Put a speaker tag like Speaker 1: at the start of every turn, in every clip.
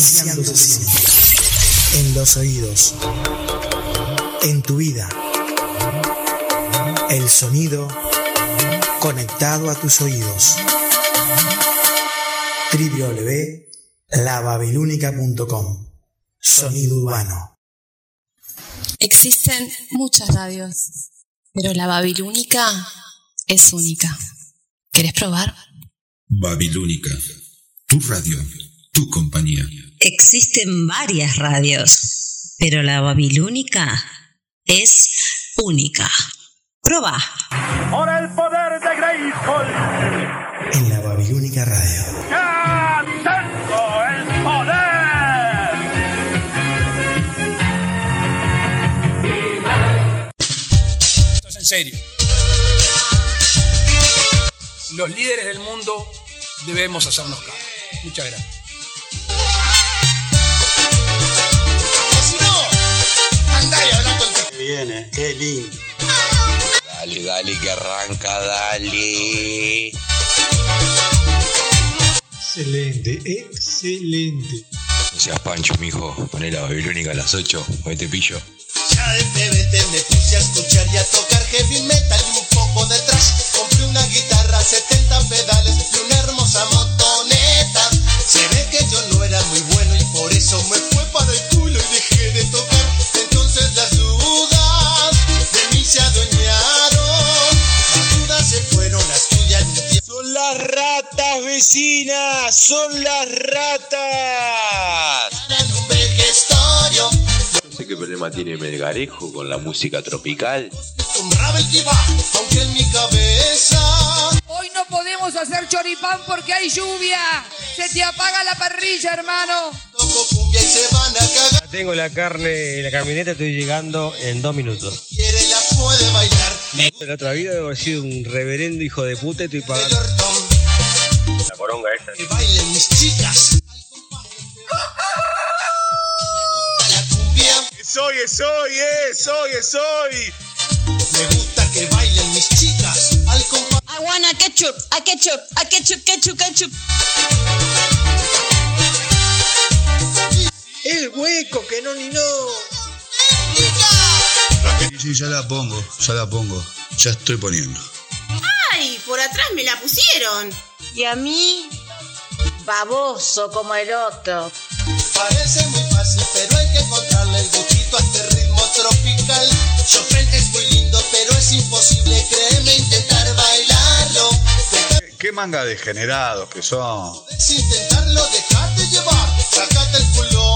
Speaker 1: Potenciándose siempre. En los oídos. En tu vida. El sonido conectado a tus oídos. www.lababilúnica.com Sonido urbano.
Speaker 2: Existen muchas radios, pero la Babilónica es única. ¿Querés probar?
Speaker 3: Babilónica, tu radio, tu compañía.
Speaker 4: Existen varias radios, pero la Babilónica es única. Proba.
Speaker 5: Por el poder de Grayskull.
Speaker 1: En la Babilónica Radio.
Speaker 5: ¡Ya tengo el poder!
Speaker 6: Esto es en serio. Los líderes del mundo debemos hacernos cargo. Muchas gracias.
Speaker 7: Viene, qué lindo.
Speaker 8: Dale, dale, que arranca, dale.
Speaker 9: Excelente, excelente.
Speaker 8: No seas pancho, mijo. Poné la babilónica a las 8. Hoy te pillo.
Speaker 10: Ya de PBT me puse a escuchar y a tocar heavy metal y un poco de trash. Compré una guitarra, 70 pedales y una hermosa motoneta. Se ve que yo no era muy bueno y por eso me fue para el culo y dejé de tocar.
Speaker 8: Ratas, vecinas. Son las ratas. No sé qué problema tiene Melgarejo con la música tropical.
Speaker 10: aunque en mi cabeza.
Speaker 11: Hoy no podemos hacer choripán porque hay lluvia. Se te apaga la parrilla, hermano.
Speaker 12: Tengo la carne en la camioneta, estoy llegando en dos minutos.
Speaker 10: Quiere la puede bailar.
Speaker 12: En la otra vida he sido un reverendo hijo de puta y estoy pagando. Esta.
Speaker 10: que bailen mis chicas. A la cumbia,
Speaker 8: Soy, soy, eh, soy, soy.
Speaker 10: me gusta que bailen mis chicas. Al compás.
Speaker 4: I want a ketchup, a ketchup, a ketchup, ketchup, ketchup.
Speaker 9: El hueco, que no ni no.
Speaker 7: Sí, ya la pongo, ya la pongo. Ya estoy poniendo.
Speaker 13: ¡Ay! Por atrás me la pusieron.
Speaker 14: Y a mí, baboso como el otro.
Speaker 10: Parece muy fácil, pero hay que encontrarle el gustito a este ritmo tropical. Chopin es muy lindo, pero es imposible, créeme, intentar bailarlo.
Speaker 7: Qué manga degenerados que son.
Speaker 10: Puedes intentarlo, dejate llevar. Sácate el pullover,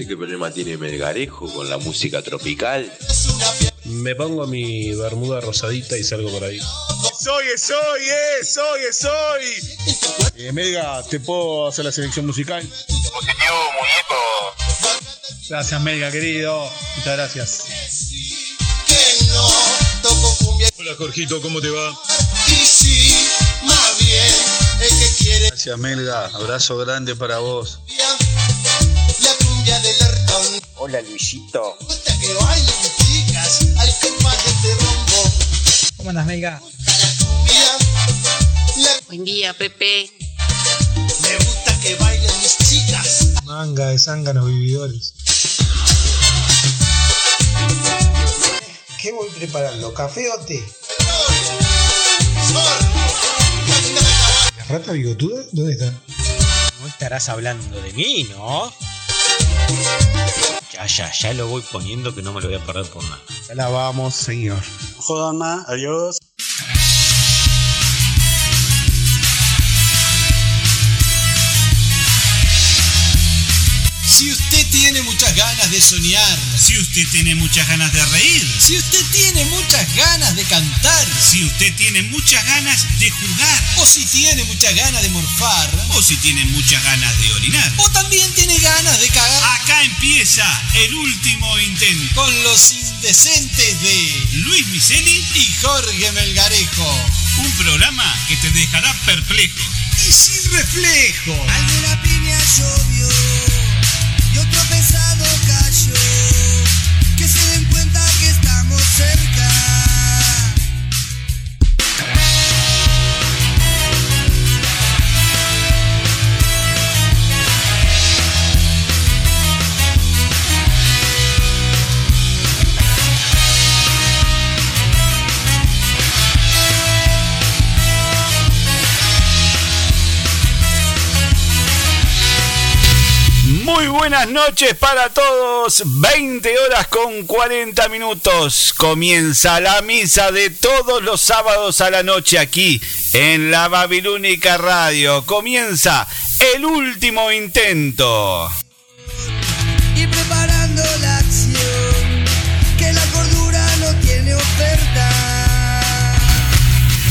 Speaker 8: sé qué problema tiene Melgarejo con la música tropical.
Speaker 12: Me pongo mi bermuda rosadita y salgo por ahí.
Speaker 8: Soy, soy, eh, soy, soy.
Speaker 7: Eh, Melga, ¿te puedo hacer la selección musical?
Speaker 8: Positivo, muñeco.
Speaker 7: Gracias, Melga, querido. Muchas gracias. Hola, Jorgito, ¿cómo te va?
Speaker 10: y sí, más bien, el que quiere
Speaker 7: Gracias, Melga. Abrazo grande para vos.
Speaker 10: Del.
Speaker 8: Hola, Luisito.
Speaker 10: Gusta que bailen chicas al de este.
Speaker 9: ¿Cómo andas, Melga?
Speaker 10: A la cumbia, la
Speaker 2: Buen día, Pepe.
Speaker 10: Me gusta que bailen mis chicas.
Speaker 9: Manga de zánganos vividores. ¿Qué voy preparando? ¿Café o té? ¿La rata bigotuda? ¿Dónde está?
Speaker 12: No estarás hablando de mí, ¿no? Ya, ya, ya lo voy poniendo que no me lo voy a perder por nada.
Speaker 7: Ya la vamos, señor. No jodan más. Adiós.
Speaker 10: Si usted tiene muchas ganas de soñar,
Speaker 15: Si usted tiene muchas ganas de reír,
Speaker 10: si usted tiene muchas ganas de cantar,
Speaker 15: si usted tiene muchas ganas de jugar,
Speaker 10: o si tiene muchas ganas de morfar,
Speaker 15: o si tiene muchas ganas de orinar,
Speaker 10: o también tiene ganas de cagar
Speaker 15: acá empieza el último intento.
Speaker 10: con los indecentes de
Speaker 15: Luis Miseli,
Speaker 10: y Jorge Melgarejo.
Speaker 15: un programa que te dejará perplejo.
Speaker 10: Y sin reflejo.
Speaker 16: Alguna piña llovió cayó. Que se den cuenta que estamos cerca.
Speaker 15: Buenas noches para todos. 20 horas con 40 minutos. Comienza la misa de todos los sábados a la noche aquí en la Babilónica Radio. Comienza el último intento.
Speaker 16: Y preparando la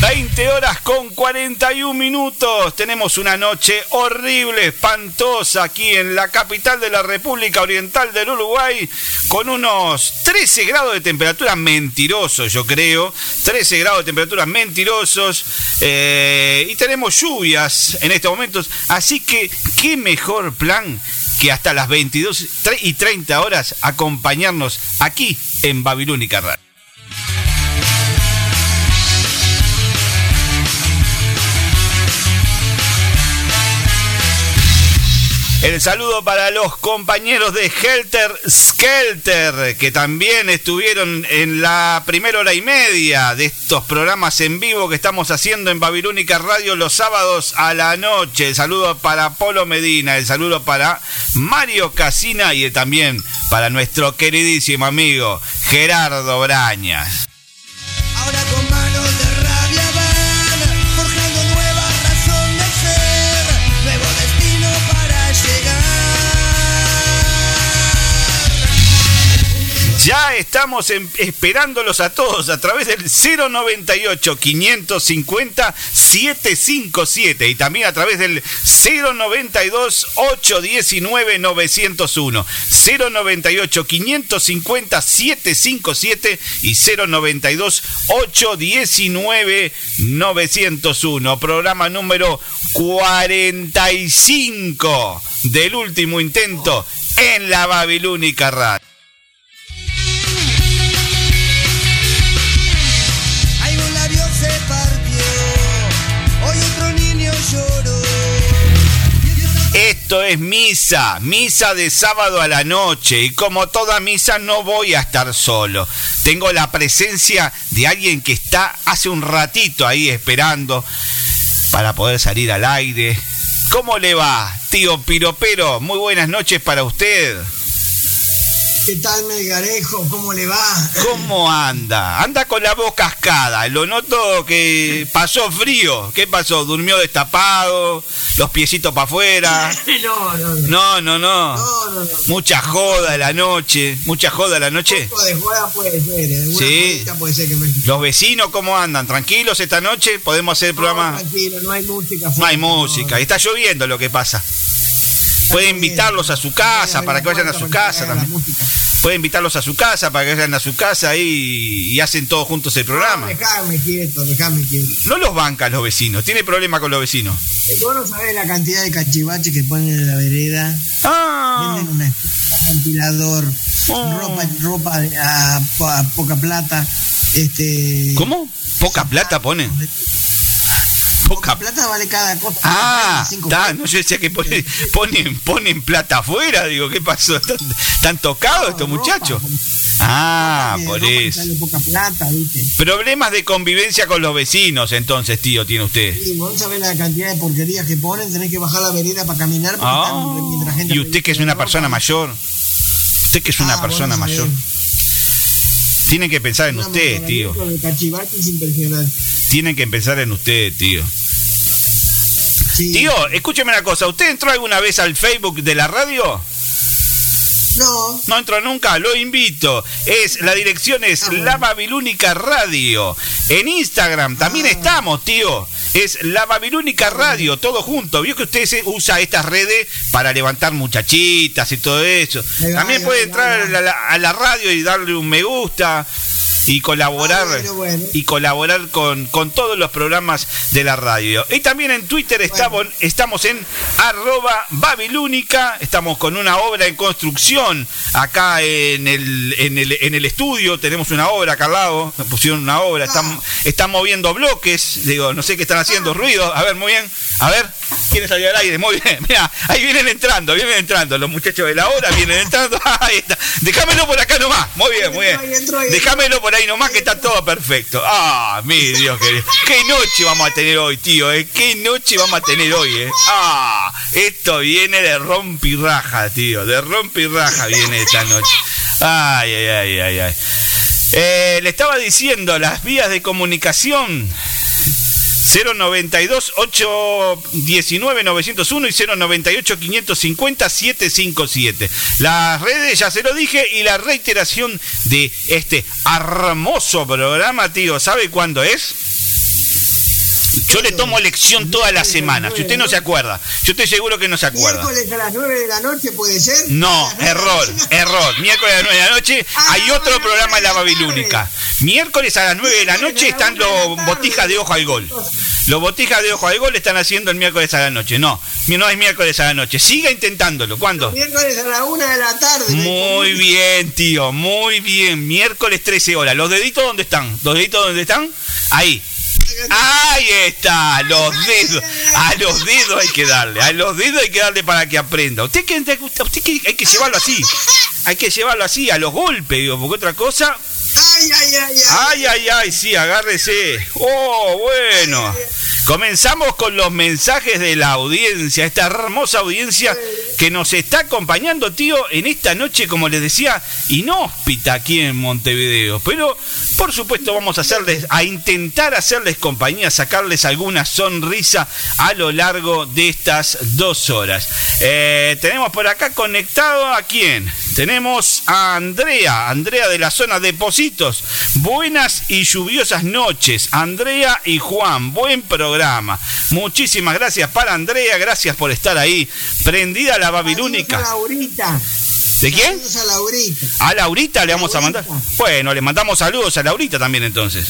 Speaker 15: 20 horas con 41 minutos. Tenemos una noche horrible, espantosa aquí en la capital de la República Oriental del Uruguay, con unos 13 grados de temperatura mentirosos, yo creo. 13 grados de temperatura mentirosos. eh, y tenemos lluvias en estos momentos. Así que, qué mejor plan que hasta las 22 y 30 horas acompañarnos aquí en Babilónica Radio. El saludo para los compañeros de Helter Skelter, que también estuvieron en la primera hora y media de estos programas en vivo que estamos haciendo en Babilónica Radio los sábados a la noche. El saludo para Polo Medina, el saludo para Mario Casina y también para nuestro queridísimo amigo Gerardo Brañas. Ya estamos en- esperándolos a todos a través del 098 550 757 y también a través del 092 819 901 098 550 757 y 092 819 901 programa número 45 del último intento en la Babilónica Radio Esto es misa, misa de sábado a la noche y como toda misa no voy a estar solo. Tengo la presencia de alguien que está hace un ratito ahí esperando para poder salir al aire. ¿Cómo le va, tío Piropero? Muy buenas noches para usted.
Speaker 17: ¿Qué tal, Melgarejo? ¿Cómo le va?
Speaker 15: ¿Cómo anda? Anda con la voz cascada. Lo noto que pasó frío. ¿Qué pasó? ¿Durmió destapado? ¿Los piecitos para afuera?
Speaker 17: No, no, no.
Speaker 15: No, no, no.
Speaker 17: No, no, no.
Speaker 15: Mucha joda la noche. Mucha joda la noche.
Speaker 17: Un poco de juega puede ser, ¿eh?
Speaker 15: Sí.
Speaker 17: puede ser que me...
Speaker 15: Los vecinos, ¿cómo andan? ¿Tranquilos esta noche? ¿Podemos hacer el
Speaker 17: No,
Speaker 15: programa?
Speaker 17: tranquilo, no hay música.
Speaker 15: No hay música. Está lloviendo lo que pasa. Puede invitarlos a su casa para que vayan a su casa también. Puede invitarlos a su casa para que vayan a su casa y, y hacen todos juntos el programa.
Speaker 17: Déjame quieto, déjame quieto.
Speaker 15: No los bancan los vecinos. Tiene problema con los vecinos.
Speaker 17: Eh, Vos no sabés la cantidad de cachivaches que ponen en la vereda.
Speaker 15: Ah.
Speaker 17: Venden una de ventilador, ropa, ropa a, a poca plata. Este,
Speaker 15: ¿Cómo? ¿Poca plata ponen? Poca
Speaker 17: plata vale cada cosa.
Speaker 15: Ah, no, yo decía que ponen, ponen, ponen plata afuera, digo, ¿qué pasó? ¿Están, están tocados estos muchachos? Ah,
Speaker 17: Eh,
Speaker 15: por eso.
Speaker 17: sale poca plata, ¿viste?
Speaker 15: Problemas de convivencia con los vecinos, entonces, tío, tiene usted.
Speaker 17: Y vos sabés la cantidad de porquerías que ponen, tenés que bajar la vereda para caminar
Speaker 15: Ah,
Speaker 17: están- mientras gente
Speaker 15: y usted que es una persona mayor, usted que es una
Speaker 17: Ah,
Speaker 15: persona mayor, tiene que pensar en
Speaker 17: Un
Speaker 15: usted, tío. Tienen que pensar en usted, tío. Tío, escúcheme una cosa, ¿usted entró alguna vez al Facebook de la radio?
Speaker 17: No.
Speaker 15: No entró nunca, lo invito. Es, la dirección es
Speaker 17: Ah,
Speaker 15: La Babilónica Radio. En Instagram también
Speaker 17: Ah.
Speaker 15: estamos, tío. Es La Babilónica Radio, todo junto. Vio que usted se usa estas redes para levantar muchachitas y todo eso. También puede entrar a la, a la radio y darle un me gusta y colaborar
Speaker 17: Ah, bueno, bueno.
Speaker 15: y colaborar con, con todos los programas de la radio. Y también en Twitter estamos, estamos en arroba babilónica, estamos con una obra en construcción acá en el, en el, en el estudio, tenemos una obra acá al lado, me pusieron una obra, están, están moviendo bloques, digo, no sé qué están haciendo, ruido, a ver, muy bien, a ver, ¿quién salió al aire? Muy bien, mira, ahí vienen entrando, vienen entrando, los muchachos de la obra vienen entrando, ahí está, déjamelo por acá nomás, muy bien, muy bien, déjamelo por ahí nomás que está todo perfecto. Ah, mi Dios querido. Qué noche vamos a tener hoy, tío, ¿eh? Qué noche vamos a tener hoy, ¿eh? Ah, esto viene de rompirraja, tío. De rompirraja viene esta noche. Ay, ay, ay, ay, ay. Eh, le estaba diciendo las vías de comunicación 092 819 901 y 098 550 757. Las redes ya se lo dije y la reiteración de este hermoso programa, tío, ¿sabe cuándo es? Yo le tomo lección toda la semana, si usted no se acuerda. Yo estoy seguro que no se acuerda.
Speaker 17: Miércoles a las 9 de la noche puede ser.
Speaker 15: No, error, error. Miércoles a las 9 de la noche hay otro programa en la Babilónica. Miércoles a las 9 de la noche están los botijas de ojo al gol. Los botijas de ojo al gol están haciendo el miércoles a la noche. No, no es miércoles a la noche. Siga intentándolo. ¿Cuándo?
Speaker 17: Miércoles a la 1 de la tarde.
Speaker 15: Muy bien, tío, muy bien. Miércoles 13 horas. ¿Los deditos dónde están? ¿Los deditos dónde están? Ahí. Ahí está, los dedos. A los dedos hay que darle. A los dedos hay que darle para que aprenda. Usted que, usted que hay que llevarlo así. Hay que llevarlo así, a los golpes, digo, porque otra cosa.
Speaker 17: Ay, ay, ay, ay.
Speaker 15: Ay, ay, ay, sí, agárrese. Oh, bueno. Comenzamos con los mensajes de la audiencia, esta hermosa audiencia que nos está acompañando, tío, en esta noche, como les decía, inhóspita aquí en Montevideo. Pero, por supuesto, vamos a hacerles, a intentar hacerles compañía, sacarles alguna sonrisa a lo largo de estas dos horas. Eh, tenemos por acá conectado a quién? Tenemos a Andrea, Andrea de la zona de Positos. Buenas y lluviosas noches, Andrea y Juan. Buen programa. Muchísimas gracias para Andrea, gracias por estar ahí. Prendida la babilónica.
Speaker 17: A Laurita.
Speaker 15: ¿De quién?
Speaker 17: Saludos a Laurita.
Speaker 15: A Laurita le vamos a mandar. Bueno, le mandamos saludos a Laurita también entonces.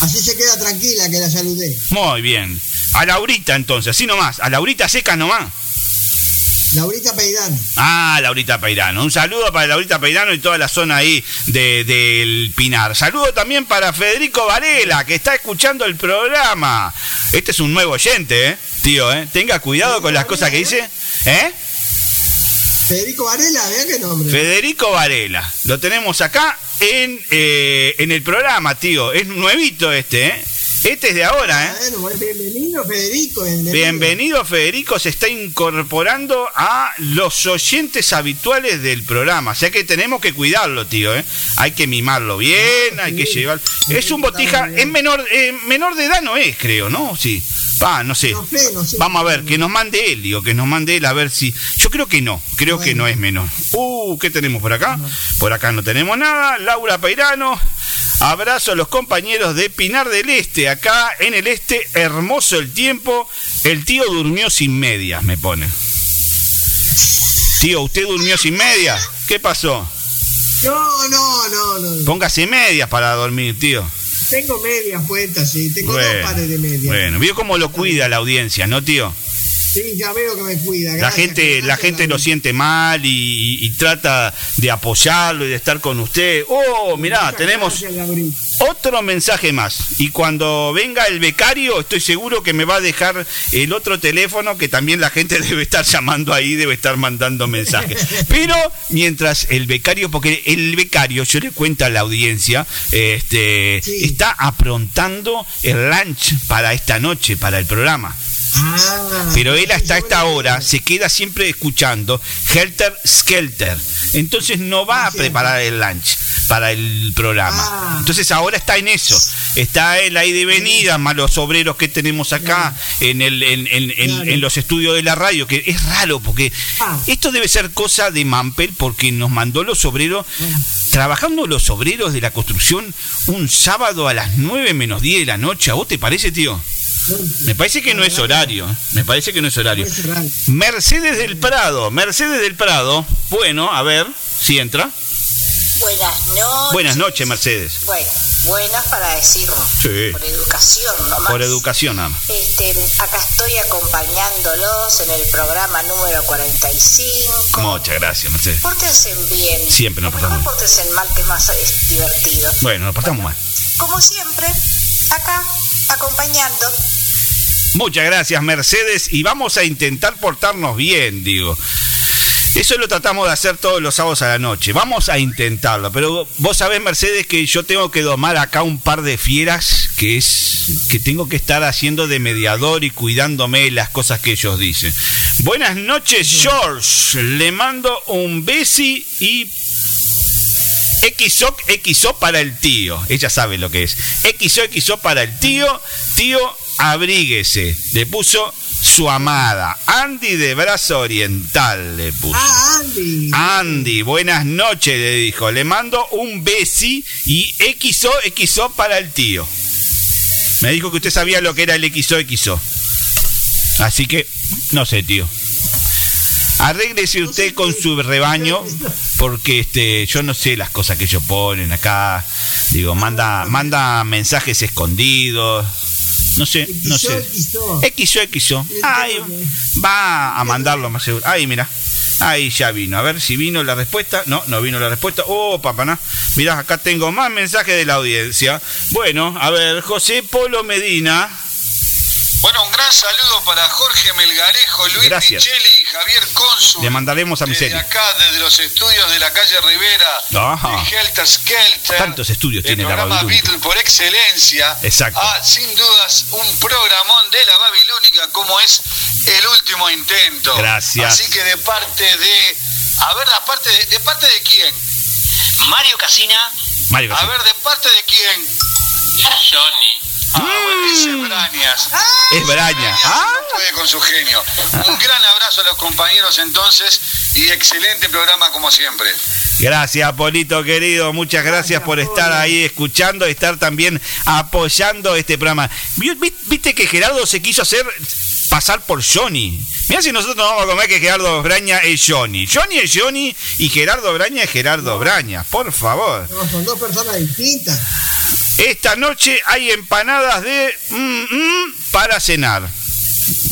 Speaker 17: Así se queda tranquila que la saludé.
Speaker 15: Muy bien. A Laurita entonces, así nomás. A Laurita seca nomás.
Speaker 17: Laurita Peirano.
Speaker 15: Ah, Laurita Peirano. Un saludo para Laurita Peirano y toda la zona ahí de- del Pinar. Saludo también para Federico Varela, que está escuchando el programa. Este es un nuevo oyente, ¿eh? Tío, ¿eh? Tenga cuidado con las cosas que dice. ¿Eh?
Speaker 17: Federico Varela, vea qué nombre.
Speaker 15: Federico Varela. Lo tenemos acá en, eh, en el programa, tío. Es nuevito este, ¿eh? Este es de ahora, ¿eh?
Speaker 17: Bueno, bienvenido Federico. Bienvenido.
Speaker 15: Bienvenido Federico, se está incorporando a los oyentes habituales del programa, o sea que tenemos que cuidarlo, tío, ¿eh? Hay que mimarlo bien, hay que llevar... Es un botija, es menor, eh, menor de edad no es, creo, ¿no? Sí. Ah, no sé.
Speaker 17: No sé, no sé.
Speaker 15: Vamos a ver, que nos mande él, digo, que nos mande él a ver si... Yo creo que no, creo que no es menor. Uh, ¿qué tenemos por acá? Por acá no tenemos nada. Laura Peirano. Abrazo a los compañeros de Pinar del Este. Acá en el Este, hermoso el tiempo. El tío durmió sin medias, me pone. Tío, ¿usted durmió sin medias? ¿Qué pasó?
Speaker 17: No, no, no, no.
Speaker 15: Póngase medias para dormir, tío.
Speaker 17: Tengo medias puestas, sí. Tengo dos pares de medias.
Speaker 15: bueno, vio cómo lo cuida la audiencia, ¿no, tío?
Speaker 17: Sí, ya veo que me cuida.
Speaker 15: La gente,
Speaker 17: gracias,
Speaker 15: la gente lo siente mal y, y trata de apoyarlo y de estar con usted. Oh, mirá,
Speaker 17: Muchas
Speaker 15: tenemos
Speaker 17: gracias,
Speaker 15: otro mensaje más. Y cuando venga el becario, estoy seguro que me va a dejar el otro teléfono que también la gente debe estar llamando ahí, debe estar mandando mensajes. Pero mientras el becario, porque el becario, yo le cuento a la audiencia, este, está aprontando el lunch para esta noche, para el programa.
Speaker 17: Ah,
Speaker 15: Pero él hasta esta hora se queda siempre escuchando Helter Skelter. Entonces no va a preparar el lunch para el programa. Entonces ahora está en eso. Está la ida y venida, más los obreros que tenemos acá en, el, en, en- en- en los estudios de la radio, que es raro porque esto debe ser cosa de Mampel porque nos mandó los obreros, trabajando los obreros de la construcción un sábado a las 9 menos 10 de la noche. ¿A vos te parece, tío? Me parece que no es horario. ¿eh? Me parece que no es horario. Mercedes del Prado. Mercedes del Prado. Bueno, a ver si entra.
Speaker 18: Buenas noches.
Speaker 15: Buenas noches, Mercedes.
Speaker 18: Bueno, buenas para decirlo.
Speaker 15: Sí.
Speaker 18: Por educación nomás.
Speaker 15: Por educación, nada más.
Speaker 18: Este, acá estoy acompañándolos en el programa número 45.
Speaker 15: Muchas gracias, Mercedes.
Speaker 18: Pórtense bien.
Speaker 15: Siempre nos portamos mal.
Speaker 18: pórtense mal, que es más eh, divertido.
Speaker 15: Bueno, nos portamos mal.
Speaker 18: Como siempre, acá acompañando.
Speaker 15: Muchas gracias, Mercedes. Y vamos a intentar portarnos bien, digo. Eso lo tratamos de hacer todos los sábados a la noche. Vamos a intentarlo. Pero vos sabés, Mercedes, que yo tengo que domar acá un par de fieras que es que tengo que estar haciendo de mediador y cuidándome las cosas que ellos dicen. Buenas noches, George. Le mando un besi y XO, XO para el tío. Ella sabe lo que es. XO, XO para el tío. Tío, abríguese. Le puso su amada. Andy de Brazo Oriental le puso.
Speaker 17: Ah, Andy.
Speaker 15: Andy, buenas noches, le dijo. Le mando un besi y XO, XO para el tío. Me dijo que usted sabía lo que era el XO, XO. Así que, no sé, tío. Arréglese usted con su rebaño, porque este, yo no sé las cosas que ellos ponen acá. Digo, manda, manda mensajes escondidos. No sé, no sé. XO, XO. Ay, va a mandarlo más seguro. Ahí, mira. Ahí ya vino. A ver si vino la respuesta. No, no vino la respuesta. Oh, papá, Mirá, acá tengo más mensajes de la audiencia. Bueno, a ver, José Polo Medina.
Speaker 19: Bueno, un gran saludo para Jorge Melgarejo, Luis
Speaker 15: Gracias.
Speaker 19: Micheli Javier Cónsul.
Speaker 15: Le mandaremos a
Speaker 19: Desde
Speaker 15: Miseria.
Speaker 19: acá, desde los estudios de la calle Rivera,
Speaker 15: Ajá.
Speaker 19: de Helter Skelter.
Speaker 15: Tantos estudios
Speaker 19: el
Speaker 15: tiene la
Speaker 19: programa
Speaker 15: Babilónica.
Speaker 19: Beatle por excelencia.
Speaker 15: Exacto.
Speaker 19: Ah, sin dudas, un programón de la Babilónica como es el último intento.
Speaker 15: Gracias.
Speaker 19: Así que de parte de. A ver, la parte de, ¿de parte de quién? Mario Casina.
Speaker 15: Mario
Speaker 19: A
Speaker 15: Casina.
Speaker 19: ver, ¿de parte de quién? Johnny. Ah, bueno, ese es Brañas.
Speaker 15: Es Braña.
Speaker 19: Brañas
Speaker 15: Ah.
Speaker 19: puede con su genio. Un gran abrazo a los compañeros entonces y excelente programa como siempre.
Speaker 15: Gracias, Polito querido. Muchas gracias por estar ahí escuchando y estar también apoyando este programa. Vi- vi- Viste que Gerardo se quiso hacer pasar por Johnny. Mira si nosotros nos vamos a comer que Gerardo Braña es Johnny. Johnny es Johnny y Gerardo Braña es Gerardo Braña. Por favor.
Speaker 17: No, son dos personas distintas.
Speaker 15: Esta noche hay empanadas de mm, mm, para cenar.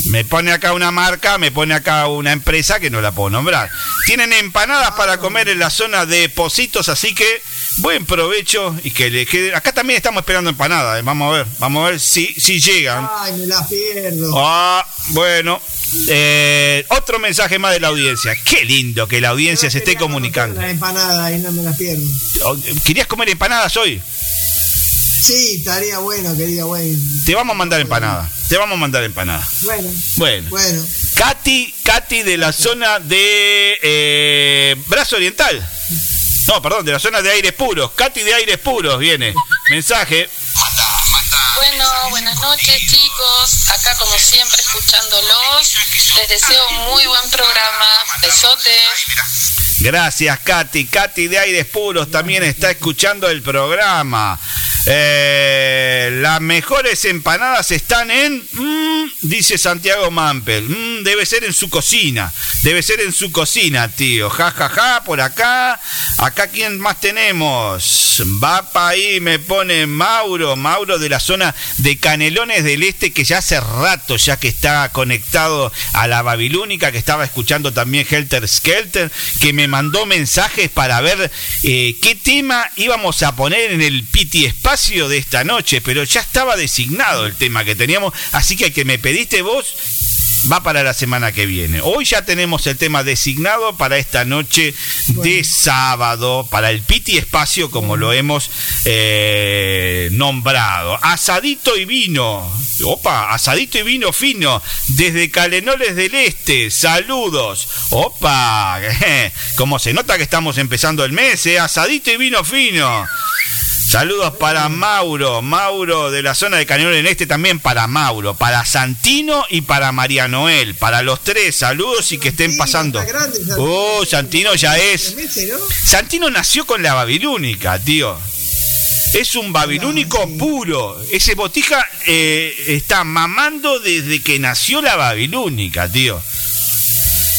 Speaker 15: Me pone acá una marca, me pone acá una empresa que no la puedo nombrar. Tienen empanadas para comer en la zona de Positos, así que buen provecho y que le quede. Acá también estamos esperando empanadas, eh, vamos a ver, vamos a ver si, si llegan.
Speaker 17: Ay, me la pierdo.
Speaker 15: Ah, bueno. Eh, otro mensaje más de la audiencia. Qué lindo que la audiencia se esté comunicando.
Speaker 17: La empanada y no me la pierdo.
Speaker 15: Oh, ¿Querías comer empanadas hoy?
Speaker 17: Sí, estaría bueno, querida güey.
Speaker 15: Te vamos a mandar empanadas. Te vamos a mandar empanadas.
Speaker 17: Bueno,
Speaker 15: Bueno.
Speaker 17: bueno.
Speaker 15: Katy, Katy de la zona de eh, Brazo Oriental. No, perdón, de la zona de aires puros. Katy de aires puros viene. Mensaje.
Speaker 20: Bueno, buenas noches chicos, acá como siempre escuchándolos, les deseo un muy buen programa, besotes.
Speaker 15: Gracias, Katy. Katy de Aires Puros también está escuchando el programa. Eh, las mejores empanadas están en, mm, dice Santiago Mampel. Mm, debe ser en su cocina. Debe ser en su cocina, tío. Ja, ja, ja, por acá. Acá, ¿quién más tenemos? Va para ahí, me pone Mauro. Mauro de la zona de Canelones del Este, que ya hace rato ya que está conectado a la Babilónica, que estaba escuchando también Helter Skelter, que me mandó mensajes para ver eh, qué tema íbamos a poner en el Piti Espacio de esta noche, pero ya estaba designado el tema que teníamos, así que el que me pediste vos va para la semana que viene. Hoy ya tenemos el tema designado para esta noche de sábado, para el Piti Espacio, como lo hemos eh, nombrado. Asadito y vino. Opa, asadito y vino fino. Desde Calenoles del Este. Saludos. Opa, como se nota que estamos empezando el mes, eh? Asadito y vino fino. Saludos para Mauro, Mauro de la zona de Cañón en Este, también para Mauro, para Santino y para María Noel, para los tres, saludos y que estén pasando. Oh, Santino ya es. Santino nació con la babilónica, tío. Es un babilónico puro. Ese botija eh, está mamando desde que nació la babilónica, tío.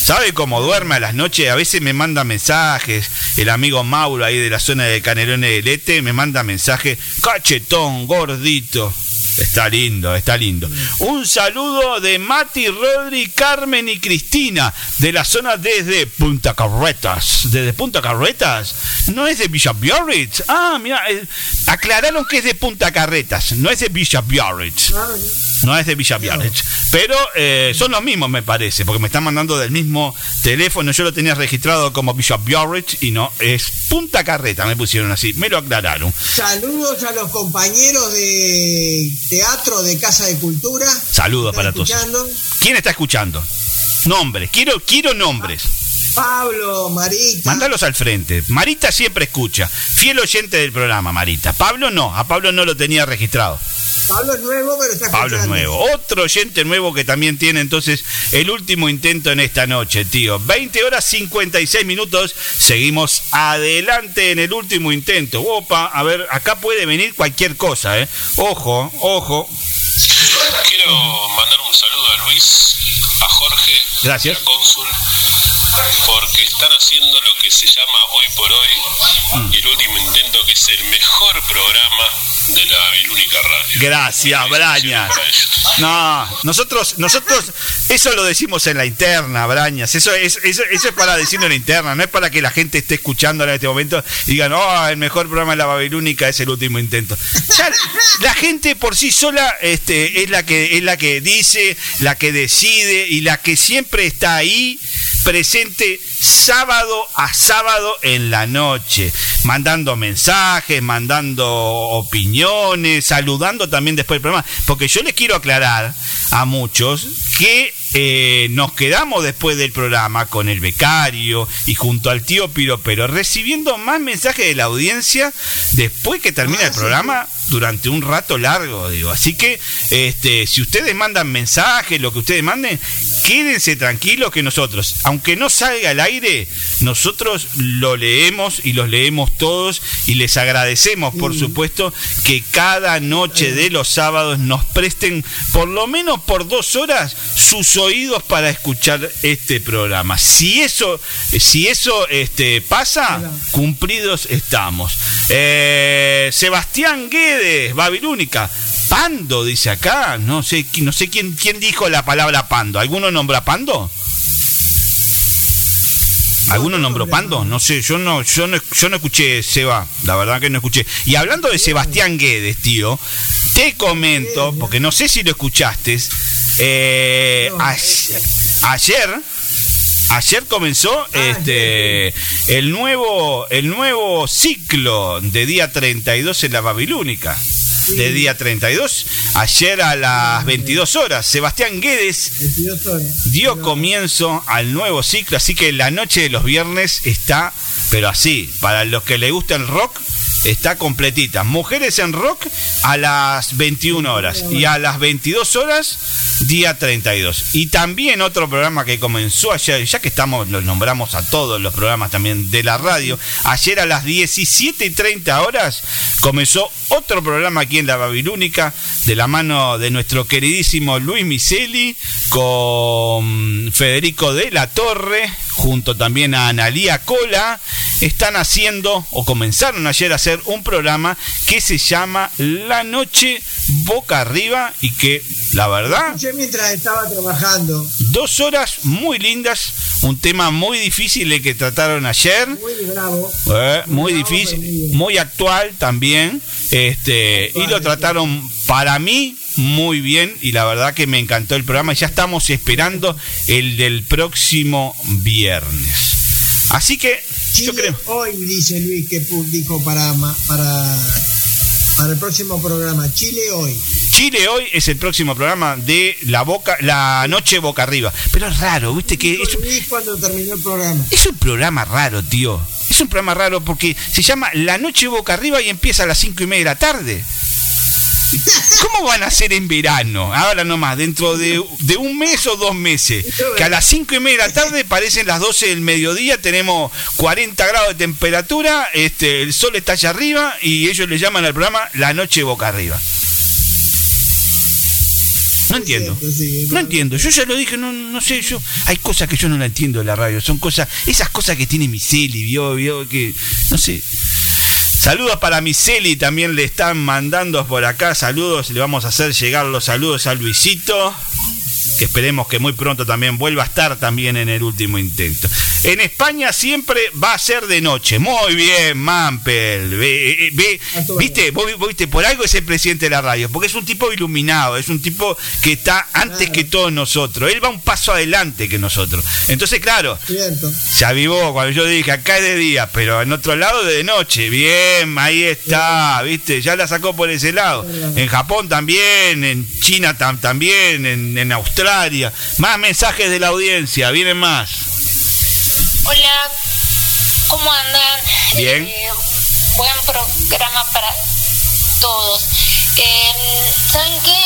Speaker 15: ¿Sabe cómo duerme a las noches? A veces me manda mensajes. El amigo Mauro ahí de la zona de Canelones del Este me manda mensaje. Cachetón, gordito. Está lindo, está lindo. Un saludo de Mati, Rodri, Carmen y Cristina de la zona desde Punta Carretas. ¿Desde Punta Carretas? ¿No es de Villa Biarritz? Ah, mira, eh, aclararon que es de Punta Carretas, no es de Villa Biarritz. No es de Villa Biarritz. Pero eh, son los mismos, me parece, porque me están mandando del mismo teléfono. Yo lo tenía registrado como Villa Biarritz y no, es Punta Carreta, me pusieron así, me lo aclararon.
Speaker 17: Saludos a los compañeros de teatro de Casa de Cultura.
Speaker 15: Saludos para todos. ¿Quién está escuchando? Nombres, quiero, quiero nombres.
Speaker 17: Pablo, Marita.
Speaker 15: Mándalos al frente. Marita siempre escucha. Fiel oyente del programa, Marita. Pablo no, a Pablo no lo tenía registrado.
Speaker 17: Pablo es nuevo, pero está
Speaker 15: Pablo es nuevo. Otro oyente nuevo que también tiene entonces el último intento en esta noche, tío. 20 horas 56 minutos. Seguimos adelante en el último intento. Opa, a ver, acá puede venir cualquier cosa, ¿eh? Ojo, ojo.
Speaker 21: Quiero mandar un saludo a Luis, a Jorge,
Speaker 15: Gracias.
Speaker 21: y a Cónsul, porque están haciendo lo que se llama hoy por hoy el último intento, que es el mejor programa de la Babilónica Radio.
Speaker 15: Gracias, Brañas. No, nosotros, nosotros, eso lo decimos en la interna, Brañas. Eso es, eso, eso es para decirlo en la interna, no es para que la gente esté escuchando en este momento y digan, oh, el mejor programa de la Babilónica es el último intento. Ya, la gente por sí sola este, es la que es la que dice, la que decide y la que siempre está ahí presente sábado a sábado en la noche, mandando mensajes, mandando opiniones, saludando también después del programa, porque yo les quiero aclarar a muchos que eh, nos quedamos después del programa con el becario y junto al tío Piro, pero recibiendo más mensajes de la audiencia después que termina el programa durante un rato largo, digo. Así que este, si ustedes mandan mensajes, lo que ustedes manden, quédense tranquilos que nosotros, aunque no salga al aire, nosotros lo leemos y los leemos todos y les agradecemos, por supuesto, que cada noche de los sábados nos presten por lo menos por dos horas sus oídos para escuchar este programa. Si eso, si eso este, pasa, cumplidos estamos. Eh, Sebastián Guedes, Babilónica. Pando, dice acá. No sé, no sé quién, quién dijo la palabra pando. ¿Alguno nombra pando? ¿Alguno nombró Pando? No sé, yo no, yo no, yo no escuché Seba, la verdad que no escuché. Y hablando de Sebastián Guedes, tío, te comento, porque no sé si lo escuchaste, eh, ayer, ayer comenzó este el nuevo, el nuevo ciclo de día 32 en la Babilónica. De día 32, ayer a las 22 horas, Sebastián Guedes
Speaker 17: 22 horas.
Speaker 15: dio comienzo al nuevo ciclo, así que la noche de los viernes está, pero así, para los que le gusta el rock, está completita. Mujeres en rock a las 21 horas y a las 22 horas, día 32. Y también otro programa que comenzó ayer, ya que estamos, los nombramos a todos los programas también de la radio, ayer a las 17 y 30 horas comenzó otro programa aquí en la Babilónica de la mano de nuestro queridísimo Luis Miseli con Federico de la Torre junto también a Analía Cola están haciendo o comenzaron ayer a hacer un programa que se llama La Noche Boca Arriba y que la verdad
Speaker 17: mientras estaba trabajando.
Speaker 15: dos horas muy lindas un tema muy difícil el que trataron ayer
Speaker 17: Muy bravo.
Speaker 15: eh, muy difícil, muy actual también, este, y lo trataron para mí muy bien y la verdad que me encantó el programa. Ya estamos esperando el del próximo viernes. Así que yo creo.
Speaker 17: Hoy dice Luis que dijo para, para, para el próximo programa. Chile hoy.
Speaker 15: Chile hoy es el próximo programa de la boca, la noche boca arriba. Pero es raro, viste que es,
Speaker 17: cuando terminó el programa.
Speaker 15: es un programa raro, tío. Es un programa raro porque se llama La Noche Boca Arriba y empieza a las cinco y media de la tarde. ¿Cómo van a hacer en verano? Ahora nomás, dentro de, de un mes o dos meses. Que a las cinco y media de la tarde parecen las 12 del mediodía, tenemos 40 grados de temperatura, este, el sol está allá arriba y ellos le llaman al programa La Noche Boca Arriba. No entiendo. No entiendo. Yo ya lo dije, no, no sé, yo. Hay cosas que yo no la entiendo de la radio. Son cosas, esas cosas que tiene Miseli, vio, vio, que. No sé. Saludos para Miseli, también le están mandando por acá saludos. Le vamos a hacer llegar los saludos a Luisito. Que esperemos que muy pronto también vuelva a estar también en el último intento. En España siempre va a ser de noche. Muy bien, Mampel. Ve- eh, ve- ¿Viste? Vos, viste, por algo es el presidente de la radio. Porque es un tipo iluminado, es un tipo que está antes que todos nosotros. Él va un paso adelante que nosotros. Entonces, claro, se avivó cuando yo dije acá es de día, pero en otro lado de noche. Bien, ahí está, ¿viste? Ya la sacó por ese lado. En Japón también, en China tam- también, en, en Australia. Más mensajes de la audiencia, vienen más.
Speaker 20: Hola, ¿cómo andan?
Speaker 15: Bien.
Speaker 20: Eh, buen programa para todos. Eh, ¿Saben qué?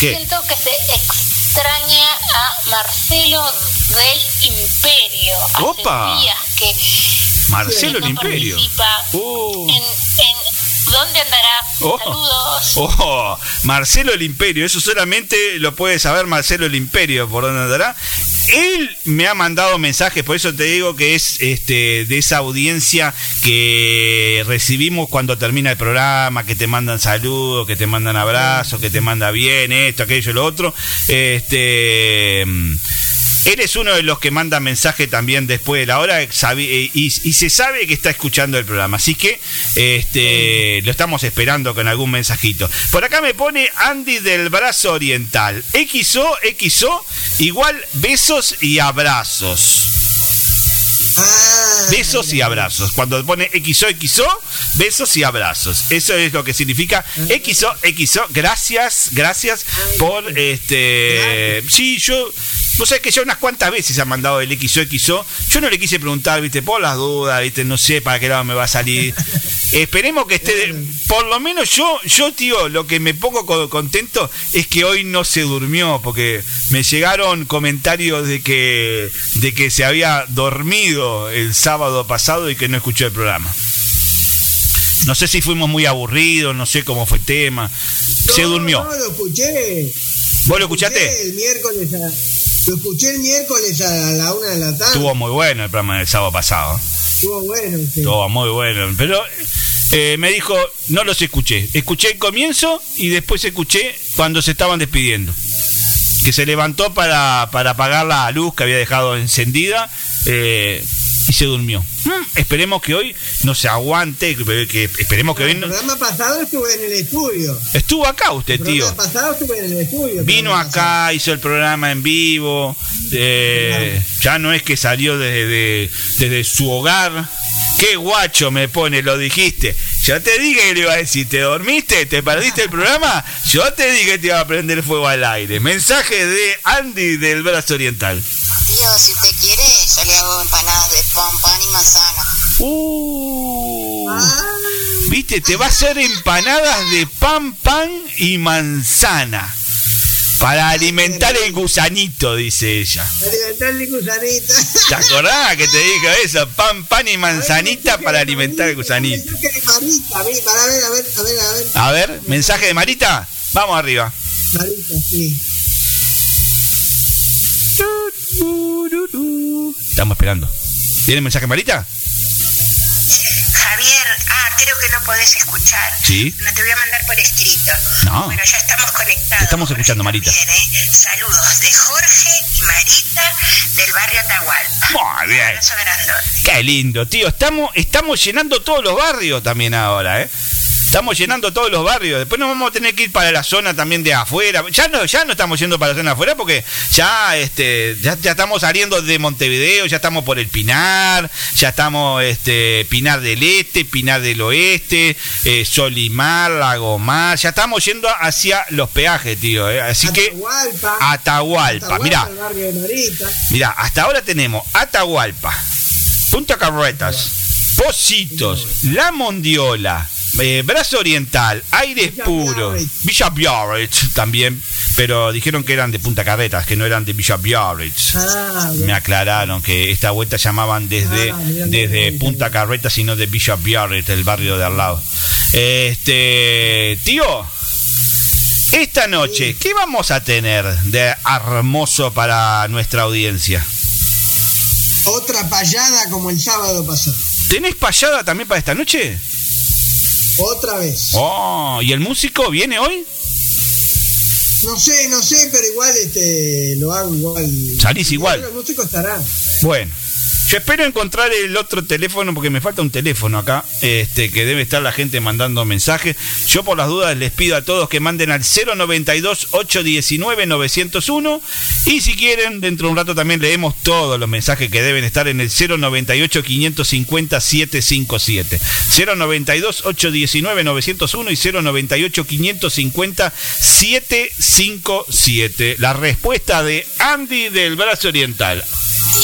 Speaker 15: ¿Qué?
Speaker 20: Siento que se extraña a Marcelo del Imperio. Hace
Speaker 15: Opa.
Speaker 20: días que
Speaker 15: Marcelo
Speaker 20: no
Speaker 15: el Imperio.
Speaker 20: participa.
Speaker 15: Oh.
Speaker 20: En, en- ¿Dónde andará?
Speaker 15: Oh.
Speaker 20: Saludos.
Speaker 15: Oh, Marcelo el Imperio, eso solamente lo puede saber Marcelo el Imperio, por dónde andará. Él me ha mandado mensajes, por eso te digo que es este de esa audiencia que recibimos cuando termina el programa, que te mandan saludos, que te mandan abrazos, que te manda bien esto, aquello, lo otro. Este él es uno de los que manda mensaje también después de la hora eh, y, y se sabe que está escuchando el programa. Así que este, lo estamos esperando con algún mensajito. Por acá me pone Andy del brazo oriental. XO, XO, igual besos y abrazos. Besos y abrazos. Cuando pone XO, XO, besos y abrazos. Eso es lo que significa XO, XO. Gracias, gracias por este. Sí, yo. Vos sabés que ya unas cuantas veces ha mandado el XO, XO. Yo no le quise preguntar, viste, por las dudas, viste, no sé para qué lado me va a salir. Esperemos que esté. Por lo menos yo, yo, tío, lo que me pongo co- contento es que hoy no se durmió, porque me llegaron comentarios de que, de que se había dormido el sábado pasado y que no escuchó el programa. No sé si fuimos muy aburridos, no sé cómo fue el tema. se durmió.
Speaker 17: No, lo escuché.
Speaker 15: ¿Vos lo escuchaste?
Speaker 17: El miércoles a- lo escuché el miércoles a la una de la tarde.
Speaker 15: Estuvo muy bueno el programa del sábado pasado.
Speaker 17: Estuvo bueno. sí.
Speaker 15: Estuvo muy bueno. Pero eh, me dijo, no los escuché. Escuché el comienzo y después escuché cuando se estaban despidiendo. Que se levantó para, para apagar la luz que había dejado encendida eh, y se durmió. Mm, esperemos que hoy no se aguante, que, que- esperemos que hoy
Speaker 17: El programa pasado estuve en el estudio.
Speaker 15: Estuvo acá usted,
Speaker 17: El
Speaker 15: tío.
Speaker 17: programa pasado estuve en el estudio. el
Speaker 15: Vino acá, hizo el programa en vivo. eh, ya no es que salió desde, desde su hogar. Qué guacho me pone, lo dijiste. Yo te dije que le iba a decir, ¿te dormiste? ¿Te perdiste el programa? Yo te dije que te iba a prender fuego al aire. Mensaje de Andy del Brazo Oriental.
Speaker 18: Tío, si usted quiere, yo le hago empanadas de pan, pan y manzana.
Speaker 15: Uh, Viste, te va a hacer empanadas de pan, pan y manzana. Para alimentar el gusanito, dice ella.
Speaker 17: Alimentar el gusanito.
Speaker 15: ¿Te acordás que te dije eso? Pan, pan y manzanita para alimentar el gusanito.
Speaker 17: Mensaje de Marita, a ver, para ver, a ver, a ver, a ver.
Speaker 15: A ver, mensaje de Marita. Vamos arriba.
Speaker 17: Marita, sí.
Speaker 15: Estamos esperando. ¿Tiene mensaje Marita?
Speaker 18: Javier, creo que no podés escuchar.
Speaker 15: Sí.
Speaker 18: No te voy a mandar por escrito.
Speaker 15: No.
Speaker 18: Bueno, ya estamos conectados.
Speaker 15: Te estamos escuchando, Marita.
Speaker 18: Bien, ¿eh? Saludos de Jorge y Marita del barrio Atahualpa.
Speaker 15: Muy bien.
Speaker 18: Abrazo grandote.
Speaker 15: Qué lindo, tío. Estamos, estamos llenando todos los barrios también ahora, ¿eh? Estamos llenando todos los barrios. Después nos vamos a tener que ir para la zona también de afuera. Ya no, ya no estamos yendo para la zona de afuera porque ya, este, ya, ya estamos saliendo de Montevideo, ya estamos por el Pinar, ya estamos este, Pinar del Este, Pinar del Oeste, eh, Solimar, Lagomar. Ya estamos yendo hacia los peajes, tío. ¿eh? Así que
Speaker 17: Atahualpa.
Speaker 15: Atahualpa.
Speaker 17: Atahualpa, Marita.
Speaker 15: Mira, hasta ahora tenemos Atahualpa, Punta Carretas, Positos, La Mondiola, eh, Brazo Oriental, Aires Puros, Villa Biarritz también, pero dijeron que eran de Punta Carretas, que no eran de Villa Biarritz.
Speaker 17: Ah,
Speaker 15: Me aclararon que esta vuelta llamaban desde,
Speaker 17: Ah,
Speaker 15: desde Punta Carretas y no de Villa Biarritz, el barrio de al lado. Este, tío, esta noche, ¿qué vamos a tener de hermoso para nuestra audiencia?
Speaker 17: Otra payada como el sábado pasado.
Speaker 15: ¿Tenés payada también para esta noche?
Speaker 17: Otra vez.
Speaker 15: Oh, ¿y el músico viene hoy?
Speaker 17: No sé, no sé, pero igual este lo hago igual.
Speaker 15: Salís igual.
Speaker 17: El músico estará.
Speaker 15: Bueno, Yo espero encontrar el otro teléfono porque me falta un teléfono acá, este que debe estar la gente mandando mensajes. Yo por las dudas les pido a todos que manden al 092 819 901 y si quieren dentro de un rato también leemos todos los mensajes que deben estar en el 098 550 757. 092 819 901 y 098 550 757. La respuesta de Andy del Brazo Oriental.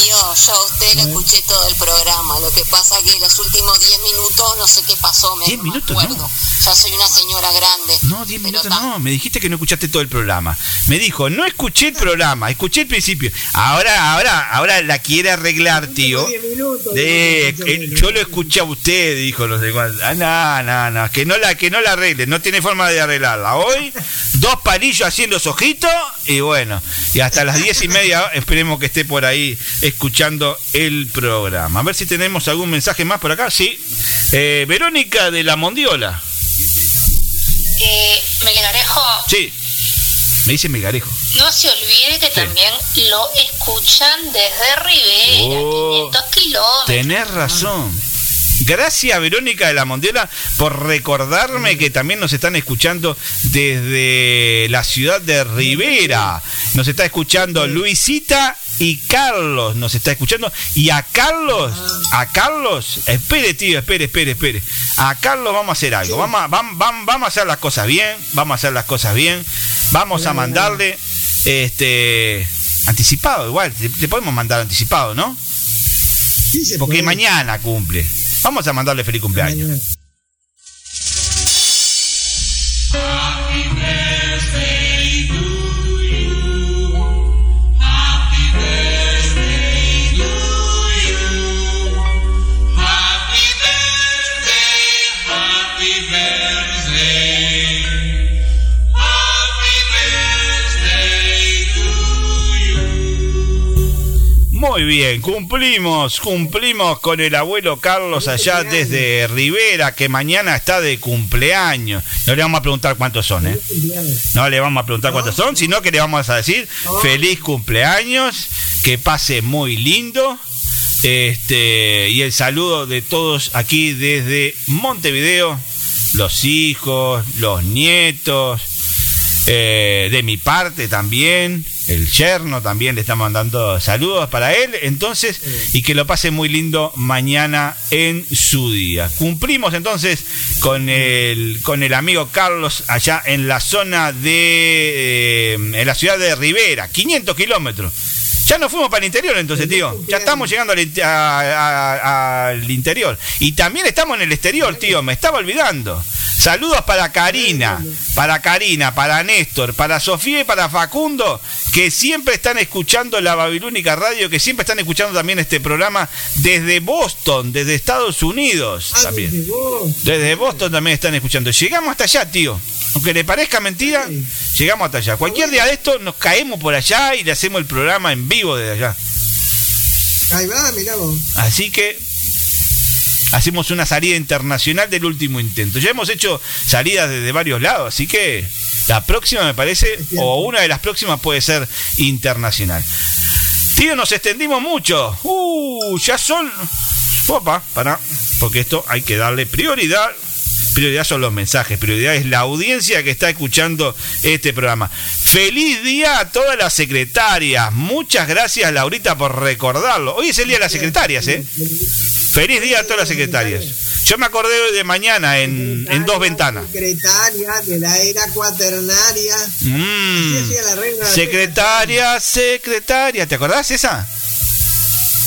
Speaker 18: Yo a usted le escuché todo el programa. Lo que pasa que los últimos 10 minutos no sé qué pasó. Me,
Speaker 15: 10
Speaker 18: no
Speaker 15: minutos,
Speaker 18: me acuerdo. Ya soy una señora grande.
Speaker 15: No, 10 minutos no, me dijiste que no escuchaste todo el programa. Me dijo, no escuché el programa, escuché el principio. Ahora, ahora, ahora la quiere arreglar, tío. De, que yo lo escuché a usted, dijo no sé cuánto. Ah, no, no, no, que no la, que no la arregle, no tiene forma de arreglarla. Hoy, dos palillos en los ojitos, y bueno, y hasta las diez y media esperemos que esté por ahí escuchando el programa. A ver si tenemos algún mensaje más por acá. Sí. Eh, Verónica de la Mondiola.
Speaker 20: Eh, Melgarejo,
Speaker 15: Sí. Me dice Megarejo.
Speaker 20: no se olvide que también lo escuchan desde Rivera,
Speaker 15: Oh.
Speaker 20: 500 kilómetros.
Speaker 15: Tenés razón. Gracias Verónica de la Mondiola por recordarme que también nos están escuchando desde la ciudad de Rivera. Nos está escuchando Luisita y Carlos nos está escuchando. Y a Carlos, a Carlos, espere tío, espere, espere, espere. A Carlos vamos a hacer algo. Vamos, a- vam- vam- vamos a hacer las cosas bien, vamos a hacer las cosas bien. Vamos a mandarle este anticipado, igual, te, te podemos mandar anticipado, ¿no? Porque mañana cumple. Vamos a mandarle feliz cumpleaños. Muy bien, cumplimos, cumplimos con el abuelo Carlos allá desde Rivera, que mañana está de cumpleaños. No le vamos a preguntar cuántos son, ¿eh? No le vamos a preguntar cuántos son, sino que le vamos a decir feliz cumpleaños, que pase muy lindo. Este, y el saludo de todos aquí desde Montevideo, los hijos, los nietos, eh, de mi parte también, el yerno también le estamos mandando saludos para él, entonces, y que lo pase muy lindo mañana en su día. Cumplimos entonces con el, con el amigo Carlos allá en la zona de, eh, en la ciudad de Rivera, 500 kilómetros. Ya nos fuimos para el interior entonces, tío. Ya estamos llegando al, in- a- a- al interior. Y también estamos en el exterior, tío. Me estaba olvidando. Saludos para Karina, para Karina, para Néstor, para Sofía y para Facundo, que siempre están escuchando la Babilónica Radio, que siempre están escuchando también este programa desde Boston, desde Estados Unidos. También. Desde Boston también están escuchando. Llegamos hasta allá, tío. Aunque le parezca mentira, llegamos hasta allá. Cualquier día de esto nos caemos por allá y le hacemos el programa en vivo desde allá.
Speaker 17: Ahí va, mirá vos.
Speaker 15: Así que hacemos una salida internacional del último intento. Ya hemos hecho salidas desde varios lados, así que la próxima me parece, o una de las próximas puede ser internacional. Tío, nos extendimos mucho. Uh, ya son... Opa, para, porque esto hay que darle prioridad. Prioridad son los mensajes, prioridad es la audiencia que está escuchando este programa. Feliz día a todas las secretarias. Muchas gracias, Laurita, por recordarlo. Hoy es el día de las secretarias, ¿eh? Feliz día a todas las secretarias. Yo me acordé de mañana en, en dos ventanas.
Speaker 17: Secretaria de la era cuaternaria.
Speaker 15: Mm.
Speaker 17: La reina
Speaker 15: Secretaria, secretaria. ¿Te acordás esa?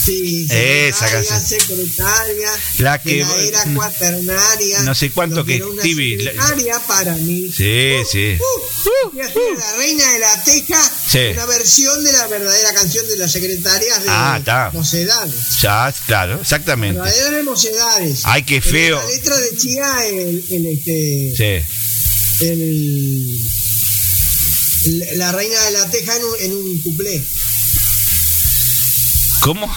Speaker 17: Sí,
Speaker 15: Esa canción.
Speaker 17: secretaria
Speaker 15: La que-
Speaker 17: la era cuaternaria.
Speaker 15: No sé cuánto que Stevie- la-
Speaker 17: secretaria para mí.
Speaker 15: Sí, sí.
Speaker 17: Y así la reina de la teja,
Speaker 15: Sí.
Speaker 17: una versión de la verdadera canción de las secretarias de
Speaker 15: Ah, está.
Speaker 17: mocedades.
Speaker 15: Ya, claro, exactamente.
Speaker 17: Verdaderas de mocedades.
Speaker 15: Ay, qué feo.
Speaker 17: La letra decía el, el, este,
Speaker 15: Sí.
Speaker 17: el, el- la reina de la teja en un, en un cuplé.
Speaker 15: ¿Cómo?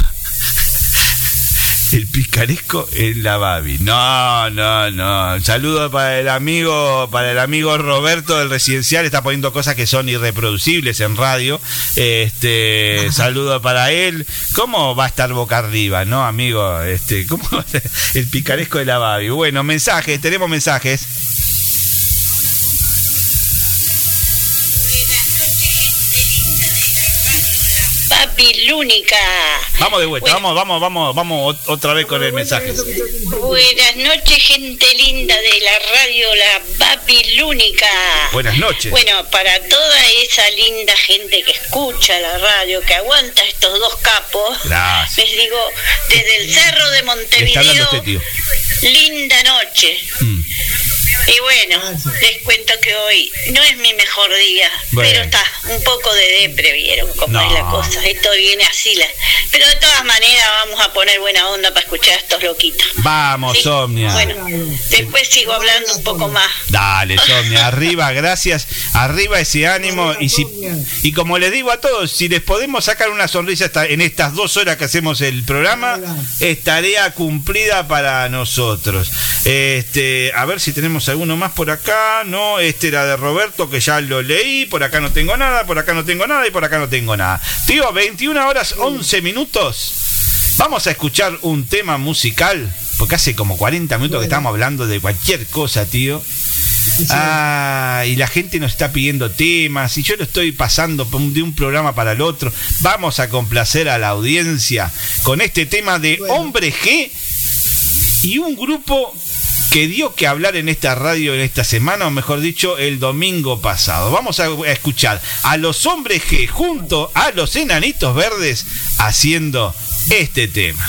Speaker 15: El picaresco en la Babi. No, no, no. Saludo para el amigo, para el amigo Roberto del residencial, está poniendo cosas que son irreproducibles en radio. Este, saludo para él. ¿Cómo va a estar boca arriba, no, amigo? Este, ¿cómo va a ser el picaresco de la Babi? Bueno, mensajes, tenemos mensajes.
Speaker 22: Babilónica.
Speaker 15: Vamos de vuelta, vamos, vamos, vamos, vamos ot- otra vez con el mensaje.
Speaker 22: Buenas noches, gente linda de la radio La Babilónica.
Speaker 15: Buenas noches.
Speaker 22: Bueno, para toda esa linda gente que escucha la radio, que aguanta estos dos capos,
Speaker 15: Gracias.
Speaker 22: les digo, desde el cerro de Montevideo,
Speaker 15: usted, tío.
Speaker 22: linda noche.
Speaker 15: Mm.
Speaker 22: Y bueno, les cuento que hoy no es mi mejor día,
Speaker 15: Bueno.
Speaker 22: pero está un poco de depre, vieron cómo
Speaker 15: No.
Speaker 22: es la cosa. Esto viene así. La... Pero de todas maneras vamos a poner buena onda para escuchar a estos loquitos.
Speaker 15: Vamos,
Speaker 22: Sí.
Speaker 15: Somnia.
Speaker 22: Bueno, después sigo hablando un poco más.
Speaker 15: Dale, Somnia, arriba, gracias. Arriba ese ánimo. Y, si, y como les digo a todos, si les podemos sacar una sonrisa esta- en estas dos horas que hacemos el programa, es tarea cumplida para nosotros. Este, a ver si tenemos alguno más por acá. No, este era de Roberto, que ya lo leí. Por acá no tengo nada, por acá no tengo nada y por acá no tengo nada. Tío, 21 horas 11 minutos. Vamos a escuchar un tema musical, porque hace como 40 minutos que estamos hablando de cualquier cosa, tío. Ah, y la gente nos está pidiendo temas y yo lo estoy pasando de un programa para el otro. Vamos a complacer a la audiencia con este tema de Hombre G y un grupo que dio que hablar en esta radio en esta semana, o mejor dicho, el domingo pasado. Vamos a escuchar a los hombres G junto a los enanitos verdes haciendo este tema.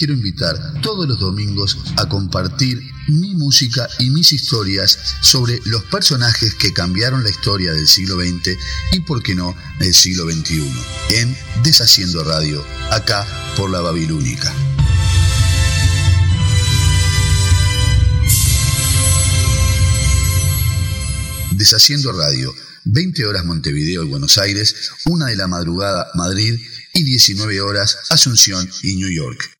Speaker 3: Quiero invitar todos los domingos a compartir mi música y mis historias sobre los personajes que cambiaron la historia del siglo XX y, por qué no, del siglo XXI, en Deshaciendo Radio, acá por la Babilónica. Deshaciendo Radio, 20 horas Montevideo y Buenos Aires, 1 de la madrugada Madrid y 19 horas Asunción y New York.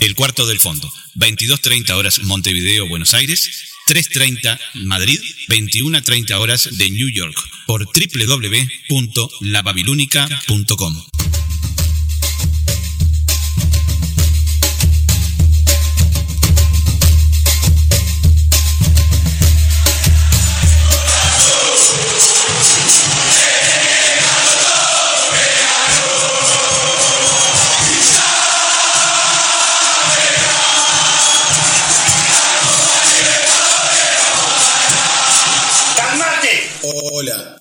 Speaker 15: El cuarto del fondo, 22.30 horas Montevideo, Buenos Aires, 3.30 Madrid, 21.30 horas de New York, por www.lababilónica.com.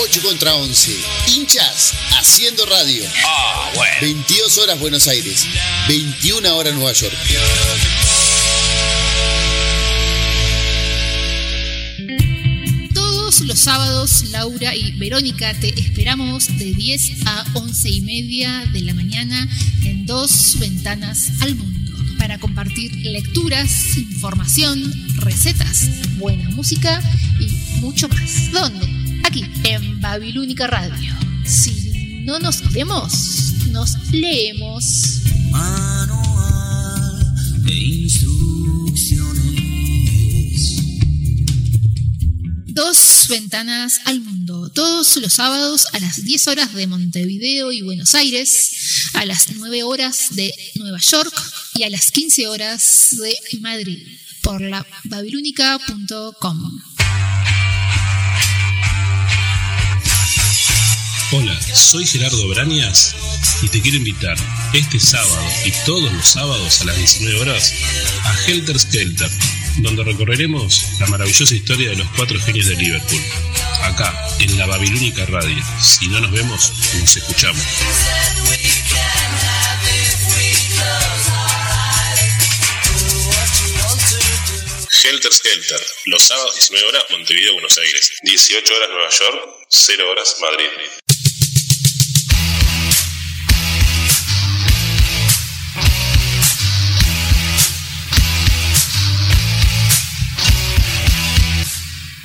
Speaker 10: 8 contra 11. Hinchas haciendo radio.
Speaker 23: Ah, bueno.
Speaker 10: 22 horas Buenos Aires. 21 horas Nueva York.
Speaker 24: Todos los sábados, Laura y Verónica te esperamos de 10 a 11 y media de la mañana en dos ventanas al mundo para compartir lecturas, información, recetas, buena música y mucho más. ¿Dónde? Aquí, en Babilónica Radio. Si no nos vemos, nos leemos.
Speaker 25: Manual de instrucciones.
Speaker 24: Dos ventanas al mundo, todos los sábados a las 10 horas de Montevideo y Buenos Aires, a las 9 horas de Nueva York y a las 15 horas de Madrid, por la babilónica.com.
Speaker 21: Hola, soy Gerardo Brañas y te quiero invitar este sábado y todos los sábados a las 19 horas a Helter Skelter, donde recorreremos la maravillosa historia de los cuatro genios de Liverpool. Acá, en la Babilónica Radio. Si no nos vemos, nos escuchamos. Helter Skelter, los sábados 19 horas Montevideo, Buenos Aires, 18 horas Nueva York, 0 horas Madrid.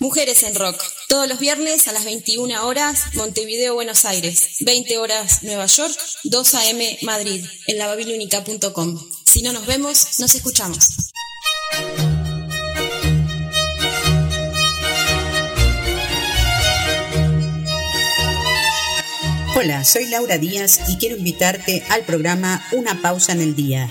Speaker 26: Mujeres en Rock. Todos los viernes a las 21 horas, Montevideo, Buenos Aires. 20 horas, Nueva York. 2 a.m. Madrid. En lababilónica.com. Si no nos vemos, nos escuchamos.
Speaker 27: Hola, soy Laura Díaz y quiero invitarte al programa Una pausa en el día.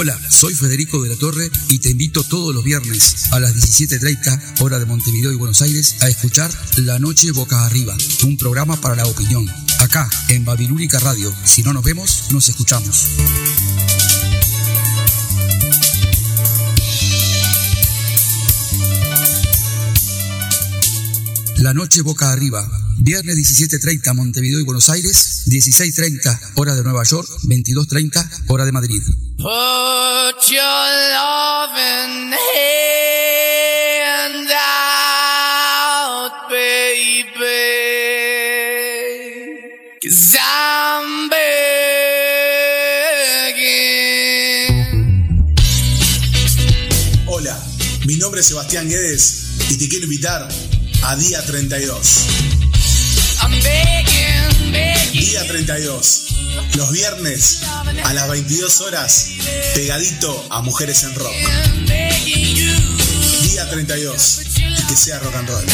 Speaker 28: Hola, soy Federico de la Torre y te invito todos los viernes a las 17.30 hora de Montevideo y Buenos Aires a escuchar La Noche Boca Arriba, un programa para la opinión. Acá, en Babilúnica Radio. Si no nos vemos, nos escuchamos. La Noche Boca Arriba, Viernes 17.30 Montevideo y Buenos Aires, 16.30 hora de Nueva York, 22.30 hora de Madrid.
Speaker 16: Put your loving hand out, baby. Cause I'm begging.
Speaker 29: Hola, mi nombre es Sebastián Guedes y te quiero invitar a Día 32.
Speaker 16: I'm begging, begging.
Speaker 29: Día 32. Los viernes a las 22 horas, pegadito a Mujeres en Rock. Día 32. Y que sea rock and roll.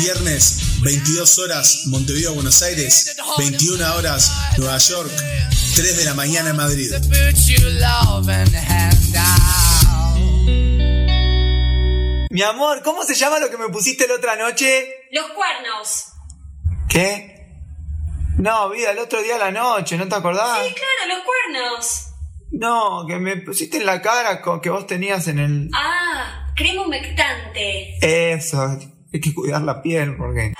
Speaker 29: Viernes, 22 horas, Montevideo, Buenos Aires. 21 horas, Nueva York. 3 de la mañana en Madrid.
Speaker 30: Mi amor, ¿cómo se llama lo que me pusiste la otra noche?
Speaker 31: Los cuernos.
Speaker 30: ¿Qué? No, vida, el otro día a la noche, ¿no te acordás?
Speaker 31: Sí, claro, los cuernos.
Speaker 30: No, que me pusiste en la cara que vos tenías en el...
Speaker 31: Ah, crema humectante.
Speaker 30: Eso, hay que cuidar la piel porque...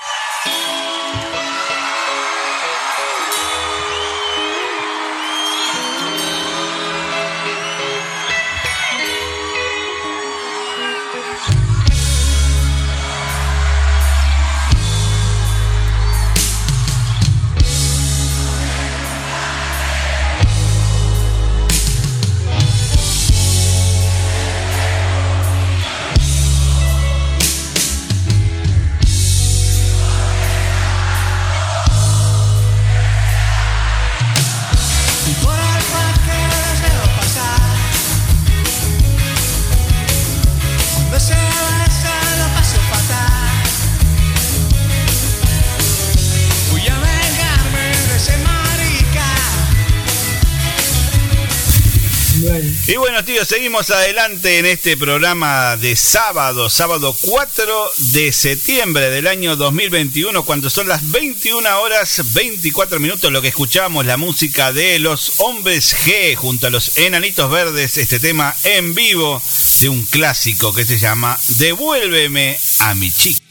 Speaker 16: Y
Speaker 15: bueno, tío, seguimos adelante en este programa de sábado, sábado 4 de septiembre del año 2021, cuando son las 21 horas 24 minutos, lo que escuchamos, la música de los hombres G junto a los enanitos verdes, este tema en vivo de un clásico que se llama Devuélveme a mi chica.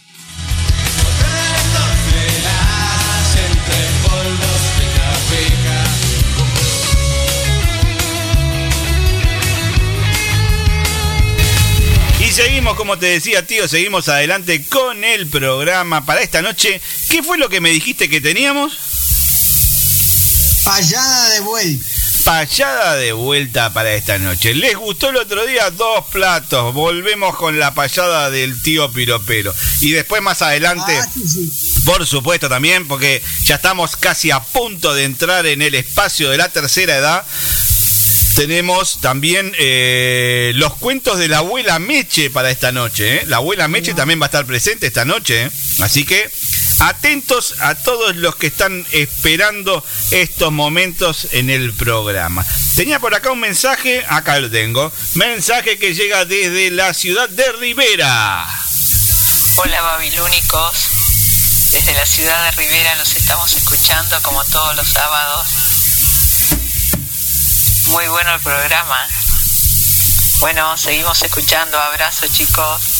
Speaker 15: Y seguimos, como te decía, tío, seguimos adelante con el programa para esta noche. ¿Qué fue lo que me dijiste que teníamos?
Speaker 17: Payada de vuelta.
Speaker 15: Payada de vuelta para esta noche. ¿Les gustó el otro día? Dos platos. Volvemos con la payada del tío Piropero. Y después más adelante,
Speaker 17: Ah, sí, sí.
Speaker 15: por supuesto también, porque ya estamos casi a punto de entrar en el espacio de la tercera edad. Tenemos también eh, los cuentos de la abuela Meche para esta noche. ¿eh? La abuela Meche también va a estar presente esta noche. ¿eh? Así que atentos a todos los que están esperando estos momentos en el programa. Tenía por acá un mensaje, acá lo tengo. Mensaje que llega desde la ciudad de Rivera.
Speaker 32: Hola babilónicos, desde la ciudad de Rivera los estamos escuchando como todos los sábados. Muy bueno el programa. Bueno, seguimos escuchando. Abrazo chicos.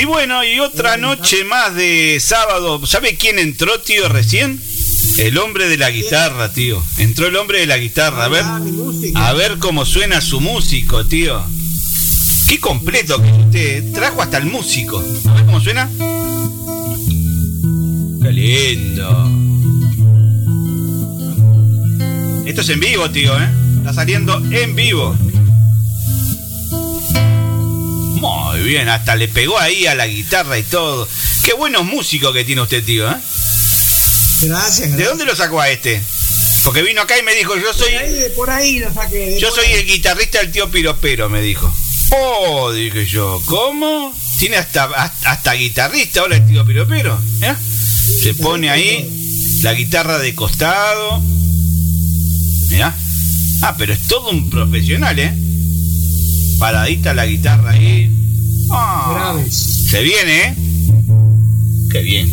Speaker 15: Y bueno, y otra noche más de sábado. ¿Sabe quién entró, tío, recién? El hombre de la guitarra, tío. Entró el hombre de la guitarra. A ver, a ver cómo suena su músico, tío. Qué completo que usted trajo hasta el músico. A ver cómo suena. Qué lindo. Esto es en vivo, tío, ¿eh? Está saliendo en vivo. Muy bien, hasta le pegó ahí a la guitarra y todo. Qué buenos músicos que tiene usted, tío, ¿eh?
Speaker 17: Gracias,
Speaker 15: ¿De dónde lo sacó a este? Porque vino acá y me dijo, yo soy...
Speaker 17: Por ahí, de por ahí lo saqué. de
Speaker 15: Yo soy
Speaker 17: ahí.
Speaker 15: el guitarrista del tío Piropero, me dijo. Oh, dije yo, ¿cómo? Tiene hasta, hasta, hasta guitarrista ahora el tío Piropero. ¿eh? Se pone ahí la guitarra de costado. Mirá. Ah, pero es todo un profesional, ¿eh? Paradita la guitarra ahí. Ah, se viene, ¿eh? Qué bien.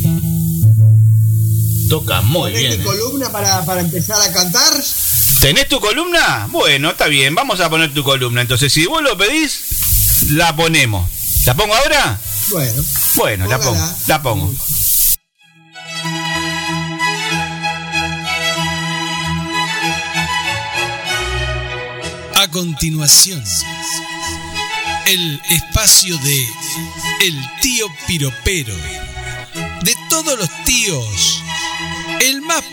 Speaker 15: Toca muy
Speaker 17: ¿Tenés
Speaker 15: bien.
Speaker 17: mi
Speaker 15: ¿eh?
Speaker 17: columna para, para empezar a cantar?
Speaker 15: ¿Tenés tu columna? Bueno, está bien, vamos a poner tu columna. Entonces, si vos lo pedís, la ponemos. ¿La pongo ahora?
Speaker 17: Bueno.
Speaker 15: Bueno, la pongo. La pongo.
Speaker 33: A continuación, el espacio de El tío Piropero. De todos los tíos, el más.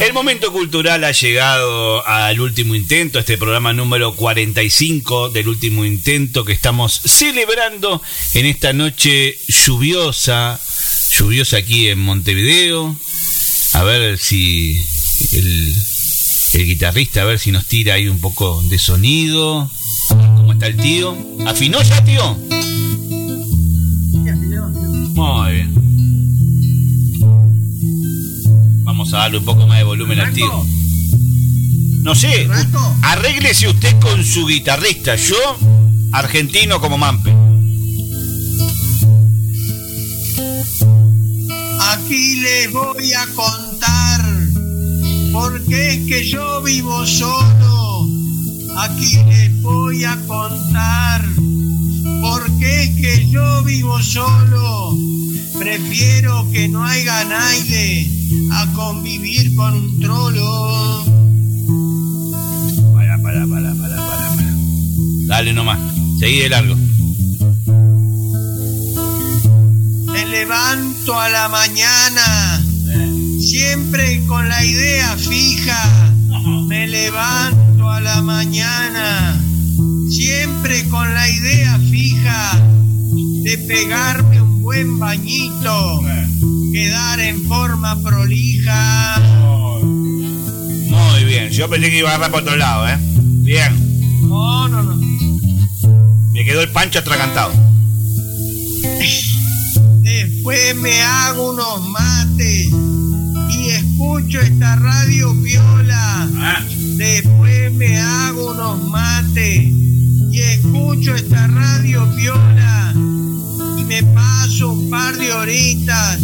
Speaker 15: El momento cultural ha llegado al último intento, este programa número 45 del último intento que estamos celebrando en esta noche lluviosa, lluviosa aquí en Montevideo. A ver si el, el guitarrista, a ver si nos tira ahí un poco de sonido. ¿Cómo está el tío? ¿Afinó ya, tío? Muy bien. Vamos a darle un poco más de volumen al tío. No sé, arréglese usted con su guitarrista. Yo, argentino como Mampe.
Speaker 17: Aquí les voy a contar porque es que yo vivo solo. Aquí les voy a contar porque es que yo vivo solo. Prefiero que no haya nadie a convivir con un trolo.
Speaker 15: Para, para, para, para, para, para. Dale nomás, seguí de largo.
Speaker 17: Me levanto a la mañana, siempre con la idea fija. Me levanto a la mañana, siempre con la idea fija de pegarme un buen bañito, quedar en forma prolija.
Speaker 15: Muy bien, yo pensé que iba a agarrar por otro lado, ¿eh? Bien,
Speaker 17: No, no, no.
Speaker 15: me quedó el pancho atragantado.
Speaker 17: Después me hago unos mates y escucho esta radio viola. Después me hago unos mates y escucho esta radio viola. Me paso un par de horitas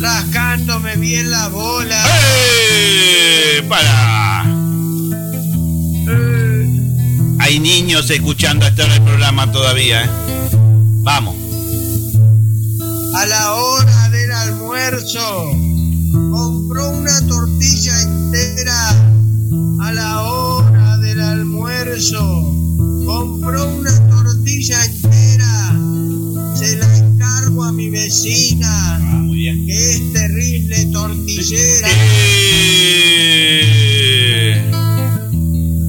Speaker 17: rascándome bien la bola.
Speaker 15: ¡Eh! ¡Para! Hay niños escuchando hasta el programa todavía, ¿eh? Vamos.
Speaker 17: A la hora del almuerzo compró una tortilla entera. A la hora del almuerzo compró una tortilla entera. Vecina, que es terrible tortillera.
Speaker 15: Eh,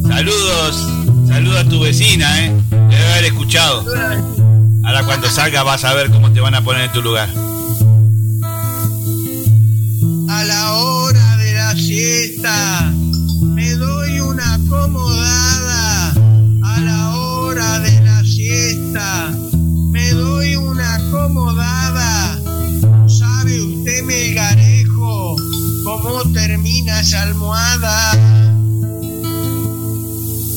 Speaker 15: Saludos, saludos a tu vecina, ¿eh? Debe haber escuchado. Ahora cuando salga vas a ver cómo te van a poner en tu lugar.
Speaker 17: A la hora de la siesta me doy una acomodada. Almohada?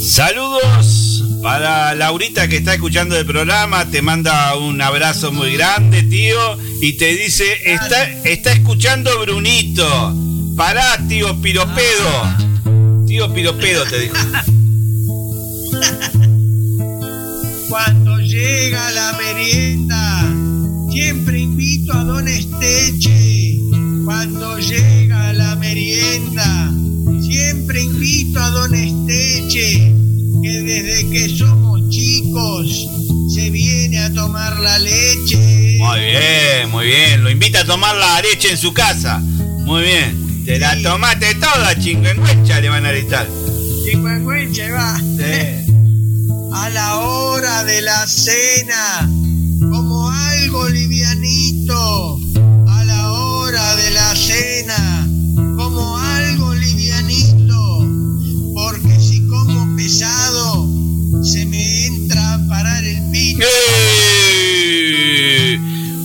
Speaker 15: Saludos para Laurita que está escuchando el programa, te manda un abrazo muy grande, tío, y te dice, está, está escuchando Brunito. Pará, tío Piropedo. Tío Piropedo te dijo.
Speaker 17: Cuando llega la merienda, siempre invito a Don Esteche. Cuando llega la merienda, siempre invito a Don Esteche, que desde que somos chicos se viene a tomar la leche.
Speaker 15: Muy bien, muy bien. Lo invita a tomar la leche en su casa. Muy bien. Te la tomaste toda, chingüengüencha, le van a gritar.
Speaker 17: Chicuencuenche, va. A la hora de la cena, como algo livianito. Como algo livianito. Porque si como pesado, se me entra a parar el pito.
Speaker 15: ¡Eh!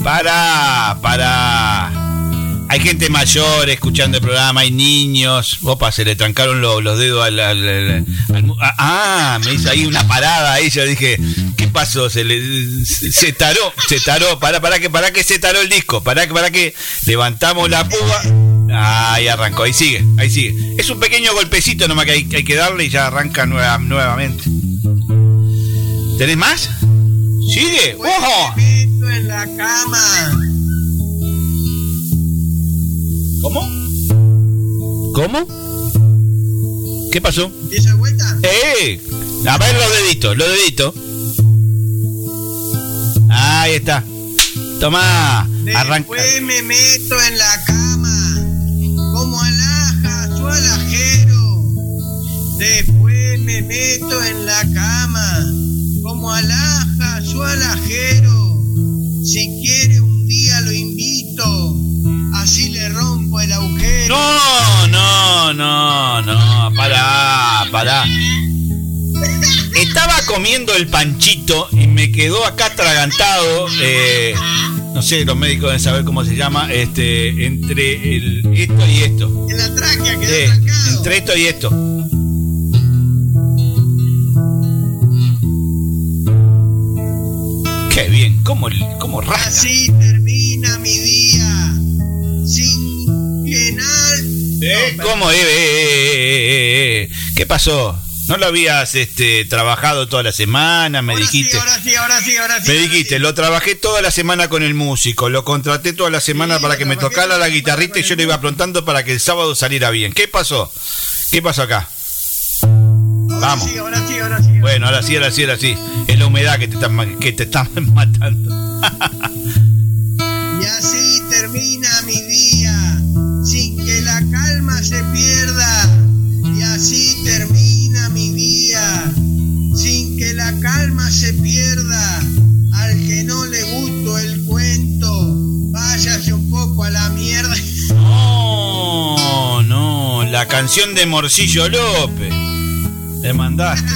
Speaker 15: Para, para. Hay gente mayor escuchando el programa, hay niños. Opa, se le trancaron lo- los dedos al. al- ah, ah, me hizo ahí una parada ahí. Yo dije, ¿qué pasó? Se le. Se taró, se taró. Para, para que, para que se taró el disco. Para que, para que levantamos la púa. Ahí arrancó, ahí sigue, ahí sigue. Es un pequeño golpecito nomás que hay, que darle y ya arranca nueva- nuevamente. ¿Tenés más? ¿Sigue? ¡Ojo!
Speaker 17: En la cama.
Speaker 15: ¿Cómo? ¿Cómo? ¿Qué pasó?
Speaker 17: ¿Esa vuelta?
Speaker 15: ¡Eh! A ver los deditos, los deditos. Ahí está. Toma, arranca.
Speaker 17: Después me meto en la cama, como alhaja su alajero. Después me meto en la cama, como alhaja su alajero. Si quiere un día lo invito, así le rompo el agujero.
Speaker 15: No, no, no, no, pará, pará. Estaba comiendo el panchito y me quedó acá atragantado. eh, no sé, los médicos deben saber cómo se llama. Este, entre el, esto y esto.
Speaker 17: En la tráquea quedó trancado.
Speaker 15: entre esto y esto. Qué bien, cómo, cómo rasca.
Speaker 17: Así termina mi día,
Speaker 15: ¿Eh? ¿Cómo? Eh, eh, eh. ¿Qué pasó? ¿No lo habías este, trabajado toda la semana? Me dijiste.
Speaker 17: Ahora sí, ahora sí, ahora sí.
Speaker 15: Me dijiste, lo trabajé toda la semana con el músico, lo contraté toda la semana para que me tocara la guitarrita y yo le iba aprontando para que el sábado saliera bien. ¿Qué pasó? ¿Qué pasó acá? Vamos.
Speaker 17: Sí, ahora sí, ahora sí.
Speaker 15: Bueno, ahora sí, ahora sí, ahora sí. Es la humedad que te está, que te está matando.
Speaker 17: Y así termina mi sin la calma se pierda. Y así termina mi día, sin que la calma se pierda. Al que no le gustó el cuento, váyase un poco a la mierda.
Speaker 15: No, no, la canción de Morcillo López. Te mandaste.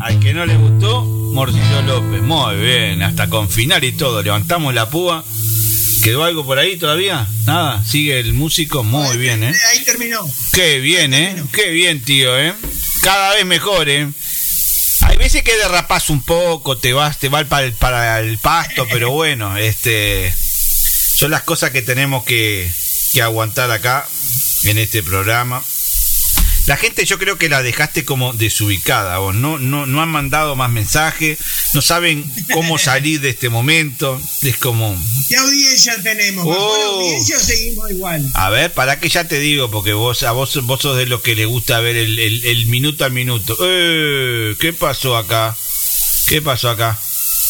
Speaker 15: Al que no le gustó, Morcillo López. Muy bien, hasta con final y todo. Levantamos la púa. ¿Quedó algo por ahí todavía? Nada, sigue el músico. Muy bien, ¿eh?
Speaker 17: Ahí terminó.
Speaker 15: Qué bien, ¿eh? Qué bien, tío, ¿eh? Cada vez mejor, ¿eh? Hay veces que derrapas un poco, te vas, te va para el, para el pasto, pero bueno, este son las cosas que tenemos que, que aguantar acá en este programa. La gente yo creo que la dejaste como desubicada, vos. No, no, no han mandado más mensajes, no saben cómo salir de este momento. Es como,
Speaker 17: ¿Qué audiencia tenemos? ¿Bajó la
Speaker 15: Oh.
Speaker 17: audiencia o seguimos igual?
Speaker 15: a ver, para que ya te digo, porque vos, a vos, vos sos de los que le gusta ver el, el- el minuto al minuto. Eh, ¿Qué pasó acá? ¿Qué pasó acá?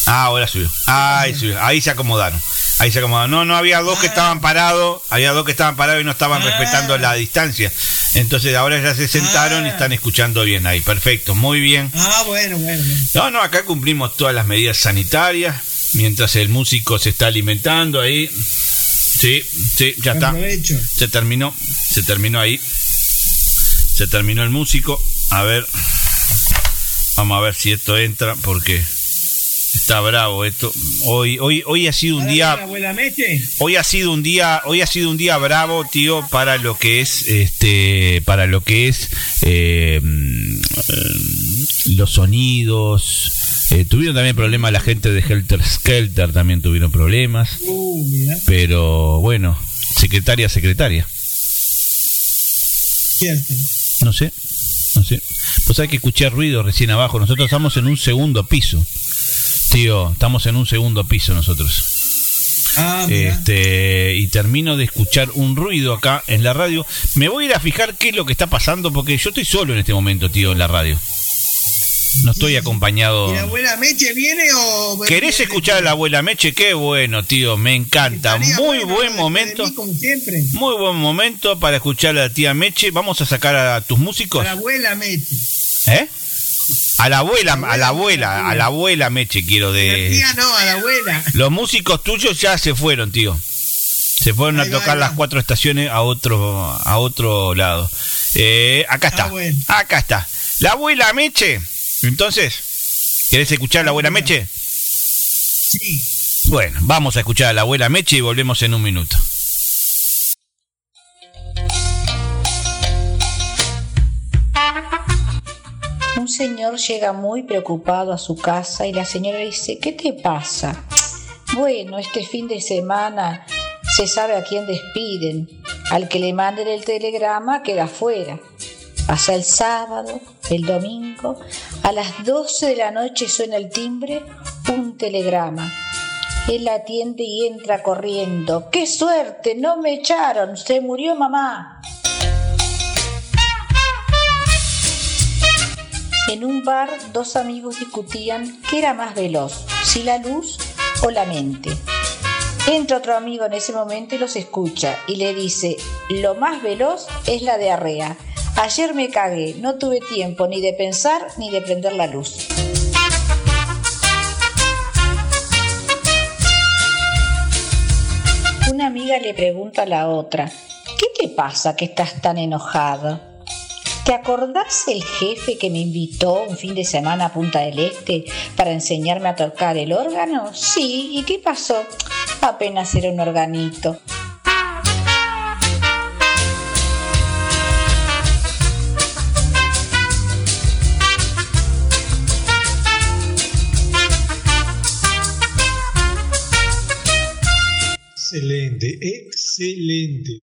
Speaker 15: Ah, ahora subió. Ahí subió. Ahí se acomodaron. Ahí se acomodaron. No, no había dos que estaban parados. Había dos que estaban parados y no estaban respetando la distancia. Entonces ahora ya se sentaron y están escuchando bien ahí. Perfecto, muy bien.
Speaker 17: Ah, bueno, bueno. bueno.
Speaker 15: No, no, acá cumplimos todas las medidas sanitarias. Mientras el músico se está alimentando ahí. Sí, sí, ya está. Se terminó, se terminó ahí. Se terminó el músico. A ver. Vamos a ver si esto entra porque Está bravo esto. Hoy, hoy, hoy ha sido un día. Hoy ha sido un día, hoy ha sido un día bravo, tío, para lo que es, este, para lo que es eh, mm, los sonidos. Eh, tuvieron también problemas la gente de Helter Skelter, también tuvieron problemas.
Speaker 17: Uh.
Speaker 15: Pero bueno, secretaria, secretaria.
Speaker 17: Cierto.
Speaker 15: No sé, no sé. Pues hay que escuchar ruido recién abajo. Nosotros estamos en un segundo piso. Tío, estamos en un segundo piso nosotros.
Speaker 17: Ah.
Speaker 15: Este, y termino de escuchar un ruido acá en la radio. Me voy a ir a fijar qué es lo que está pasando porque yo estoy solo en este momento, tío, en la radio. No estoy acompañado.
Speaker 17: ¿Y la abuela Meche viene o.?
Speaker 15: ¿Querés escuchar a la abuela Meche? Qué bueno, tío, me encanta. Muy buen momento.
Speaker 17: mí, como siempre.
Speaker 15: Muy buen momento para escuchar a la tía Meche. Vamos a sacar a tus músicos.
Speaker 17: A la abuela Meche.
Speaker 15: ¿Eh? A la abuela, a la abuela, a la abuela Meche quiero de...
Speaker 17: tía no, a la abuela.
Speaker 15: Los músicos tuyos ya se fueron, tío. Se fueron
Speaker 17: Ahí
Speaker 15: a tocar las
Speaker 17: va.
Speaker 15: cuatro estaciones a otro, a otro lado. Eh, acá está.
Speaker 17: Ah, bueno.
Speaker 15: Acá está. La abuela Meche. Entonces, ¿querés escuchar a la abuela Meche?
Speaker 17: Sí.
Speaker 15: Bueno, vamos a escuchar a la abuela Meche y volvemos en un minuto.
Speaker 34: Un señor llega muy preocupado a su casa y la señora dice, ¿qué te pasa? Bueno, este fin de semana se sabe a quién despiden. Al que le manden el telegrama queda fuera. Pasa el sábado, el domingo, a las 12 de la noche suena el timbre, un telegrama. Él atiende y entra corriendo. ¡Qué suerte! No me echaron. Se murió mamá. En un bar, dos amigos discutían qué era más veloz, si la luz o la mente. Entra otro amigo en ese momento y los escucha y le dice, lo más veloz es la diarrea. Ayer me cagué, no tuve tiempo ni de pensar ni de prender la luz. Una amiga le pregunta a la otra, ¿qué te pasa que estás tan enojado? ¿Te acordás el jefe que me invitó un fin de semana a Punta del Este para enseñarme a tocar el órgano? Sí, ¿y qué pasó? Apenas era un organito.
Speaker 17: Excelente, excelente.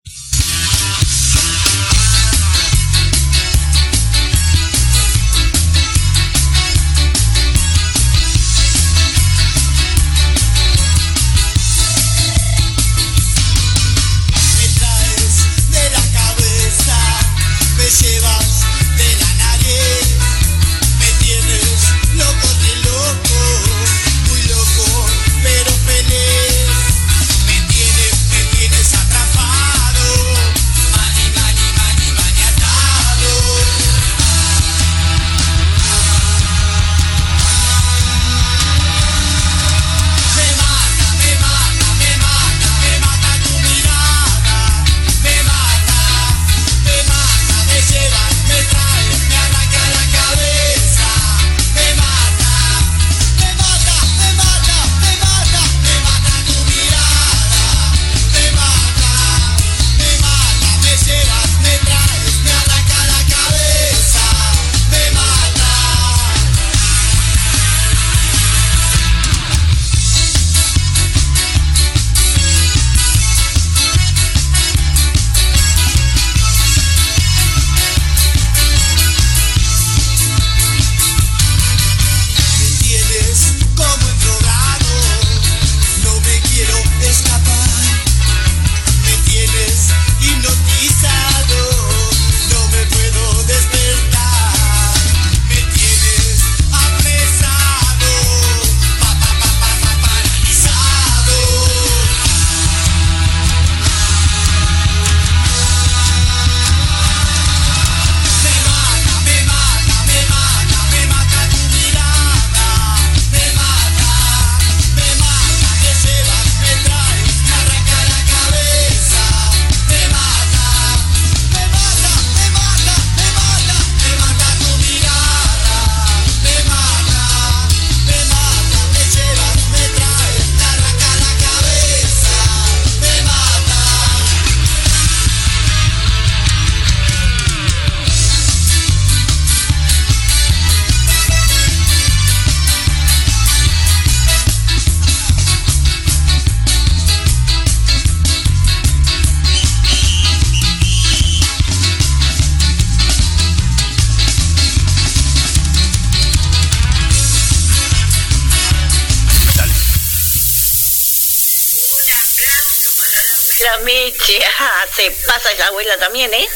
Speaker 10: También, ¿eh?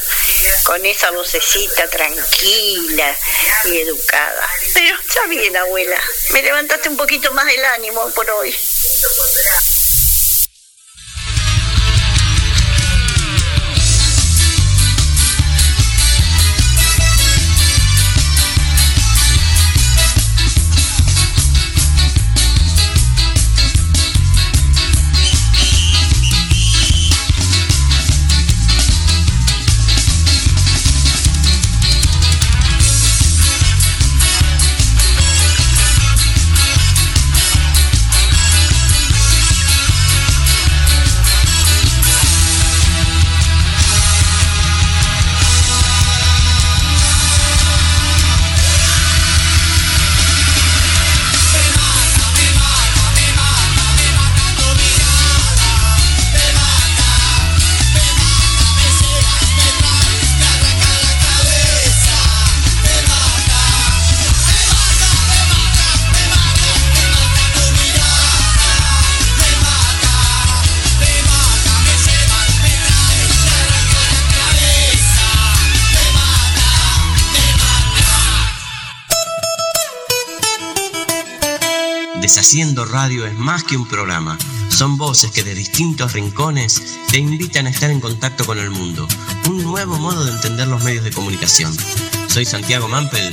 Speaker 10: Con esa vocecita tranquila y educada. Pero está bien, abuela. Me levantaste un poquito más el ánimo por hoy.
Speaker 35: Deshaciendo Radio es más que un programa. Son voces que de distintos rincones te invitan a estar en contacto con el mundo. Un nuevo modo de entender los medios de comunicación. Soy Santiago Mampel.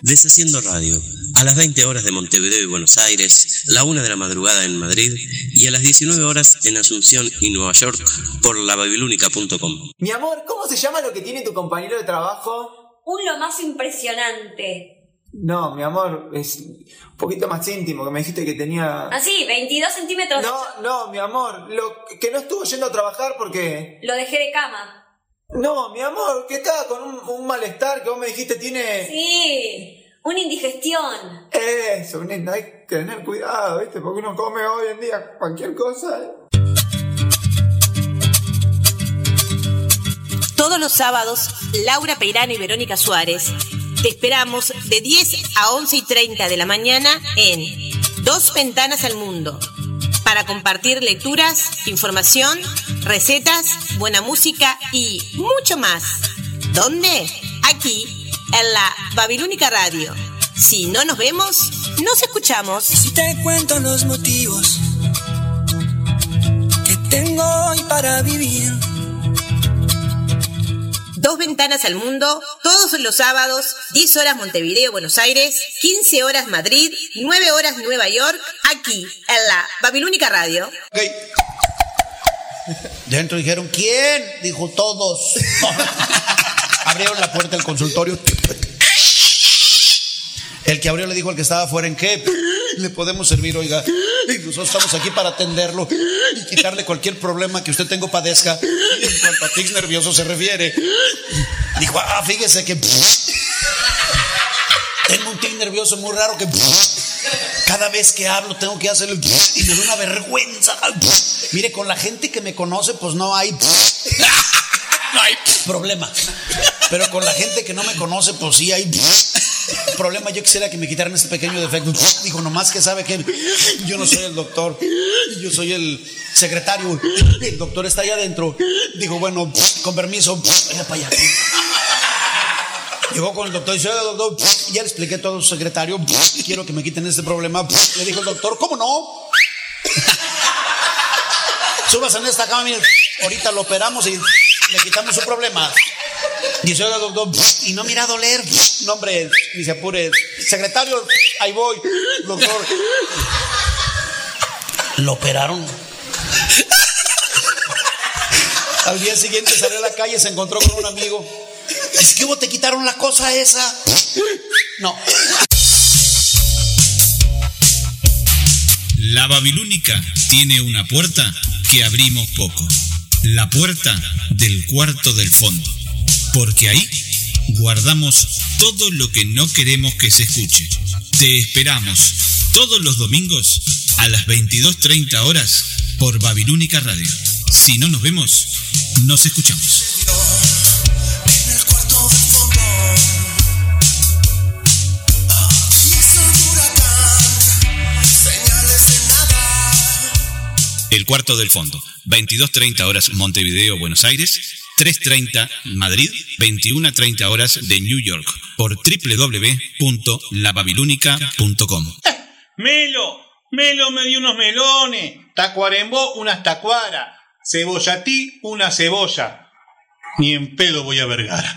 Speaker 35: Deshaciendo Radio. A las 20 horas de Montevideo y Buenos Aires, la 1 de la madrugada en Madrid y a las 19 horas en Asunción y Nueva York por lababilúnica.com.
Speaker 30: Mi amor, ¿cómo se llama lo que tiene tu compañero de trabajo?
Speaker 36: Un lo más impresionante.
Speaker 30: No, mi amor, es un poquito más íntimo, que me dijiste que tenía...
Speaker 36: Ah, sí, 22 centímetros.
Speaker 30: No, no, mi amor, lo que no estuvo yendo a trabajar porque...
Speaker 36: Lo dejé de cama.
Speaker 30: No, mi amor, que estaba con un, un malestar que vos me dijiste tiene...
Speaker 36: Sí, una indigestión.
Speaker 30: Eso, nena, hay que tener cuidado, ¿viste? Porque uno come hoy en día cualquier cosa. ¿eh?
Speaker 37: Todos los sábados, Laura Peirano y Verónica Suárez te esperamos de 10 a 11 y 30 de la mañana en Dos Ventanas al Mundo para compartir lecturas, información, recetas, buena música y mucho más. ¿Dónde? Aquí, en la Babilónica Radio. Si no nos vemos, nos escuchamos.
Speaker 16: Si te cuento los motivos que tengo hoy para vivir.
Speaker 37: Dos ventanas al mundo, todos los sábados, 10 horas Montevideo, Buenos Aires, 15 horas Madrid, 9 horas Nueva York, aquí, en la Babilónica Radio.
Speaker 38: Dentro dijeron, ¿quién? Dijo todos. Abrieron la puerta del consultorio. El que abrió le dijo al que estaba afuera, ¿en qué? Le podemos servir, oiga. Nosotros estamos aquí para atenderlo y quitarle cualquier problema que usted tenga o padezca. En cuanto a tics nervioso se refiere. Dijo, ah, fíjese que... Tengo un tic nervioso muy raro que... Cada vez que hablo tengo que hacerlo y me da una vergüenza. Mire, con la gente que me conoce, pues no hay... No hay problema. Pero con la gente que no me conoce, pues sí hay problema. Yo quisiera que me quitaran este pequeño defecto. Digo, nomás que sabe que yo no soy el doctor, yo soy el secretario. El doctor está allá adentro. Digo, bueno, con permiso, vaya para allá. Llegó con el doctor y dice, "Oiga, doctor, ya le expliqué todo su secretario, quiero que me quiten este problema. Le dijo el doctor, ¿cómo no? Subas en esta cama, ahorita lo operamos y le quitamos su problema. Dice, oiga, doctor, y no mira a doler. No, hombre, ni se apure. Secretario, ahí voy, doctor. Lo operaron. Al día siguiente salió a la calle, se encontró con un amigo. Es que hubo, te quitaron la cosa esa. No.
Speaker 15: La Babilónica tiene una puerta que abrimos poco. La puerta del cuarto del fondo. Porque ahí guardamos todo lo que no queremos que se escuche. Te esperamos todos los domingos a las 22.30 horas por Babilónica Radio. Si no nos vemos, nos escuchamos.
Speaker 39: El Cuarto del Fondo. 22.30 horas Montevideo, Buenos Aires. 3.30 Madrid, 21.30 horas de New York por www.lababilúnica.com.
Speaker 6: Melo, Melo me dio unos melones. Tacuarembó, unas tacuaras. Cebollatí, una cebolla. Ni en pedo voy a Vergara.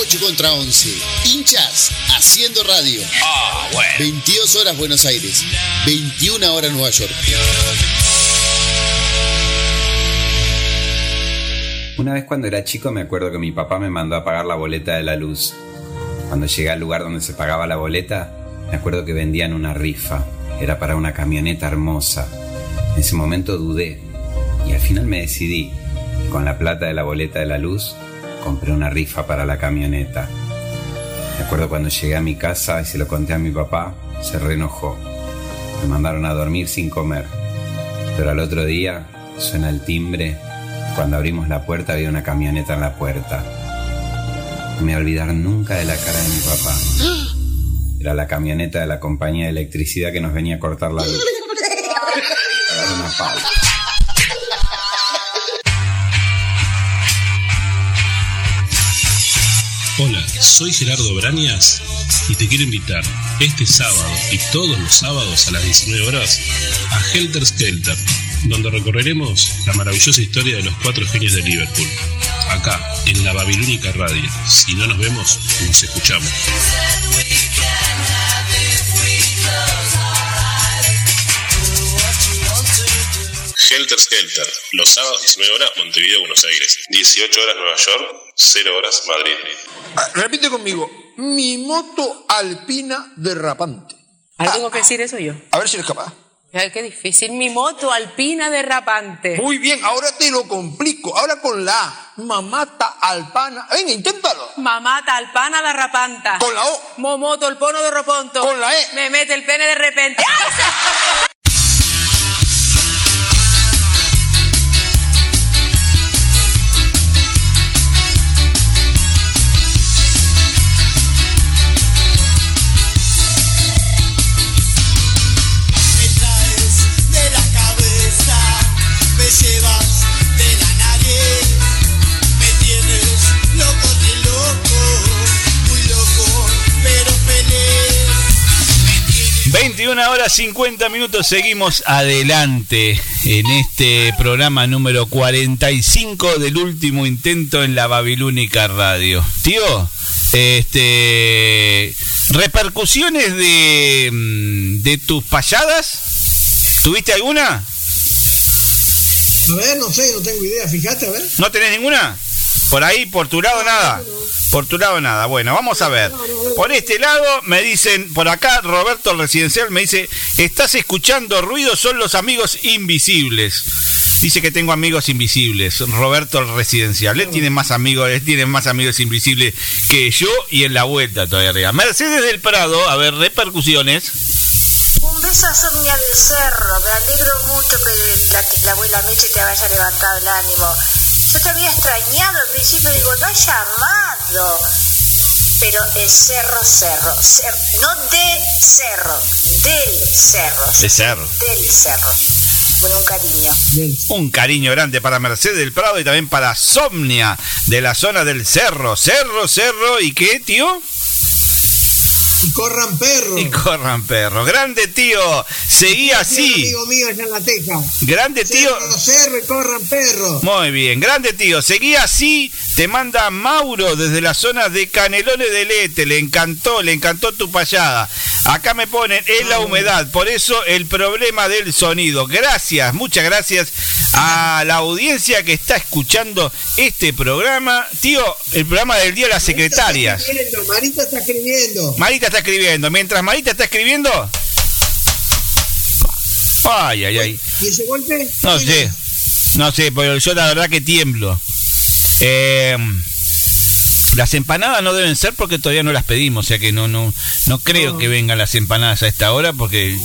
Speaker 3: 8 contra 11. Hinchas haciendo radio.
Speaker 40: Ah, bueno.
Speaker 3: 22 horas Buenos Aires. 21 horas Nueva York.
Speaker 30: Una vez cuando era chico me acuerdo que mi papá me mandó a pagar la boleta de la luz. Cuando llegué al lugar donde se pagaba la boleta, me acuerdo que vendían una rifa. Era para una camioneta hermosa. En ese momento dudé y al final me decidí. Con la plata de la boleta de la luz, compré una rifa para la camioneta. Me acuerdo cuando llegué a mi casa y se lo conté a mi papá, se reenojó. Me mandaron a dormir sin comer. Pero al otro día suena el timbre. Cuando abrimos la puerta había una camioneta en la puerta. No me voy a olvidar nunca de la cara de mi papá. Era la camioneta de la compañía de electricidad que nos venía a cortar la luz. Era una pausa.
Speaker 21: Soy Gerardo Brañas y te quiero invitar este sábado y todos los sábados a las 19 horas a Helter Skelter, donde recorreremos la maravillosa historia de los cuatro genios de Liverpool. Acá, en la Babilónica Radio. Si no nos vemos, nos escuchamos.
Speaker 41: Helter Skelter, los sábados 19 horas Montevideo, Buenos Aires, 18 horas Nueva York, 0 horas Madrid.
Speaker 24: Ah, Repite conmigo. Mi moto alpina derrapante.
Speaker 35: Ahora tengo que decir eso yo.
Speaker 24: A ver si eres capaz.
Speaker 35: Ay, qué difícil. Mi moto alpina derrapante.
Speaker 24: Muy bien, ahora te lo complico. Ahora con la A. Mamata alpana. Venga, inténtalo.
Speaker 35: Mamata alpana derrapanta.
Speaker 24: Con la O.
Speaker 35: Momoto el pono de roponto.
Speaker 24: Con la E.
Speaker 35: Me mete el pene de repente.
Speaker 10: Me
Speaker 15: 21 horas 50 minutos, seguimos adelante en este programa número 45 del último intento en la Babilónica Radio. Tío, este repercusiones de, mm, de tus payadas, ¿tuviste alguna?
Speaker 17: A ver, no sé, no tengo idea. Fíjate, a ver.
Speaker 15: ¿No tenés ninguna? Por ahí, por tu lado, nada. Por tu lado, nada. Bueno, vamos a ver. Por este lado, me dicen, por acá, Roberto el Residencial me dice: Estás escuchando ruido, son los amigos invisibles. Dice que tengo amigos invisibles. Roberto el Residencial. Él tiene más amigos, él tiene más amigos invisibles que yo y en la vuelta todavía arriba. Mercedes del Prado, a ver, repercusiones.
Speaker 18: Un beso a Somnia del Cerro. Me alegro mucho que la, la abuela Meche te haya levantado el ánimo. Yo te había extrañado al principio, digo, no ha llamado. Pero es cerro, cerro. cer- no de cerro, del cerro.
Speaker 15: De cerro.
Speaker 18: Del cerro. Con un cariño.
Speaker 15: Un cariño grande para Mercedes del Prado y también para Somnia de la zona del Cerro. Cerro, Cerro, ¿y qué, tío?
Speaker 17: Y corran perros.
Speaker 15: Y corran perros. Grande tío, seguí así.
Speaker 17: Amigo mío allá en la teja.
Speaker 15: Grande tío.
Speaker 17: Cerro, cerro y corran perros.
Speaker 15: Muy bien, grande tío, seguí así. Te manda Mauro desde la zona de Canelones del Este. Le encantó, le encantó tu payada. Acá me ponen, es la humedad, por eso el problema del sonido. Gracias, muchas gracias a la audiencia que está escuchando este programa. Tío, el programa del Día de las Secretarias.
Speaker 17: Marita está escribiendo.
Speaker 15: Marita está escribiendo. Mientras Marita está escribiendo. Ay, ay, ay.
Speaker 17: ¿Y ese golpe?
Speaker 15: No sé. No sé, pero yo la verdad que tiemblo. Eh, las empanadas no deben ser porque todavía no las pedimos, o sea que no no no creo que vengan las empanadas a esta hora porque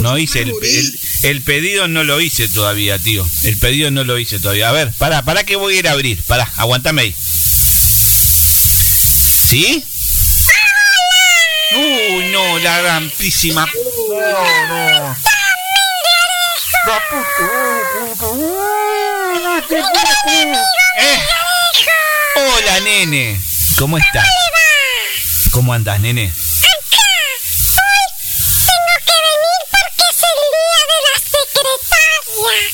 Speaker 15: no hice el, el, el pedido no lo hice todavía, tío. El pedido no lo hice todavía. A ver, pará, pará que voy a ir a abrir. Pará, aguantame ahí. ¿Sí? Uy, no, la rampísima. No, no. Eh. Hola, nene. ¿Cómo estás? ¿Cómo andas, nene?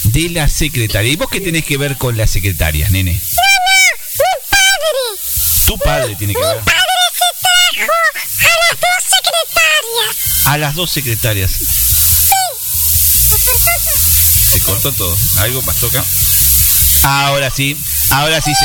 Speaker 15: De la secretaria. ¿Y vos qué tenés que ver con las secretarias, nene? Tu padre tiene que ver. A las dos secretarias. Se cortó todo. Algo pasó acá. Ahora sí. Ahora sí se.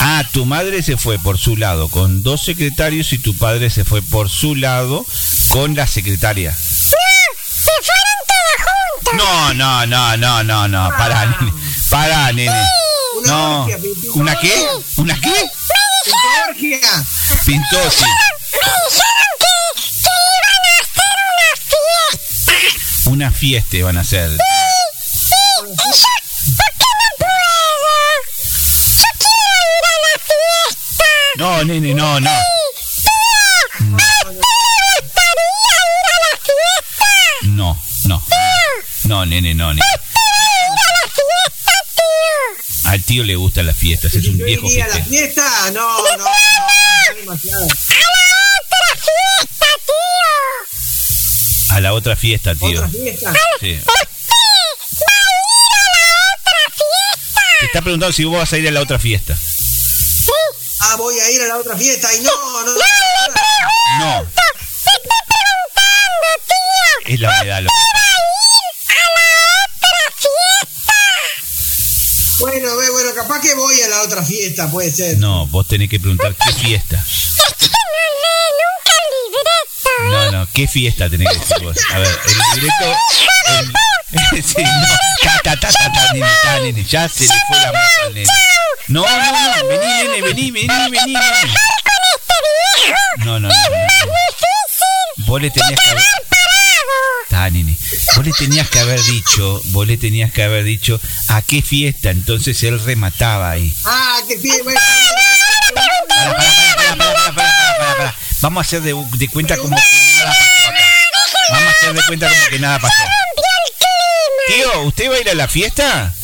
Speaker 15: Ah, tu madre se fue por su lado con dos secretarios y tu padre se fue por su lado con la secretaria. No, no, no, no, no, no, pará, nene. Pará, nene. No. ¿Una qué? ¿Una qué? Pintó, sí. Una fiesta van a hacer. No, nene, no, no. No, no. No, nene, no, nene. Al tío le gustan las fiestas, es un viejo
Speaker 17: iría a la fiesta? No, no, no.
Speaker 15: A la otra fiesta, tío.
Speaker 17: ¿Otra fiesta?
Speaker 15: Sí. Te está preguntando si vos vas a ir a la otra fiesta.
Speaker 17: Ah, voy a ir a la otra fiesta y no, no.
Speaker 15: No. Es la humedad lo
Speaker 17: Bueno, ve, bueno, capaz que voy a la otra fiesta, puede ser.
Speaker 15: No, vos tenés que preguntar qué fiesta. No, no, ¿qué fiesta tenés que decir vos? A ver, el libreto. el- sí, no. Ta, ta, ta, ta, ta, nene, ta, nene, ya se le fue la moto al nene. No, no, no, vení, nene, vení, vení, vení, nene. No, no, no. no, no. Vos le tenías que haber. Ta, nene. Vos le tenías que haber dicho, vos le tenías que haber dicho a qué fiesta, entonces él remataba ahí.
Speaker 17: Ah, qué fiesta.
Speaker 15: Vamos a hacer de, de cuenta como que nada pasó acá. Vamos a hacer de cuenta como que nada pasó. Tío, ¿usted va a ir a la fiesta?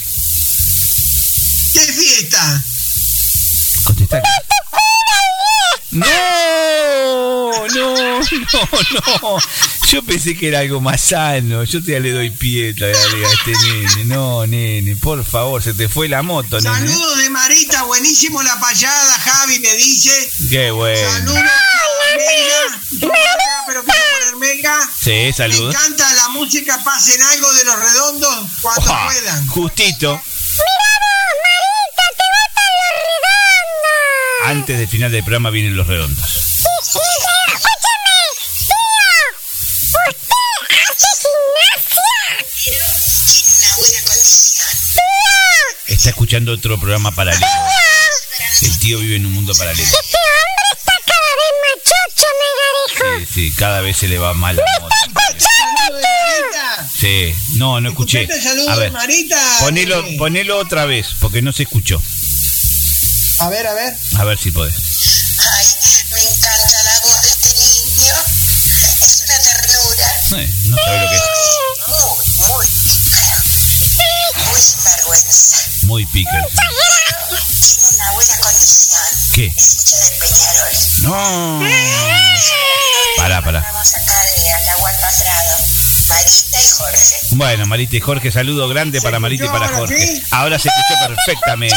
Speaker 17: ¿Qué fiesta?
Speaker 15: Contestar. No, no, no, no. Yo pensé que era algo más sano. Yo te le doy pie todavía a este nene. No, nene, por favor, se te fue la moto, nene.
Speaker 17: Saludos de Marita, buenísimo la payada, Javi me dice.
Speaker 15: Qué bueno.
Speaker 17: Saludos. Pero quiero poner.
Speaker 15: Sí,
Speaker 17: Me
Speaker 15: saludos.
Speaker 17: encanta la música, pasen algo de los redondos cuando
Speaker 15: Oja,
Speaker 17: puedan.
Speaker 15: Justito. Antes del final del programa vienen los redondos. Está escuchando otro programa paralelo. El tío vive en un mundo paralelo.
Speaker 18: Este hombre está cada vez más chocho, me
Speaker 15: Sí, cada vez se le va mal. Sí, no, no escuché. A ver, ponelo, ponelo otra vez, porque no se escuchó.
Speaker 9: A ver, a ver.
Speaker 15: A ver si podés.
Speaker 22: Ay, me encanta la voz de este niño. Es una ternura.
Speaker 15: Eh, no sabe lo que es.
Speaker 22: Muy, muy pícaro. Muy sinvergüenza.
Speaker 15: Muy pica.
Speaker 22: Tiene una buena condición.
Speaker 15: ¿Qué?
Speaker 22: Es hincha de Peñarol.
Speaker 15: No. Pará, pará.
Speaker 22: Vamos acá de Atahualpa Prado. Marita y Jorge.
Speaker 15: Bueno, Marita y Jorge, saludo grande para Marita y para Jorge. Ahora se escuchó perfectamente.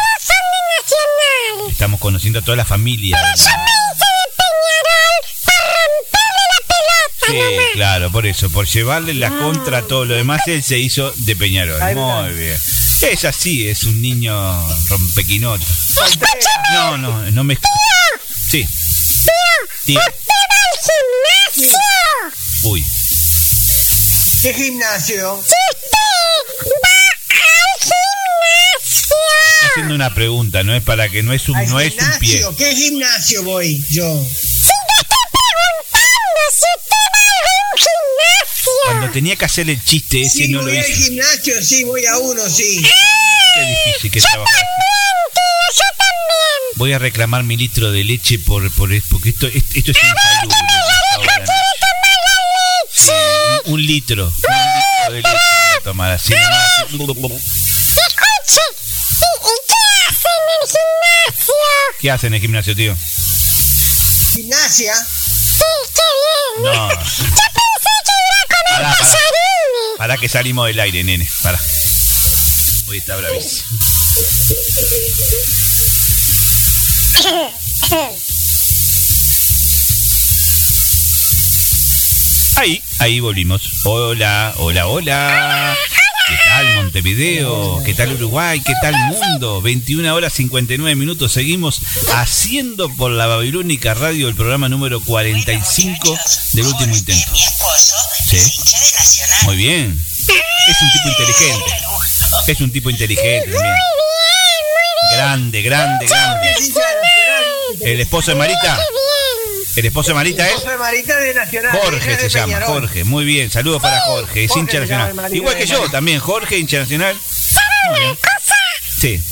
Speaker 15: Estamos conociendo a toda la familia. Sí, claro, por eso, por llevarle la contra a todo lo demás, él se hizo de Peñarol. Muy bien. Es así, es un niño rompequinoto. No, no, no me escucha. Sí. Tío. Uy,
Speaker 9: ¿Qué gimnasio?
Speaker 15: Haciendo una pregunta, no es para que no es un,
Speaker 9: ¿Al
Speaker 15: no es un pie.
Speaker 9: gimnasio? ¿Qué gimnasio voy yo?
Speaker 15: Cuando tenía que hacer el chiste ese
Speaker 9: Sí,
Speaker 15: no lo
Speaker 9: voy al
Speaker 15: hice.
Speaker 9: gimnasio, sí, voy a uno, sí.
Speaker 15: Qué difícil que trabajar. Voy a reclamar mi litro de leche por, por porque esto, esto es insalubre. un, un litro. Un litro de leche voy a tomar así nomás. ¿Qué hacen en el gimnasio, tío?
Speaker 9: Gimnasia.
Speaker 15: No. Pará, pará. Pará que salimos del aire, nene. Pará. Hoy está bravísimo. Ahí, ahí volvimos. Hola, hola, hola. ¿Qué tal Montevideo? ¿Qué tal Uruguay? ¿Qué tal mundo? 21 horas 59 minutos. Seguimos haciendo por la Babilónica Radio el programa número 45 del último intento. Sí. Muy bien. Es un tipo inteligente. Es un tipo inteligente también. Grande, grande, grande. El esposo de Marita. El esposo de Marita es
Speaker 9: José Marita de Nacional.
Speaker 15: Jorge se
Speaker 9: de
Speaker 15: llama,
Speaker 9: Peñarol.
Speaker 15: Jorge. Muy bien, saludos para Jorge, es
Speaker 9: Jorge
Speaker 15: hincha nacional.
Speaker 9: el
Speaker 15: Igual
Speaker 9: de
Speaker 15: que yo también, Jorge, hincha nacional. Muy bien. Sí.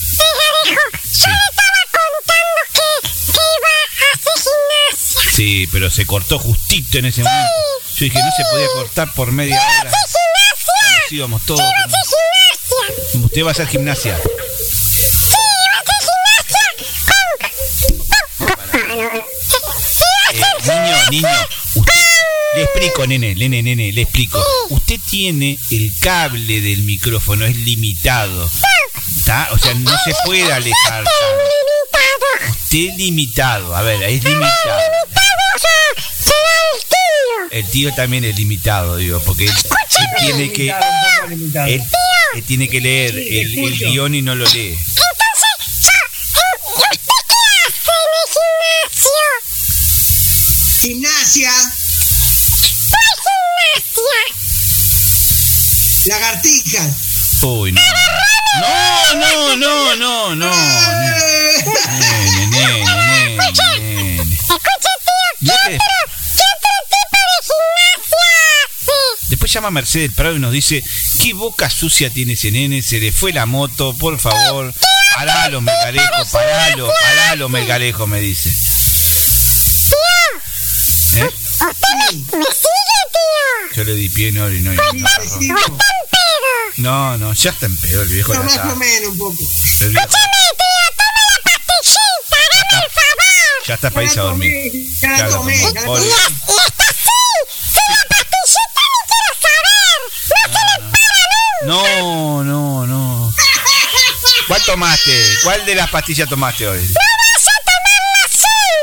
Speaker 15: Sí, pero se cortó justito en ese momento. Yo dije, no se podía cortar por media hora. Nos íbamos todos. Usted va a hacer gimnasia. Niño, usted, le explico, nene, nene, nene, le explico. Usted tiene el cable del micrófono, es limitado. O sea, no se puede alejar. Usted es limitado, a ver, es limitado. El tío también es limitado, digo, porque él, él tiene que él, él tiene que leer el, el guion y no lo lee.
Speaker 9: Gimnasia. Lagartijas.
Speaker 15: Uy, no. No, no, no, no, no. Nene, nene, nene, nene. Deje de- Después llama Mercedes Prado y nos dice, qué boca sucia tiene ese nene, se le fue la moto, por favor. Paralo, Melgarejo, paralo, paralo, Melgarejo, me dice. ¿Eh? Yo le di pie, no, y no, y no. No, no, ya está en pedo el viejo.
Speaker 9: No, más
Speaker 15: está.
Speaker 9: o menos un poco.
Speaker 15: El viejo ya está para irse a dormir.
Speaker 9: Ya la
Speaker 15: Ya la
Speaker 9: tomé,
Speaker 15: tomó.
Speaker 9: ya la
Speaker 15: Pobre.
Speaker 9: tomé.
Speaker 15: No, no, no. ¿Cuál tomaste? ¿Cuál de las pastillas tomaste hoy?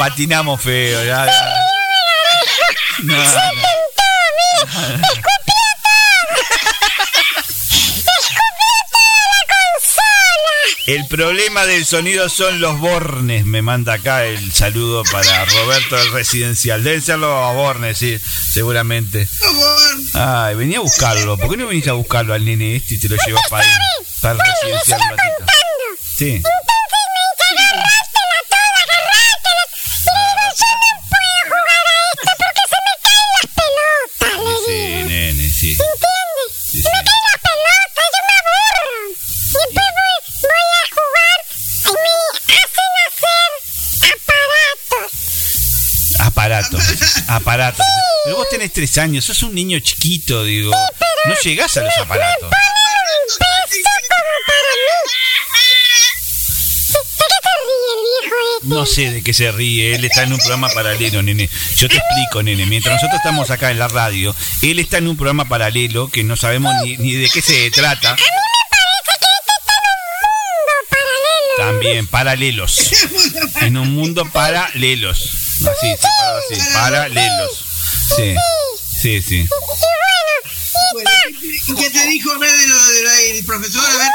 Speaker 15: Patinamos feo, ya, ya. No, no. El problema del sonido son los bornes. Me manda acá el saludo para Roberto del Residencial. Deben ser los bornes, sí, seguramente. Ay, venía a buscarlo. ¿Por qué no viniste a buscarlo al nene este y te lo llevas para ahí? Para el residencial un ratito. Sí, Aparatos. Pero vos tenés tres años, sos un niño chiquito, digo. No llegás a los aparatos. No sé de qué se ríe, él está en un programa paralelo, nene. Yo te explico, nene. Mientras nosotros estamos acá en la radio, él está en un programa paralelo que no sabemos ni, ni de qué se trata. También, paralelos. En un mundo paralelos. Así, así, paralelos. Sí, sí, sí.
Speaker 9: Bueno, ¿y qué te dijo ver de lo del profesor? A ver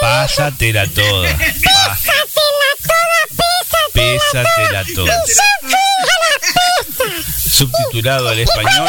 Speaker 15: Pásatela toda. Pa- Pésatela toda. Subtitulado al español.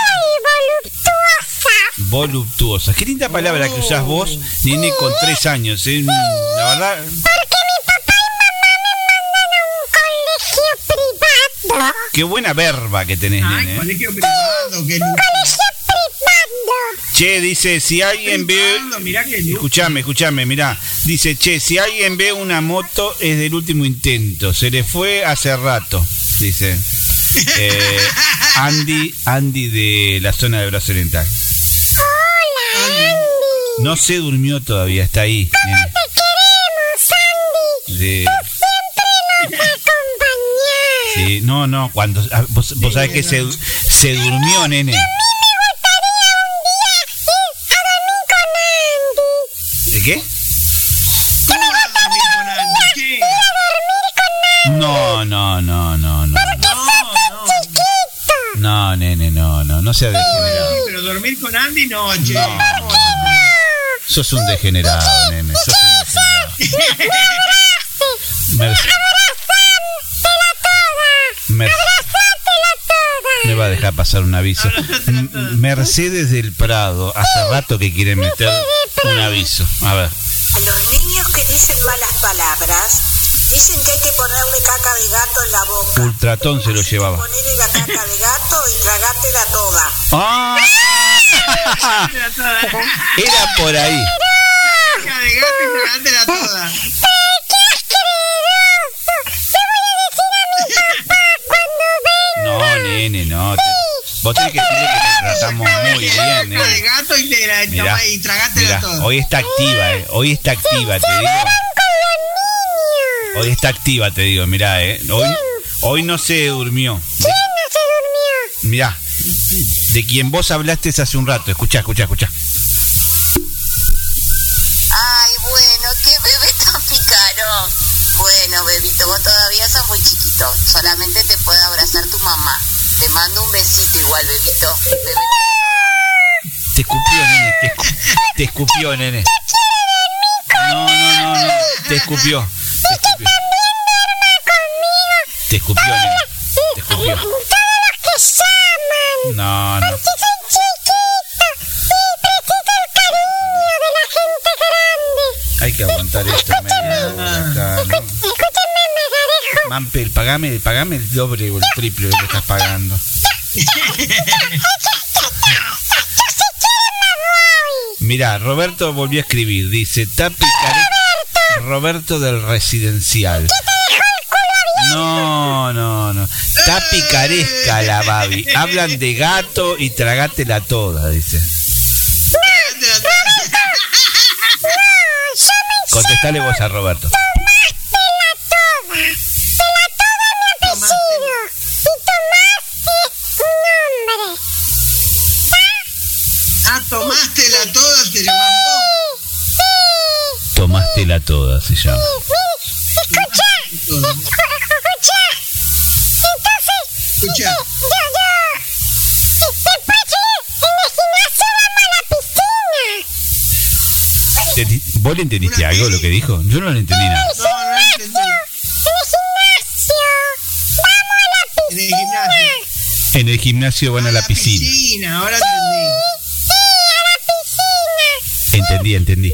Speaker 15: Voluptuosas. Qué linda palabra que usás vos, nene, con tres años. ¿eh? La verdad. Qué buena verba que tenés, nene. ¿eh?
Speaker 9: Colegio privado, que
Speaker 15: Che, dice, si alguien ve...
Speaker 9: mirá que
Speaker 15: Escuchame, escuchame, mirá. Dice, che, si alguien ve una moto es del último intento. Se le fue hace rato, dice. Eh, Andy, Andy de la zona de Brazo Oriental. No se durmió todavía, está ahí. nene. Sí. Sí, no, no, cuando ah, vos, vos sabés que se, Se durmió, nene. ¿De qué?
Speaker 17: ¿Cómo vas a dormir con Andy? ¿Qué?
Speaker 15: No, no, no, no, no. No, nene, no, no, no sea degenerado.
Speaker 17: Pero dormir con Andy no, che.
Speaker 15: No. Sos un degenerado, nene. Sos un degenerado. Merce- Mer- Me va a dejar pasar un aviso. Mercedes del Prado, hace rato que quiere meter un aviso. A ver.
Speaker 18: A los niños que dicen malas palabras, dicen que hay que ponerle caca de gato en la boca.
Speaker 15: Ultratón se lo llevaba.
Speaker 18: Ponerle la caca de gato y tragártela toda.
Speaker 15: ¡Ah! Era por ahí.
Speaker 17: Caca de gato y tragártela toda.
Speaker 15: No, nene, no. te- Vos tenés que decirle que te tratamos muy bien,
Speaker 17: Caca de
Speaker 15: nene.
Speaker 17: gato y, te la,
Speaker 15: Mirá,
Speaker 17: toma y tragátela
Speaker 15: mirá,
Speaker 17: toda.
Speaker 15: hoy está activa, eh. Hoy está activa, te digo. Hoy está activa, te digo, mirá, eh. Hoy, hoy no se durmió. Mirá, de quien vos hablaste hace un rato. Escuchá, escuchá, escuchá.
Speaker 18: Ay, bueno, qué bebé tan picarón. Bueno, bebito, vos todavía sos muy chiquito. Solamente te puede abrazar tu mamá. Te mando un besito igual, bebito. Bebé-
Speaker 15: Te escupió, nene. Te escupió, nene. No, no, no, no. Te escupió. Te escupió. Te escupió, nene. Te escupió. No, no. Hay que aguantar esto hora acá, ¿no? Mampel, pagame, pagame el doble o el triple de lo que estás pagando. Mira, Roberto volvió a escribir. Dice, está picaresca. Roberto del residencial. No, no, no. Está picaresca la Babi. Hablan de gato y tragátela toda, dice. Contestale vos a Roberto.
Speaker 17: Ah, tomásela toda, te llamás vos.
Speaker 15: Tomástela toda, se llama.
Speaker 17: Escucha.
Speaker 15: ¿Te- ¿Vos le entendiste algo lo que dijo? Yo no le entendí nada.
Speaker 17: No, no entendí. En el gimnasio.
Speaker 15: En el gimnasio van a la piscina.
Speaker 17: Piscina, ahora entendí.
Speaker 15: Entendí, entendí.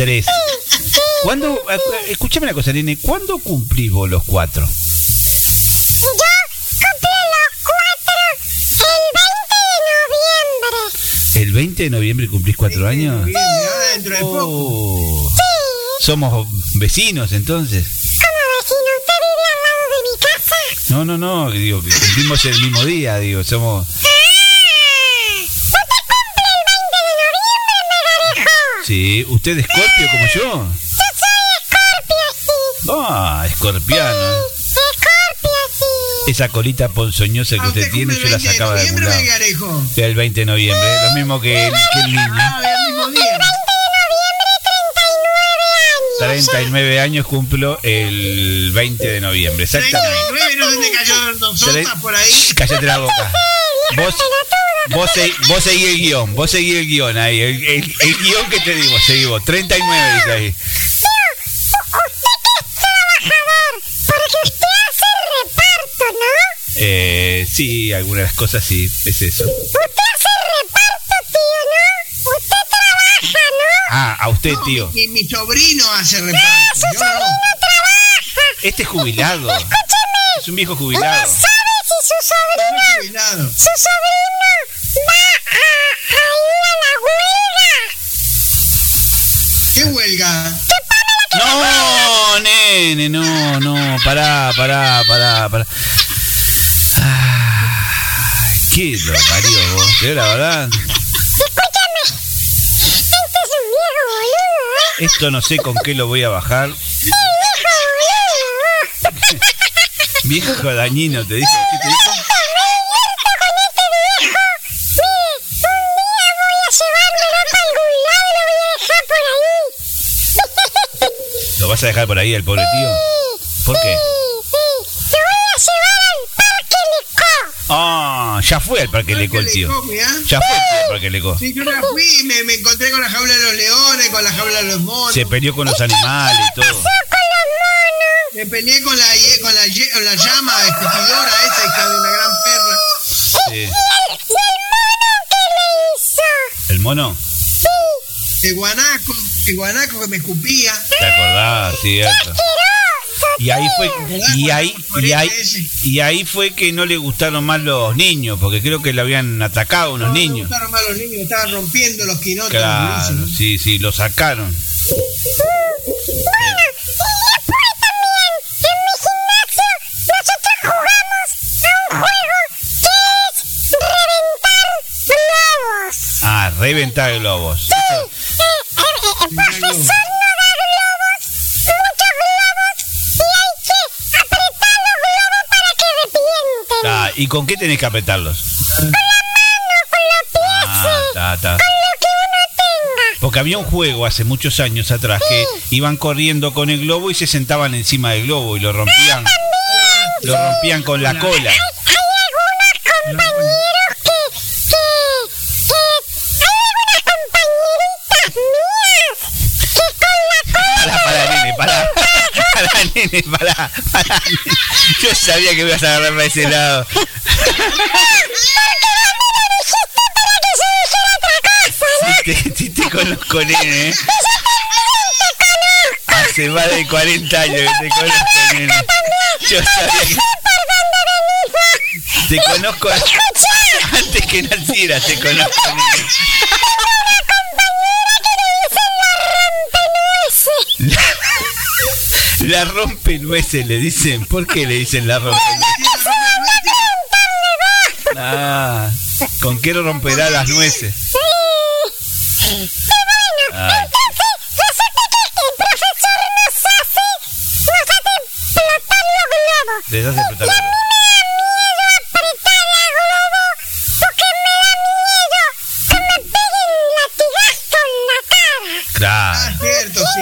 Speaker 15: Tres. ¿Cuándo? Escúchame una cosa, nene, ¿cuándo cumplís vos los cuatro? ¿El 20 de noviembre cumplís cuatro años?
Speaker 17: Ahora dentro de poco.
Speaker 15: Oh. Somos vecinos entonces. No, no, no, digo, cumplimos el mismo día, digo, somos... Sí, ¿usted es escorpio como yo? Ah, escorpiano. Esa colita ponzoñosa que
Speaker 17: Ah,
Speaker 15: usted
Speaker 17: usted
Speaker 15: tiene, yo la
Speaker 17: 20 de
Speaker 15: sacaba de algún lado. El 20 de noviembre, lo mismo que el, que el niño.
Speaker 17: Ah, el mismo día.
Speaker 15: 39 años cumplo el 20 de noviembre, exactamente.
Speaker 17: 39, no se te cayó por ahí.
Speaker 15: Cállate la boca. Vos, vos, se- vos seguí el guion, vos seguí el guion ahí, el, el- el guion que te digo, seguí vos. 39 dice ahí.
Speaker 42: Porque usted hace reparto, ¿no?
Speaker 15: Eh, sí, algunas cosas sí, es eso.
Speaker 42: Usted hace reparto, tío, ¿no? Usted trabaja, ¿no?
Speaker 15: Ah, a usted, tío.
Speaker 17: Mi, mi sobrino hace reparto. Yo no.
Speaker 15: Este es jubilado. Es un viejo jubilado.
Speaker 42: ¿Sabe si su sobrino, su sobrino
Speaker 15: nene, no, no, pará, pará, pará, pará. ¿Qué lo parió vos? La verdad.
Speaker 42: Escúchame. Este es un viejo boludo, ¿eh?
Speaker 15: Esto no sé con qué lo voy a bajar.
Speaker 42: ¡Qué viejo boludo!
Speaker 15: Viejo dañino, te dijo. ¿Qué te dijo? Vas a dejar por ahí el pobre tío? ¿Por qué?
Speaker 42: Sí, sí. Lo voy a llevar al Parque Lecó.
Speaker 15: Ah, ya fue al parque Leco el tío.
Speaker 17: Lecó, mirá.
Speaker 15: Ya fue al parque Leco.
Speaker 17: Sí, yo ya fui y me, me encontré con la jaula de los leones, con la jaula de los monos.
Speaker 15: Se peleó con los animales y todo.
Speaker 42: Con los monos.
Speaker 17: Me peleé con la, ye- con la, ye- con la llama escupidora esa, hija de una gran perra.
Speaker 15: Sí.
Speaker 42: ¿Y el, y el mono qué le hizo?
Speaker 15: ¿El mono?
Speaker 17: El guanaco, el guanaco que me escupía.
Speaker 15: ¿Te acordás? Cierto. Y ahí fue y ahí y ahí y ahí fue que no le gustaron más los niños, porque creo que le habían atacado unos
Speaker 17: No me
Speaker 15: niños.
Speaker 17: gustaron más los niños, estaban rompiendo los quinotos.
Speaker 15: Claro, sí, sí, lo sacaron.
Speaker 42: Bueno, y después también en mi gimnasio nosotros jugamos a un juego que es reventar globos.
Speaker 15: Ah, reventar globos.
Speaker 42: Sí, nos da globos, muchos globos, y hay que apretar los globos para que revienten.
Speaker 15: Ah, ¿y con qué tenés que apretarlos?
Speaker 42: Con la mano, con los pies,
Speaker 15: Ah, ta, ta.
Speaker 42: con lo que uno tenga.
Speaker 15: Porque había un juego hace muchos años atrás que iban corriendo con el globo y se sentaban encima del globo y lo rompían. Lo rompían con la cola. Nene, pará, pará. Yo sabía que me ibas a agarrar para ese lado. Si te, si te conozco, nene. ¿eh? Hace más de 40 años que te conozco, nene. Yo sabía que... Te conozco antes que naciera, te conozco, nene. La rompe nueces, le dicen. ¿Por qué le dicen la rompe Ah, ¿con qué romperá las nueces? Ay, les hace explotar la- Claro,
Speaker 17: Ah, cierto, sí.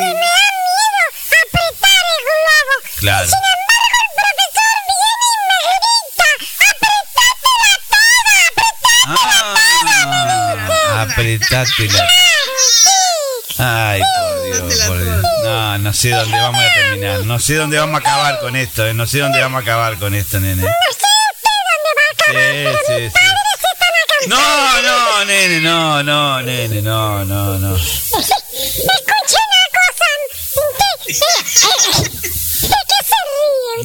Speaker 15: Claro. Ah, apretátela. Ay, por Dios, por Dios. No, no sé dónde vamos a terminar. No sé dónde vamos a acabar con esto. eh. No sé dónde vamos a acabar con esto, nene. Sí, sí, sí. No, no, nene, no, no, nene, no, no, no.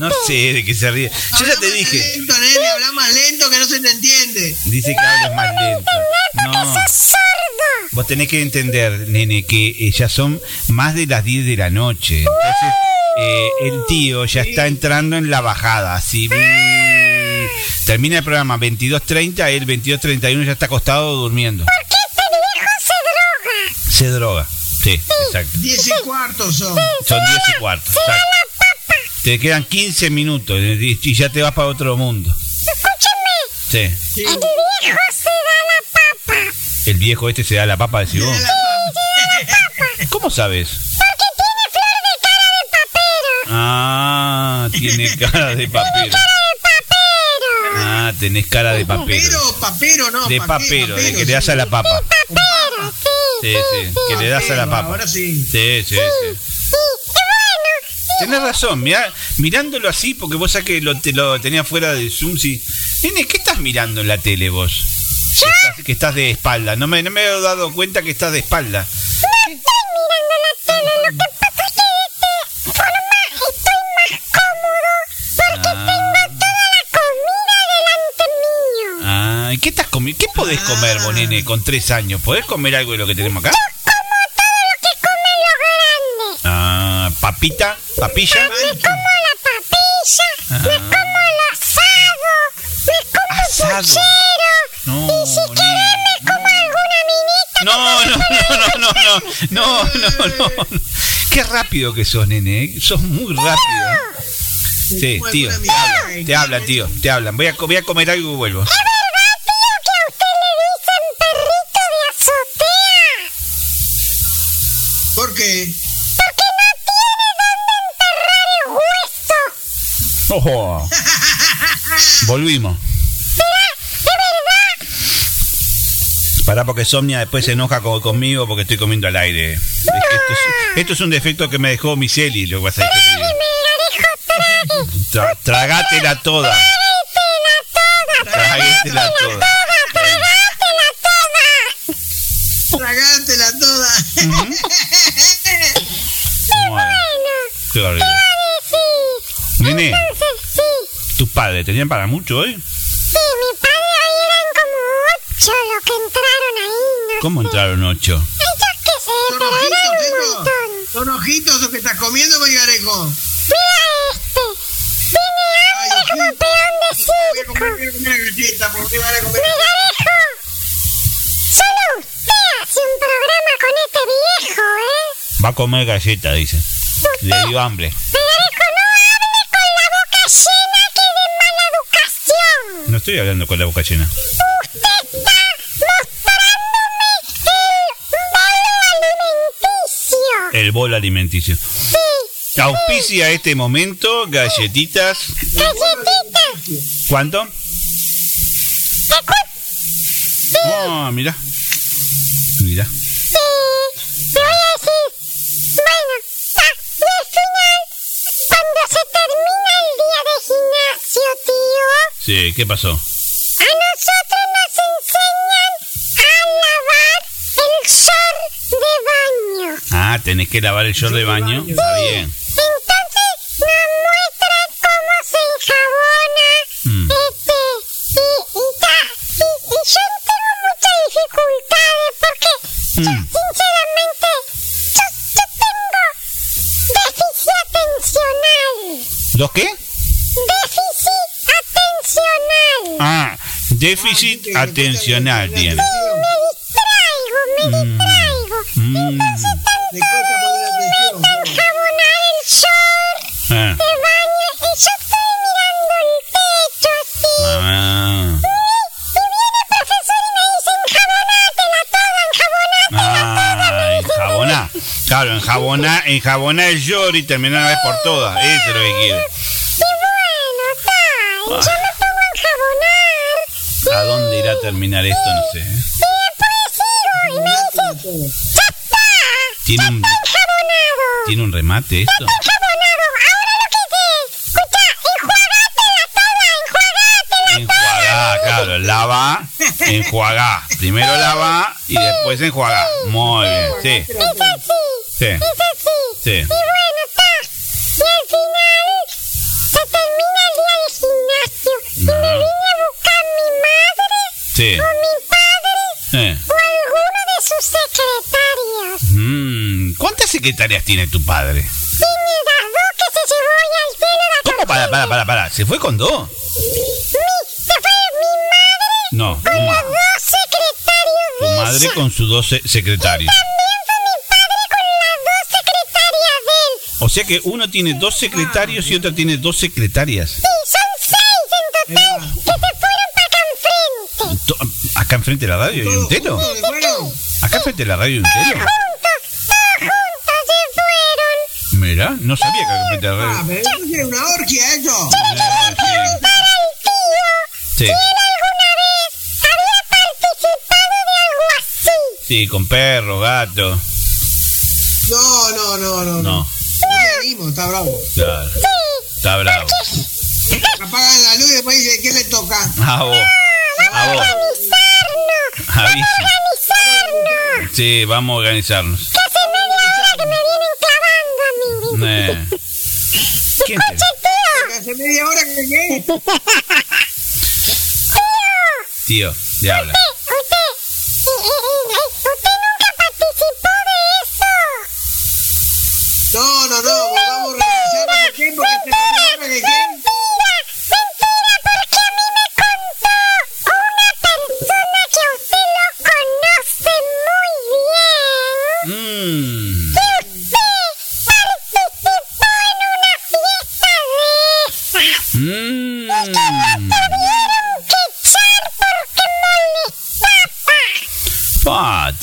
Speaker 15: No sé de qué se ríe. Yo ya te dije.
Speaker 17: Lento, nene, habla más lento que no se te entiende.
Speaker 15: Dice que hables más lento. No. Vos tenés que entender, nene, que eh, ya son más de las 10 de la noche. Entonces, eh, el tío ya está entrando en la bajada. Así. Termina el programa 22.30, él 22.31 ya está acostado durmiendo. Se droga. Sí, exacto.
Speaker 17: 10 y cuarto son.
Speaker 15: Son 10 y cuarto. Exacto. Te quedan 15 minutos y ya te vas para otro mundo.
Speaker 43: Escúchame,
Speaker 15: Sí.
Speaker 43: el viejo se da la papa.
Speaker 15: El viejo este se da la papa, decís vos. ¿Cómo sabes?
Speaker 43: Porque tiene flor de cara de papero.
Speaker 15: Ah, tiene cara de papero. Ah, tenés cara de papero.
Speaker 9: Pero, papero, no.
Speaker 15: De
Speaker 9: pa' qué,
Speaker 15: papero, de que le das a la papa.
Speaker 43: Papero, sí.
Speaker 15: Sí, sí, que le das a la papa.
Speaker 9: Ahora sí.
Speaker 15: Sí, sí, sí. Tenés razón, mirá, mirándolo así, porque vos sabés que lo, te lo tenía fuera de Zoom, sí. Nene, ¿qué estás mirando en la tele vos? Que estás, que estás de espalda. No me, no me he dado cuenta que estás de espalda.
Speaker 43: No estoy mirando la tele, lo que pasa es que de esta forma estoy más cómodo porque tengo toda la comida delante mío.
Speaker 15: Ah, ¿y qué estás comiendo? ¿Qué podés comer, vos, nene, con tres años? ¿Podés comer algo de lo que tenemos acá?
Speaker 43: Como todo lo que comen los grandes.
Speaker 15: Ah, papita, papilla.
Speaker 43: Me como la papilla, me
Speaker 15: Ah.
Speaker 43: como el asado, me como
Speaker 15: Asado.
Speaker 43: el puchero.
Speaker 15: No,
Speaker 43: y si querés me como alguna minita.
Speaker 15: No, no, no, no, no, no, no, no, no. Qué rápido que sos, nene. ¿eh? Sos muy rápido. ¿eh? Sí, tío, te hablan, te hablan, tío, te hablan. Voy a, voy a comer algo y vuelvo.
Speaker 43: ¿Es verdad,
Speaker 15: Ojo. Volvimos. Pará porque Somnia después se enoja co- conmigo porque estoy comiendo al aire. Es que esto, es, esto es un defecto que me dejó Miseli, lo que pasa es que te digo.
Speaker 43: Melgarejo, trague.
Speaker 15: Tra- tragátela toda.
Speaker 43: Trágatela toda.
Speaker 15: Trágatela toda.
Speaker 43: Tragátela
Speaker 9: Tragátela
Speaker 43: toda.
Speaker 9: toda.
Speaker 15: Bueno, qué horrible. Nene,
Speaker 43: Entonces, sí.
Speaker 15: ¿tus padres tenían para mucho hoy?
Speaker 43: Sí, mi padre hoy eran como ocho los que entraron ahí. No
Speaker 15: ¿Cómo
Speaker 43: sé.
Speaker 15: entraron ocho?
Speaker 43: Ellos qué sé,
Speaker 9: ¿Son
Speaker 43: pero
Speaker 9: ojitos
Speaker 43: eran un
Speaker 9: esos?
Speaker 43: montón.
Speaker 9: ¿Son ojitos los que estás comiendo, Melgarejo?
Speaker 43: Mira este. Tiene hambre como peón de
Speaker 9: Voy a
Speaker 43: circo.
Speaker 9: comer, voy a comer una galleta, porque van a comer.
Speaker 43: Melgarejo. Solo usted hace un programa con este viejo, ¿eh?
Speaker 15: Va a comer galleta, dice. Le dio hambre.
Speaker 43: Melgarejo, no hable con la boca llena que de mala educación.
Speaker 15: No estoy hablando con la boca llena.
Speaker 43: Usted está mostrándome el bolo alimenticio.
Speaker 15: El bol alimenticio.
Speaker 43: Sí,
Speaker 15: Auspicia este momento galletitas.
Speaker 43: galletitas.
Speaker 15: ¿Cuánto? Oh, mira. Mira.
Speaker 43: Sí, te voy a decir. Bueno, al final, cuando se termina el día de gimnasio, tío,
Speaker 15: Sí, ¿qué pasó?
Speaker 43: a nosotros nos enseñan a lavar el short de baño.
Speaker 15: Ah, tenés que lavar el short de baño. Está bien.
Speaker 43: Entonces nos muestra cómo se enjabona
Speaker 15: Mm.
Speaker 43: Déficit atencional
Speaker 15: tiene.
Speaker 43: Me distraigo, me
Speaker 15: Mm.
Speaker 43: distraigo.
Speaker 15: Mm.
Speaker 9: Le cuesta poner atención.
Speaker 43: Enjabonar el short
Speaker 15: Ah.
Speaker 43: de baño y yo estoy mirando el techo así.
Speaker 15: Ah.
Speaker 43: Y viene el profesor y me dice, enjabonátela toda, enjabonátela toda.
Speaker 15: Ah, enjaboná. Claro, enjaboná, enjaboná el short y terminar una vez por todas. Eso es lo que quiere. Terminar esto? No sé.
Speaker 43: Y me dice, ya está,
Speaker 15: ¿Tiene un,
Speaker 43: enjabonado.
Speaker 15: ¿tiene un remate esto?
Speaker 43: Enjabonado. Ahora lo que te... Escucha, enjuagátela toda, enjuagátela
Speaker 15: Enjuagá, claro, lava, enjuagá. Primero lava y después enjuagá. Muy bien, sí,
Speaker 43: Es así,
Speaker 15: sí,
Speaker 43: es así.
Speaker 15: sí. ¿Cuántas secretarias tiene tu padre?
Speaker 43: Tiene las dos que se llevó hoy al cielo la
Speaker 15: ¿Cómo? Para, para, para, para. ¿Se fue con dos?
Speaker 43: Mi, se fue mi madre
Speaker 15: No, tu,
Speaker 43: con
Speaker 15: ma-
Speaker 43: los dos secretarios
Speaker 15: tu
Speaker 43: de
Speaker 15: madre
Speaker 43: ella.
Speaker 15: con sus dos se- secretarios.
Speaker 43: También fue mi padre con las dos secretarias de él.
Speaker 15: O sea que uno tiene dos secretarios y otro tiene dos secretarias.
Speaker 43: Sí, son seis en total que se fueron para acá enfrente.
Speaker 15: Acá enfrente de la radio hay un telo.
Speaker 9: ¿Cómo se fueron?
Speaker 15: Acá enfrente de la radio hay un Mira, no sabía que la
Speaker 9: Ah, pero eso es una orgia eso.
Speaker 43: Para el tío,
Speaker 15: Sí,
Speaker 43: si él alguna vez había participado de algo así.
Speaker 15: sí, con perro, gato.
Speaker 9: No, no, no, no.
Speaker 15: No,
Speaker 9: No me animo, está bravo.
Speaker 15: claro. Está bravo.
Speaker 9: Apagan la luz y después dice, ¿qué le toca?
Speaker 15: A vos. A vos.
Speaker 43: Organizarnos.
Speaker 15: Avisa.
Speaker 43: Organizarnos.
Speaker 15: Sí, vamos a organizarnos.
Speaker 43: Que hace media hora que me vienen clavando a mí.
Speaker 15: Eh. ¿Quién te-
Speaker 43: Escuche, tío.
Speaker 9: Hace media hora que qué.
Speaker 15: Tío, le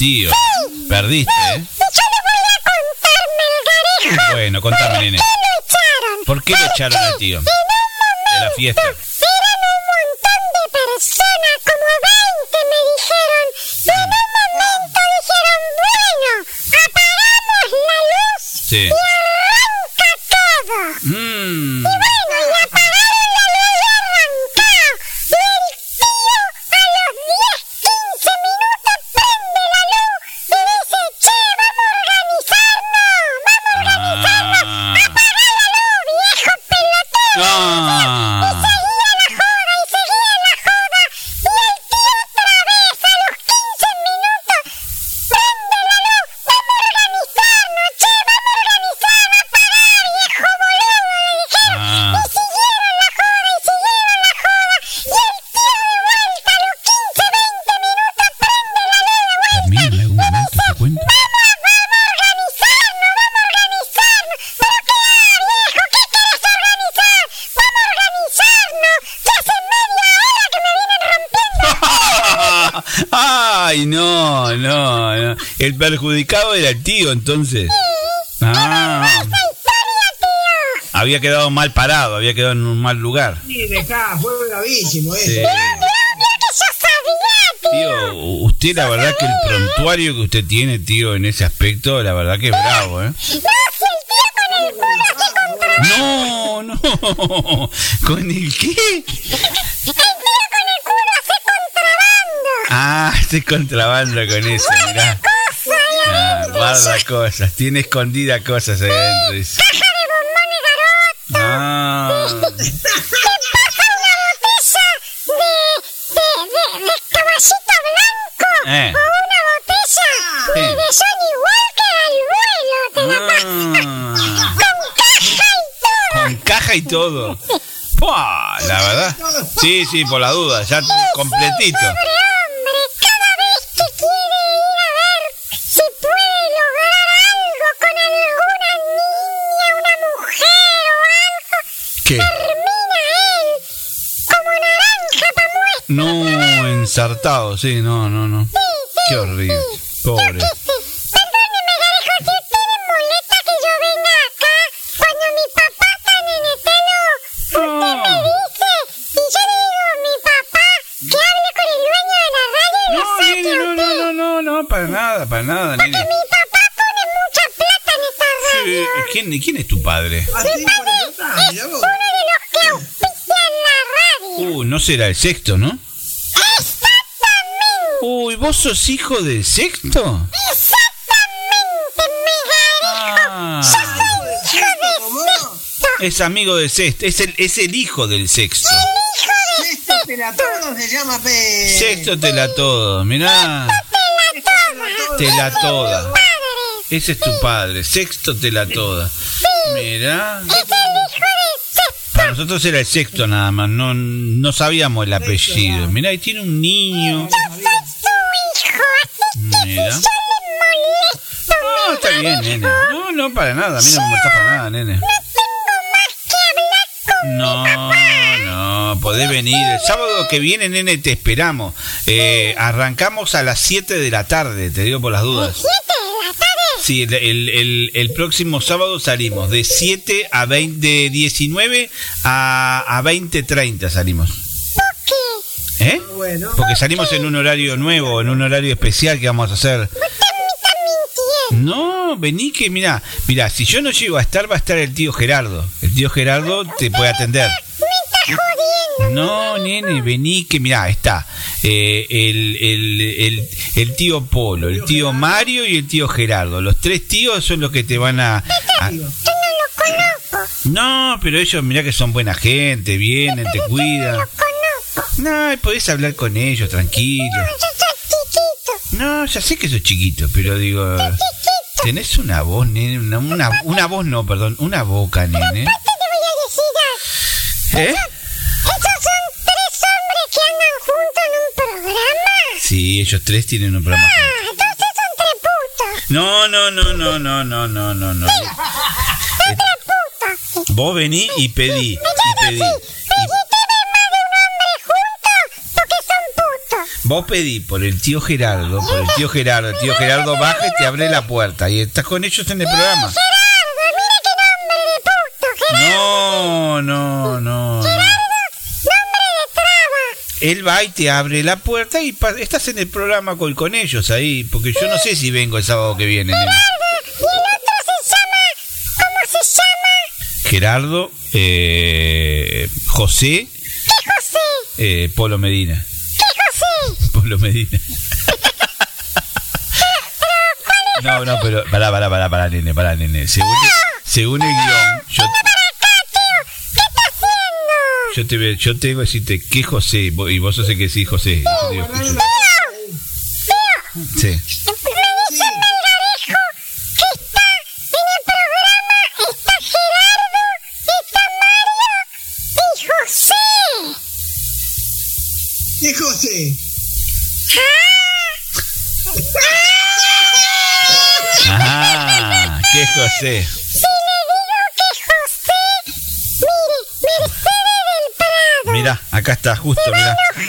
Speaker 15: Tío. Perdiste, ¿eh?
Speaker 43: Y yo le voy a contar, Melgarejo.
Speaker 15: Bueno, contame, nene.
Speaker 43: ¿Por qué lo echaron?
Speaker 15: ¿Por qué lo echaron al tío?
Speaker 43: En un momento
Speaker 15: De la fiesta.
Speaker 43: eran un montón de personas, como 20 me dijeron. Y en un momento dijeron, bueno, apagamos la luz
Speaker 15: Sí.
Speaker 43: El
Speaker 15: perjudicado era el tío, entonces. Ah.
Speaker 43: Tío.
Speaker 15: Había quedado mal parado, había quedado en un mal lugar.
Speaker 9: Sí, dejá, fue bravísimo eso.
Speaker 15: Sí.
Speaker 43: Mira, mira que yo sabía, tío.
Speaker 15: Tío, usted la verdad que el prontuario que usted tiene, tío, en ese aspecto, la verdad que es bravo, ¿eh?
Speaker 43: No, si el tío con el culo hace contrabando.
Speaker 15: No, no. ¿Con el qué?
Speaker 43: El tío con el culo hace contrabando.
Speaker 15: Ah, estoy contrabando con eso, mirá. Guarda cosas, tiene escondidas cosas ahí adentro. dice.
Speaker 43: Caja de bombones garoto.
Speaker 15: Ah,
Speaker 43: ¿Qué pasa una botella de, de, de, de caballito blanco?
Speaker 15: Eh.
Speaker 43: O una botella de,
Speaker 15: Sí.
Speaker 43: de Johnny Walker al vuelo. Te la
Speaker 15: ah,
Speaker 43: Con caja y todo.
Speaker 15: con caja y todo. Buah, la verdad. Sí, sí, por la duda, ya completito.
Speaker 43: Pobre hombre, cada vez que quiere ir a ver si puede lograr algo con alguna niña, una mujer o algo,
Speaker 15: ¿Qué?
Speaker 43: termina él como naranja pa' muestra.
Speaker 15: No, sí, no, no, no. Qué horrible. Pobre.
Speaker 43: Perdóneme, Garejo, si usted le molesta que yo venga acá cuando mi papá está en el telo, usted me dice y yo le digo a mi papá que hable con el dueño de la radio y lo
Speaker 15: No,
Speaker 43: a
Speaker 15: no,
Speaker 43: usted.
Speaker 15: no, no, no, no, para nada, para nada,
Speaker 43: Porque
Speaker 15: nene.
Speaker 43: mi papá pone mucha plata en esta
Speaker 15: Sí,
Speaker 43: radio.
Speaker 15: ¿quién, ¿Quién es tu padre?
Speaker 9: Así por plata,
Speaker 43: Es uno de los que auspician la radio.
Speaker 15: Uh, no será el sexto, ¿no? ¿Vos sos hijo del sexto?
Speaker 43: exactamente, Megarejo.
Speaker 15: Ah,
Speaker 43: Yo soy hijo de sexto.
Speaker 15: es amigo del sexto, es el, es el hijo del sexto.
Speaker 43: Hijo de
Speaker 9: Sexto pelatodo se llama pe.
Speaker 15: Sexto te la todo, mirá, te la toda. Ese es tu padre, sexto te la toda. Mirá,
Speaker 43: el hijo de
Speaker 15: para nosotros era el sexto nada más, no, no sabíamos el apellido. Mirá, y tiene un niño. Mira.
Speaker 43: si yo le molesto,
Speaker 15: No, está bien, nene. No, no, para nada. A mí no me molesta para nada, nene. No, no, podés venir. El sábado que viene, nene, te esperamos. Eh, arrancamos a las 7 de la tarde, te digo por las dudas.
Speaker 43: ¿Siete de la tarde?
Speaker 15: Sí, el, el- el- el próximo sábado salimos de 7 a 20, de 19 a, a 20.30 salimos. ¿Eh? Porque salimos en un horario nuevo, en un horario especial que vamos a hacer. No, vení que mira, mira, si yo no llego a estar va a estar el tío Gerardo. El tío Gerardo te puede atender. No, nene, vení que mira, está eh, el, el, el, el tío Polo, el tío Mario y el tío Gerardo. Los tres tíos son los que te van a... a- no, pero ellos, mira que son buena gente, vienen, te cuidan. No, podés hablar con ellos, tranquilo. No, ya sé que sos chiquito, pero digo. Chiquito. Tenés una voz, nene. Una, una, una, voz, no, perdón. Una boca, nene.
Speaker 43: Te voy a decir.
Speaker 15: ¿Eh?
Speaker 43: Esos, son tres hombres que andan juntos en un programa.
Speaker 15: Sí, ellos tres tienen un programa.
Speaker 43: Ah, entonces son tres putos.
Speaker 15: No, no, no, no, no, no, no, no. no.
Speaker 43: Son tres putos.
Speaker 15: Vos venís y pedí. Sí, y pedí. Vos pedí por el tío Gerardo, por el tío Gerardo, el tío Gerardo baja y te abre la puerta y estás con ellos en el programa.
Speaker 43: Gerardo, mira qué nombre de puto. Gerardo.
Speaker 15: No, no, no.
Speaker 43: Nombre de traba.
Speaker 15: Él va y te abre la puerta y estás en el programa con, con ellos ahí, porque yo no sé si vengo el sábado que viene. nene.
Speaker 43: Y el otro se llama. ¿Cómo se llama?
Speaker 15: Gerardo, eh, José,
Speaker 43: ¿Qué José?
Speaker 15: eh, Polo Medina.
Speaker 43: ¿Qué José?
Speaker 15: Polo Medina. No, no, pero pará, pará, pará, pará, nene, pará, nene. Según, según el guion, yo,
Speaker 43: ¿Qué está haciendo?
Speaker 15: yo te yo tengo que decirte que José, y vos- sos el que sí, José. Yo te digo Sí.
Speaker 43: Me José?
Speaker 15: Ah.
Speaker 43: Si le digo que José, mire, Mercedes del Prado,
Speaker 15: Mira, acá está, justo, mira.
Speaker 43: enojar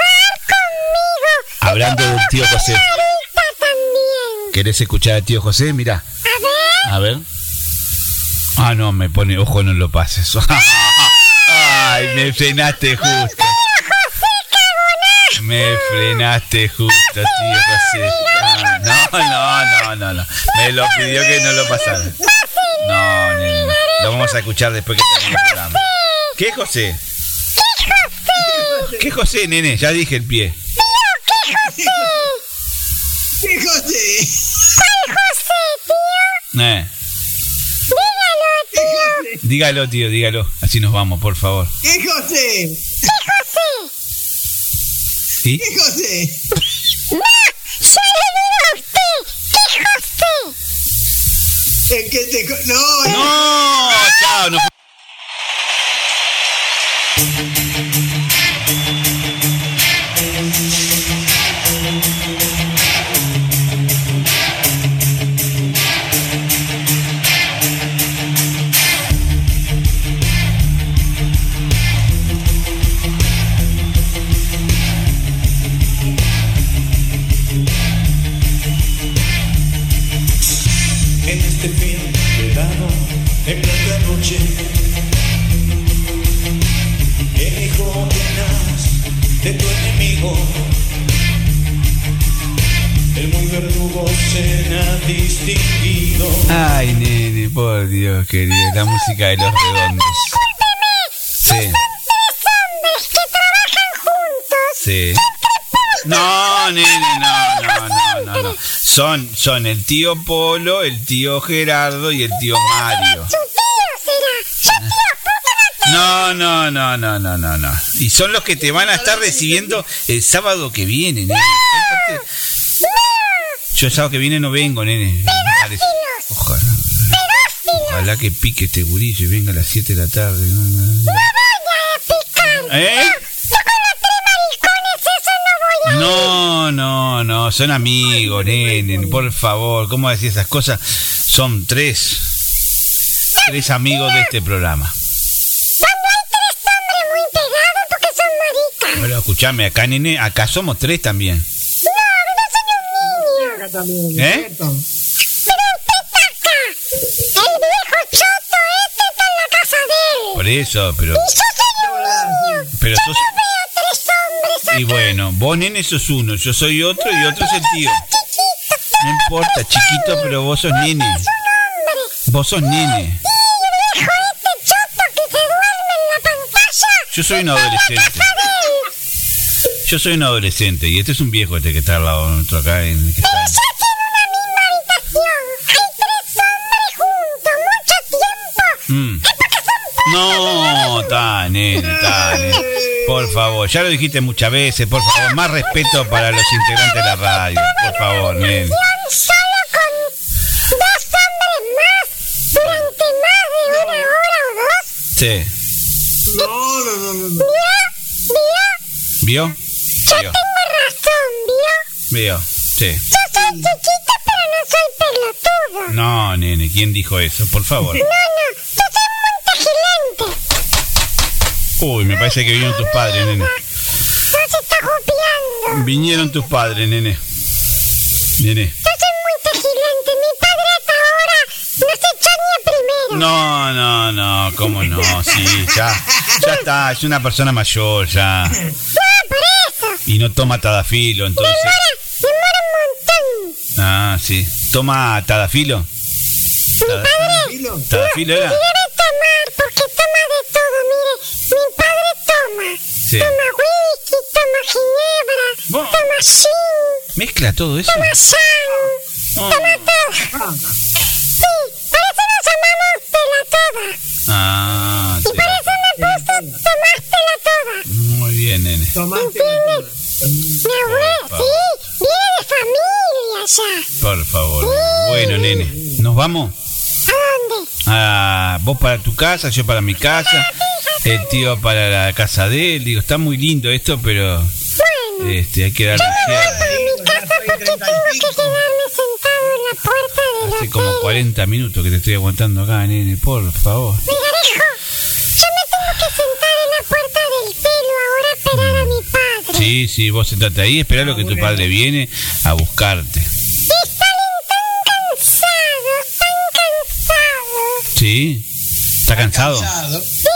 Speaker 43: conmigo.
Speaker 15: Hablando del tío José.
Speaker 43: También.
Speaker 15: ¿Querés escuchar al tío José? Mira.
Speaker 43: A ver.
Speaker 15: A ver. Ah, no, me pone, ojo, no lo pases. Ay, me frenaste justo. Me frenaste justo, tío José. Ah, no, no, no, no, no. Me lo pidió que no lo pasara. No, no. Lo vamos a escuchar después que termine el programa. ¿Qué José? ¿Qué José, nene? Ya dije el pie.
Speaker 43: ¿Qué José?
Speaker 9: ¿Qué José?
Speaker 43: ¿Cuál José, tío?
Speaker 15: Eh,
Speaker 43: Dígalo, tío.
Speaker 15: dígalo, tío, dígalo. Así nos vamos, por favor.
Speaker 9: ¿Qué José?
Speaker 43: ¿Qué José?
Speaker 15: ¿Sí?
Speaker 9: ¿Qué José?
Speaker 43: No, yo le digo a usted. ¿Qué José?
Speaker 9: ¿En qué te.? No,
Speaker 15: No, chao, no. Dios, querido. La música de los redondos. Sí,
Speaker 43: Tres hombres que trabajan juntos.
Speaker 15: sí. No, nene, no, no, no, no, no. Son, son el tío Polo, el tío Gerardo y el tío Mario. No, no, no, no, no, no, no. Y son los que te van a estar recibiendo el sábado que viene, nene. Yo el sábado que viene no vengo, nene. Ojalá. Ojalá que pique este gurillo y venga a las 7 de la tarde. No, no, no.
Speaker 43: No voy a picar.
Speaker 15: ¿Eh?
Speaker 43: Yo con los tres maricones eso no voy a
Speaker 15: No, no, no, son amigos, nene, por favor, ¿cómo decir esas cosas? son tres. Tres amigos de este programa.
Speaker 43: Cuando hay tres hombres muy pegados porque son maricas.
Speaker 15: Pero escúchame, acá nene, acá somos tres también.
Speaker 43: No, no soy un niño.
Speaker 9: Acá también,
Speaker 15: ¿Eh?
Speaker 9: ¿cierto?
Speaker 15: Por eso, pero.
Speaker 43: Y yo soy un niño.
Speaker 15: Pero
Speaker 43: yo
Speaker 15: sos-
Speaker 43: no veo tres hombres acá.
Speaker 15: Y bueno, vos nene sos uno, yo soy otro y otro es el tío. No importa, chiquito, pero vos sos nene. Vos sos nene.
Speaker 43: Y el viejo este choto que se duerme en la pantalla.
Speaker 15: Yo soy un adolescente. Yo soy un adolescente y este es un viejo este que está al lado nuestro acá. En, que está- nene. Por favor, ya lo dijiste muchas veces, por favor, más respeto para los integrantes de la radio, por favor, nene.
Speaker 43: Solo con dos hombres más durante más de una hora o dos.
Speaker 15: Sí.
Speaker 9: No, no, no, no. no.
Speaker 43: ¿Vio? ¿Vio?
Speaker 15: ¿Vio?
Speaker 43: Yo tengo razón, ¿vio?
Speaker 15: vio, sí.
Speaker 43: Yo soy chiquita, pero no soy pelotudo.
Speaker 15: No, nene, ¿quién dijo eso? Por favor.
Speaker 43: No, no, yo soy muy tajilante.
Speaker 15: Uy, me parece que vinieron tus padres, nene.
Speaker 43: No se está copiando.
Speaker 15: Vinieron tus padres, nene. Nene.
Speaker 43: Yo soy muy tajilante. Mi padre hasta ahora no se echó ni a primero.
Speaker 15: No, no, no, ¿cómo no? Sí, ya, ya está, es una persona mayor ya.
Speaker 43: No, por eso.
Speaker 15: Y no toma tadafilo, entonces.
Speaker 43: Demora, demora un montón.
Speaker 15: Ah, sí. ¿Toma tadafilo?
Speaker 43: Mi padre
Speaker 15: ¿Tadafilo era?
Speaker 43: Toma.
Speaker 15: Sí.
Speaker 43: Toma whisky, toma ginebra,
Speaker 15: Bueno.
Speaker 43: toma gin,
Speaker 15: ¿Mezcla todo eso?
Speaker 43: toma san,
Speaker 15: Oh.
Speaker 43: toma todo. Sí, por eso nos llamamos pelatoda.
Speaker 15: Ah,
Speaker 43: Y
Speaker 15: sí.
Speaker 43: por eso me puse tomar pelatoda.
Speaker 15: Muy bien, nene.
Speaker 9: Tomaste
Speaker 43: Mi abuela, sí, viene de familia ya.
Speaker 15: Por favor. Bueno, nene. ¿Nos vamos?
Speaker 43: ¿A dónde?
Speaker 15: Ah, vos para tu casa, yo para mi casa. El tío para la casa de él. Digo, está muy lindo esto, pero
Speaker 43: Bueno,
Speaker 15: este, hay que darle un cierre.
Speaker 43: para mi casa porque tengo que quedarme sentado en la puerta del
Speaker 15: Hace
Speaker 43: hotel.
Speaker 15: como 40 minutos que te estoy aguantando acá, nene. Por favor.
Speaker 43: Vigarejo, yo me tengo que sentar en la puerta del pelo ahora a esperar a mi padre.
Speaker 15: Sí, sí, vos sentate ahí, esperá lo que tu padre viene a buscarte.
Speaker 43: Y salen tan cansados, tan cansados.
Speaker 15: ¿Sí? ¿Está cansado?
Speaker 9: Cansado.
Speaker 43: Sí, sí.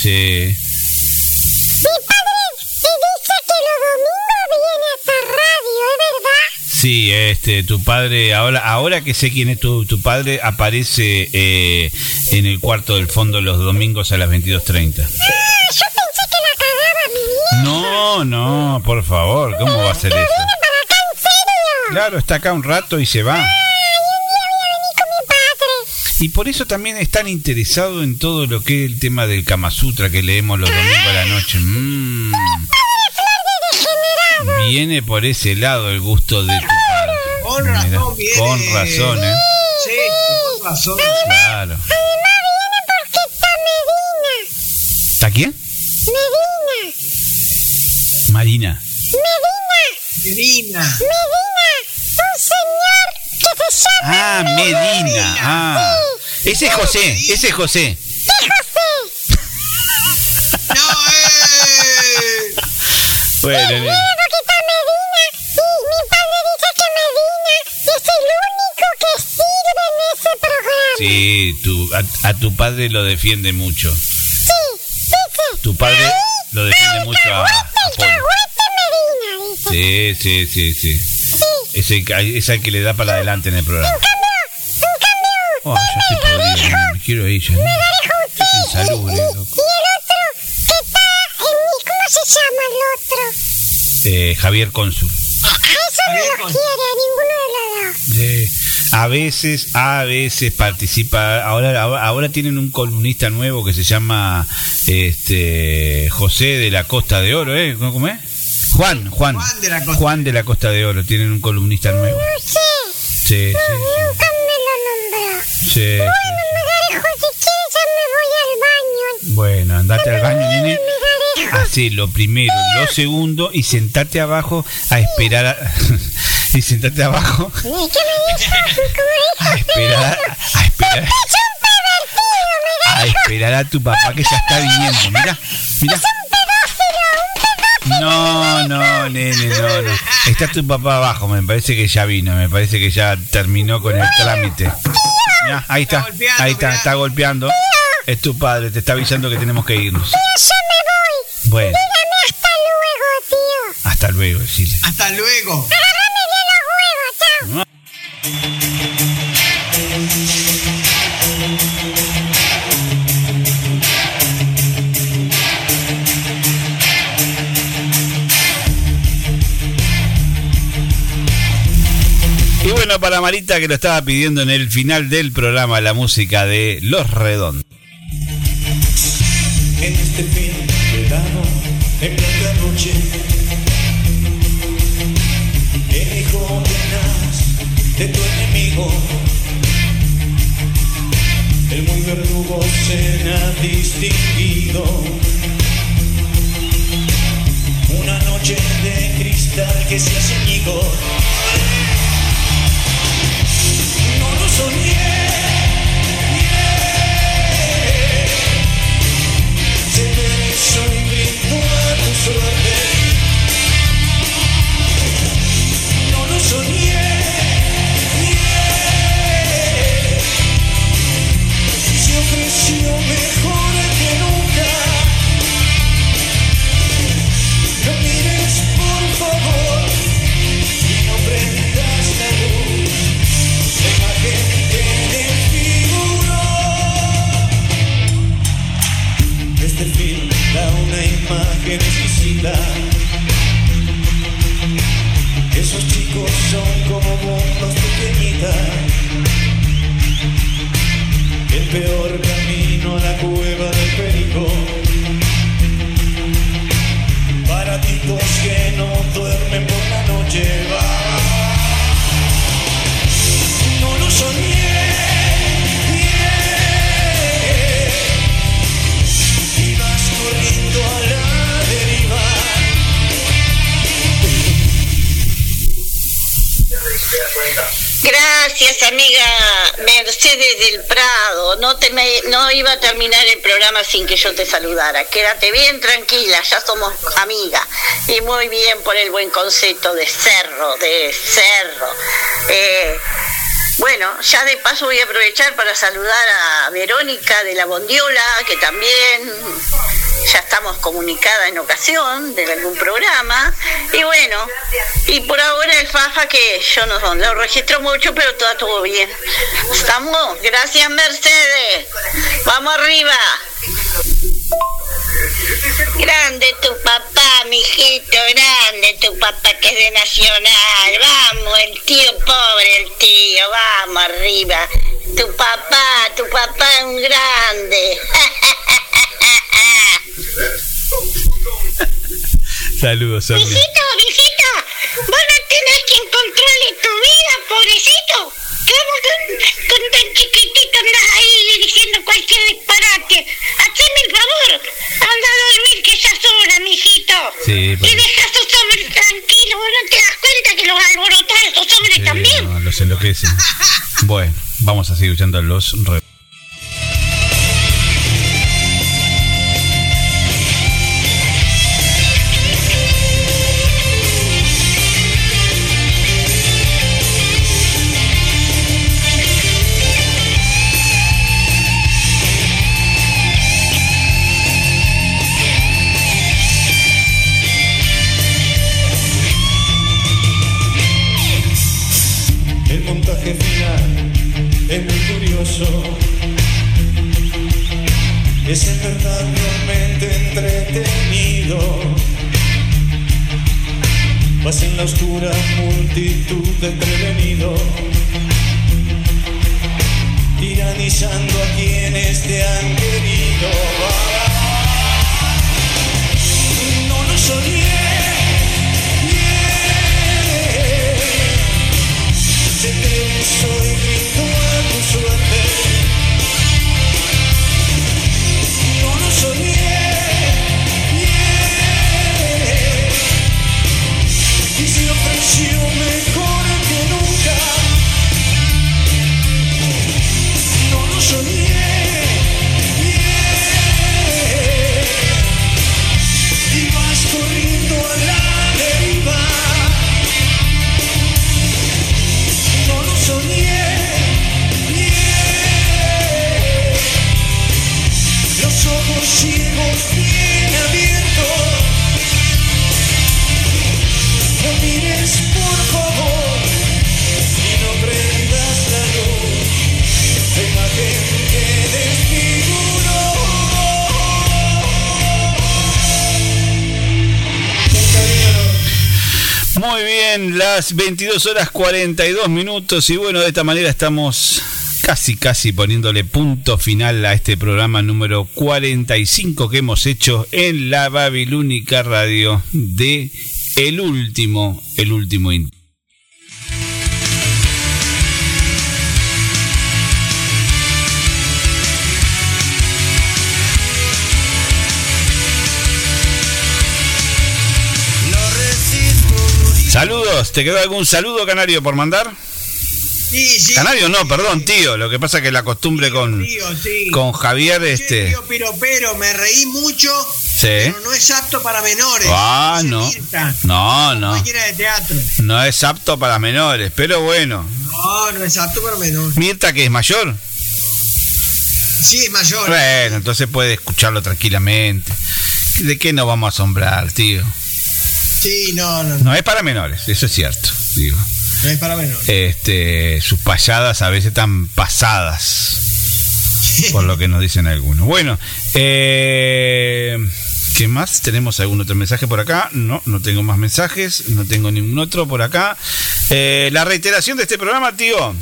Speaker 15: Sí.
Speaker 43: Mi padre me dice que los domingos viene a esta radio, ¿es verdad?
Speaker 15: Sí, este, tu padre, ahora, ahora que sé quién es tu, tu padre, aparece eh, en el cuarto del fondo los domingos a las 22.30.
Speaker 43: Ah, yo pensé que la cagaba mi vieja.
Speaker 15: No, no, por favor, ¿cómo va a ser eso?
Speaker 43: para acá en serio.
Speaker 15: Claro, está acá un rato y se va.
Speaker 43: Ay, un día voy a venir con mi padre.
Speaker 15: Y por eso también es tan interesado en todo lo que es el tema del Kama Sutra que leemos los domingos a la noche. Mm,
Speaker 43: Degenerado.
Speaker 15: viene por ese lado el gusto de tu padre.
Speaker 9: Con razón, viene.
Speaker 15: Con razón, ¿eh?
Speaker 9: Sí, con razón.
Speaker 15: Claro.
Speaker 43: Además viene porque está Medina.
Speaker 15: ¿Está quién?
Speaker 43: Medina.
Speaker 15: Marina.
Speaker 43: Medina.
Speaker 9: Divina.
Speaker 43: Medina. Un señor que se llama
Speaker 15: Ah, Medina. Ah. Ese es José, ese es José.
Speaker 43: Sí, José.
Speaker 9: No, eh.
Speaker 15: Bueno,
Speaker 43: Miedo
Speaker 15: nene.
Speaker 43: que está Medina. Mi padre dice que Medina es el único que sirve en ese programa.
Speaker 15: Sí, tu, a, a tu padre lo defiende mucho.
Speaker 43: Sí, dice.
Speaker 15: Tu padre lo defiende mucho a, a
Speaker 43: Medina, dice.
Speaker 15: Sí, sí, sí, sí.
Speaker 43: Sí.
Speaker 15: Es el, que- es el que le da para adelante en el programa.
Speaker 43: En cambio, en cambio,
Speaker 15: Oh, yo estoy podrido, nene, me quiero ir ya. nene.
Speaker 43: Megarejo, usted. Y, y-
Speaker 15: loco.
Speaker 43: y el otro que está en mi... ¿Cómo se llama el otro?
Speaker 15: Eh, Javier Cónsul.
Speaker 43: A eso no
Speaker 9: Javier
Speaker 43: lo
Speaker 9: con-
Speaker 43: quiere, a ninguno de los dos.
Speaker 15: Eh, a veces, a veces participa. Ahora, ahora, tienen un columnista nuevo que se llama este José de la Costa de Oro, ¿eh? ¿Cómo es? Juan, Juan.
Speaker 9: Juan de la Costa.
Speaker 15: Juan de la Costa de Oro. Tienen un columnista nuevo.
Speaker 43: Sé,
Speaker 15: Sí, sí,
Speaker 43: nunca me lo nombró.
Speaker 15: sí. sí,
Speaker 43: Bueno,
Speaker 15: sí.
Speaker 43: Megarejo, si quieres ya me voy al baño.
Speaker 15: Bueno, andate al baño, nene. Hacé lo primero, lo segundo y sentate abajo a esperar a, y sentate abajo
Speaker 43: ¿Y qué me
Speaker 15: a esperar, a esperar, a esperar a tu papá que ya está viniendo. Mira, mira.
Speaker 43: Es un pedófilo, un pedófilo.
Speaker 15: No, no, nene, no, no. Está tu papá abajo, me parece que ya vino, me parece que ya terminó con el trámite. Mirá, ahí está, ahí está, está golpeando. Es tu padre, te está avisando que tenemos que irnos.
Speaker 43: Tío, yo me voy.
Speaker 15: Bueno,
Speaker 43: Dígame hasta luego, tío.
Speaker 15: hasta luego, Chile.
Speaker 9: Hasta luego.
Speaker 15: Y bueno, para Marita que lo estaba pidiendo en el final del programa, la música de Los Redondos.
Speaker 10: En este fin el muy verdugo se ha distinguido. Una noche de cristal que se hace.
Speaker 22: Gracias, amiga Mercedes del Prado. No, iba a terminar el programa sin que yo te saludara. Quédate bien tranquila, ya somos amigas. Y muy bien por el buen concepto de cerro, de cerro. Eh, bueno, ya de paso voy a aprovechar para saludar a Verónica de la Bondiola, que también ya estamos comunicadas en ocasión de algún programa. Y bueno, y por ahora el Fafa que yo no lo registro mucho, pero todo estuvo bien. ¿Estamos? Gracias Mercedes. Vamos arriba. Grande tu papá, mijito, grande tu papá que es de Nacional. Vamos, el tío pobre, el tío, vamos arriba. Tu papá, tu papá es un grande.
Speaker 15: Saludos, Sonia.
Speaker 43: Viejito, viejito, vos no tenés quien controle tu vida, pobrecito. ¿Cómo con, con tan chiquitito andas ahí diciendo cualquier disparate? Haceme el favor, anda a dormir que ya es hora, mijito.
Speaker 15: Sí,
Speaker 43: Y
Speaker 15: pero-
Speaker 43: deja a esos hombres tranquilos, vos no te das cuenta que los alborotan a esos hombres
Speaker 15: Sí,
Speaker 43: también.
Speaker 15: no, los enloquecen. Bueno, vamos a seguir escuchando los Redondos. 22 horas 42 minutos y bueno, de esta manera estamos casi casi poniéndole punto final a este programa número 45 que hemos hecho en la Babilónica Radio de El Último, El Último Saludos, ¿te quedó algún saludo canario por mandar?
Speaker 17: Sí, sí.
Speaker 15: Canario no, perdón, tío. Lo que pasa que la costumbre con,
Speaker 17: Tío, sí.
Speaker 15: con Javier, este.
Speaker 17: tío piropero, me reí mucho,
Speaker 15: Sí.
Speaker 17: pero no es apto para menores.
Speaker 15: Ah, no. No, no.
Speaker 17: compañera de teatro.
Speaker 15: No es apto para menores, pero bueno.
Speaker 17: No, no es apto para menores.
Speaker 15: Mirta, que es mayor.
Speaker 17: Sí, es mayor.
Speaker 15: Bueno, entonces puede escucharlo tranquilamente. ¿De qué nos vamos a asombrar, tío?
Speaker 17: Sí, no, no, no,
Speaker 15: No es para menores, eso es cierto, digo.
Speaker 17: no es para menores.
Speaker 15: Este, sus payadas a veces tan pasadas, por lo que nos dicen algunos. Bueno, eh, ¿qué más? ¿Tenemos algún otro mensaje por acá? No, no tengo más mensajes, no tengo ningún otro por acá. Eh, la reiteración de este programa, tío,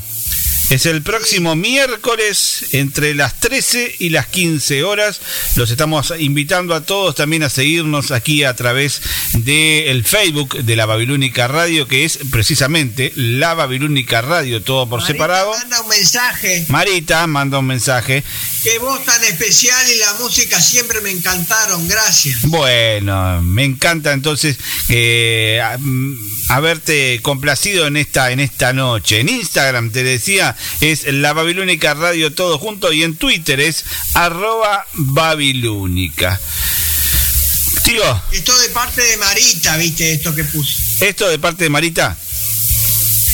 Speaker 15: es el próximo miércoles entre las 13 y las 15 horas. Los estamos invitando a todos también a seguirnos aquí a través del Facebook de la Babilónica Radio, que es precisamente la Babilónica Radio, todo por separado.
Speaker 17: Manda un mensaje.
Speaker 15: Marita manda un mensaje.
Speaker 17: Que voz tan especial y la música siempre me encantaron. Gracias.
Speaker 15: Bueno, me encanta entonces eh, mm, haberte complacido en esta, en esta noche. En Instagram te decía, es la Babilónica Radio todo junto y en Twitter es arroba Babilónica. Tío,
Speaker 17: Esto de parte de Marita, viste, esto que puse.
Speaker 15: esto de parte de Marita,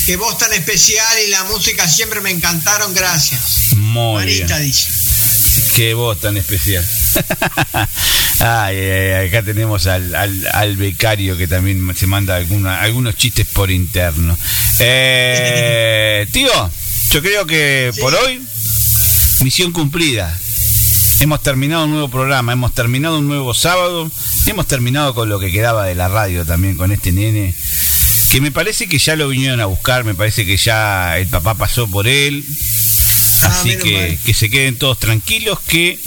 Speaker 17: Que voz tan especial y la música siempre me encantaron. Gracias.
Speaker 15: muy
Speaker 17: Marita
Speaker 15: bien.
Speaker 17: dice.
Speaker 15: Qué voz tan especial. Ay, ay, acá tenemos al, al- al becario que también se manda alguna- algunos chistes por interno. Eh, tío, yo creo que por hoy, misión cumplida. Hemos terminado un nuevo programa, hemos terminado un nuevo sábado, hemos terminado con lo que quedaba de la radio también, con este nene, que me parece que ya lo vinieron a buscar, me parece que ya el papá pasó por él, Así
Speaker 17: menos
Speaker 15: que, que se queden todos tranquilos que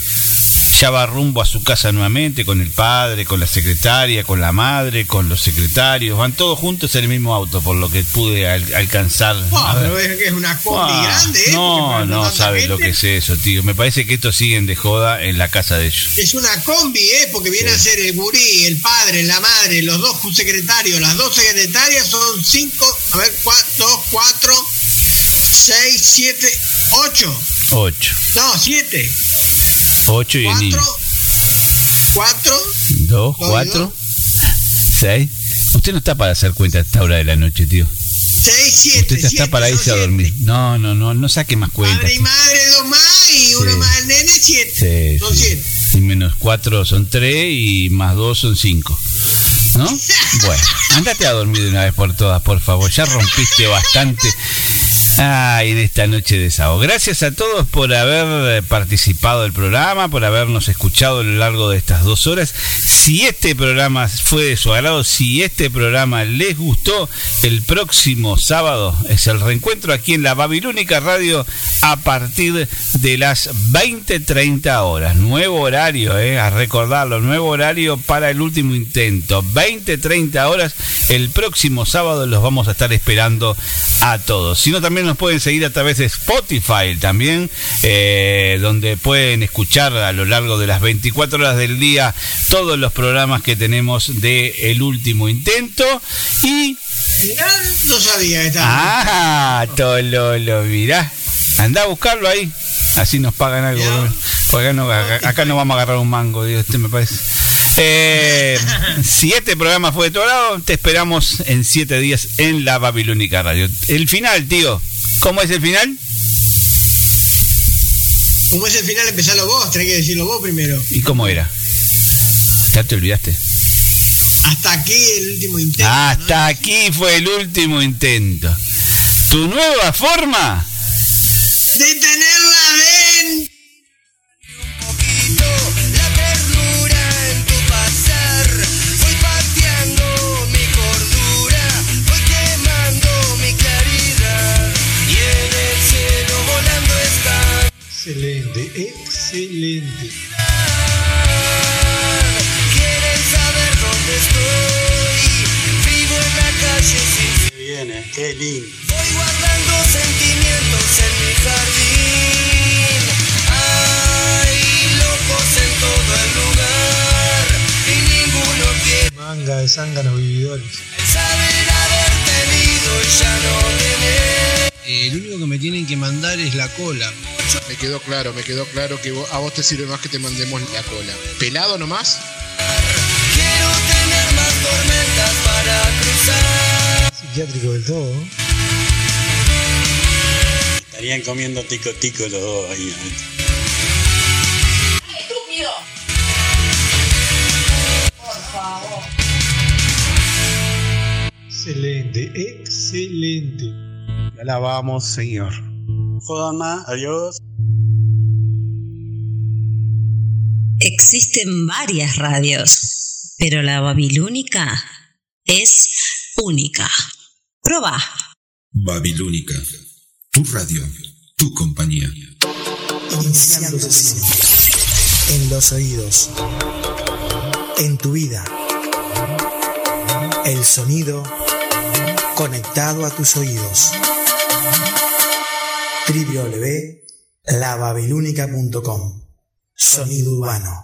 Speaker 15: ya va rumbo a su casa nuevamente con el padre, con la secretaria, con la madre, con los secretarios. Van todos juntos en el mismo auto, por lo que pude al- alcanzar.
Speaker 17: Ah,
Speaker 15: ver.
Speaker 17: pero es que es una combi
Speaker 15: Ah,
Speaker 17: grande, ¿eh?
Speaker 15: No, no sabes lo que es eso, tío. Me parece que estos siguen de joda en la casa de ellos.
Speaker 17: Es una combi, ¿eh? Porque viene a ser el gurí, el padre, la madre, los dos secretarios. Las dos secretarias son cinco, a ver, cuatro, dos, cuatro, seis, siete, ocho.
Speaker 15: Ocho.
Speaker 17: No, siete.
Speaker 15: Ocho y el niño.
Speaker 17: Cuatro, cuatro,
Speaker 15: Dos,
Speaker 17: Dos y
Speaker 15: cuatro, seis. Usted no está para hacer cuenta a esta hora de la noche, tío.
Speaker 17: seis, siete.
Speaker 15: Usted ya está
Speaker 17: siete,
Speaker 15: para irse a
Speaker 17: siete.
Speaker 15: dormir. No, no, no, no saque más cuentas.
Speaker 17: Padre y madre, dos más y uno
Speaker 15: Sí.
Speaker 17: más el nene, siete.
Speaker 15: Sí,
Speaker 17: son
Speaker 15: sí.
Speaker 17: siete.
Speaker 15: Y menos cuatro son tres y más dos son cinco. ¿No? Bueno, andate a dormir de una vez por todas, por favor. Ya rompiste bastante. Ay, en esta noche de sábado. Gracias a todos por haber eh, participado del programa, por habernos escuchado a lo largo de estas dos horas. Si este programa fue de su agrado, si este programa les gustó, el próximo sábado es el reencuentro aquí en la Babilónica Radio a partir de las 20.30 horas. Nuevo horario, eh, a recordarlo, nuevo horario para el último intento. 20.30 horas. El próximo sábado los vamos a estar esperando a todos. Si también nos pueden seguir a través de Spotify también, eh, donde pueden escuchar a lo largo de las 24 horas del día todos los programas que tenemos de El Último Intento. Y...
Speaker 17: Mirá, no sabía que estaba.
Speaker 15: Ah, Tololo, mirá. Anda a buscarlo ahí. Así nos pagan algo. Porque acá no, acá- no vamos a agarrar un mango, Dios, este me parece. Eh, si este programa fue de tu agrado, te esperamos en siete días en la Babilónica Radio. El final, tío. ¿Cómo es el final?
Speaker 17: Como es el final, empezalo vos, tenés que decirlo vos primero.
Speaker 15: ¿Y cómo era? Ya te olvidaste.
Speaker 17: Hasta aquí el último intento.
Speaker 15: Hasta aquí fue el último intento. Tu nueva forma
Speaker 17: De tenerla.
Speaker 9: Excelente.
Speaker 10: Quieren saber dónde estoy. Vivo en la calle sin
Speaker 7: Qué bien, eh, qué lindo.
Speaker 10: Voy guardando sentimientos en mi jardín. Hay locos en todo el lugar y ninguno quiere
Speaker 9: Manga de zánganos vividores.
Speaker 10: saber haber tenido y ya no tener.
Speaker 9: Eh, lo único que me tienen que mandar es la cola.
Speaker 44: Me quedó claro, me quedó claro que vos- a vos te sirve más que te mandemos la cola. ¿Pelado nomás?
Speaker 10: Quiero tener más tormentas para cruzar.
Speaker 9: Psiquiátrico del todo.
Speaker 7: Estarían comiendo tico tico los dos ahí. ¿no?
Speaker 45: ¡Estúpido! Por favor.
Speaker 9: Excelente, excelente.
Speaker 7: Te alabamos, Señor. Jodan más, adiós.
Speaker 4: Existen varias radios, pero la babilónica es única. Proba.
Speaker 38: Babilónica. Tu radio. Tu compañía.
Speaker 1: Iniciando sesión. En los oídos. En tu vida. El sonido conectado a tus oídos. www.lababilúnica.com Sonido urbano.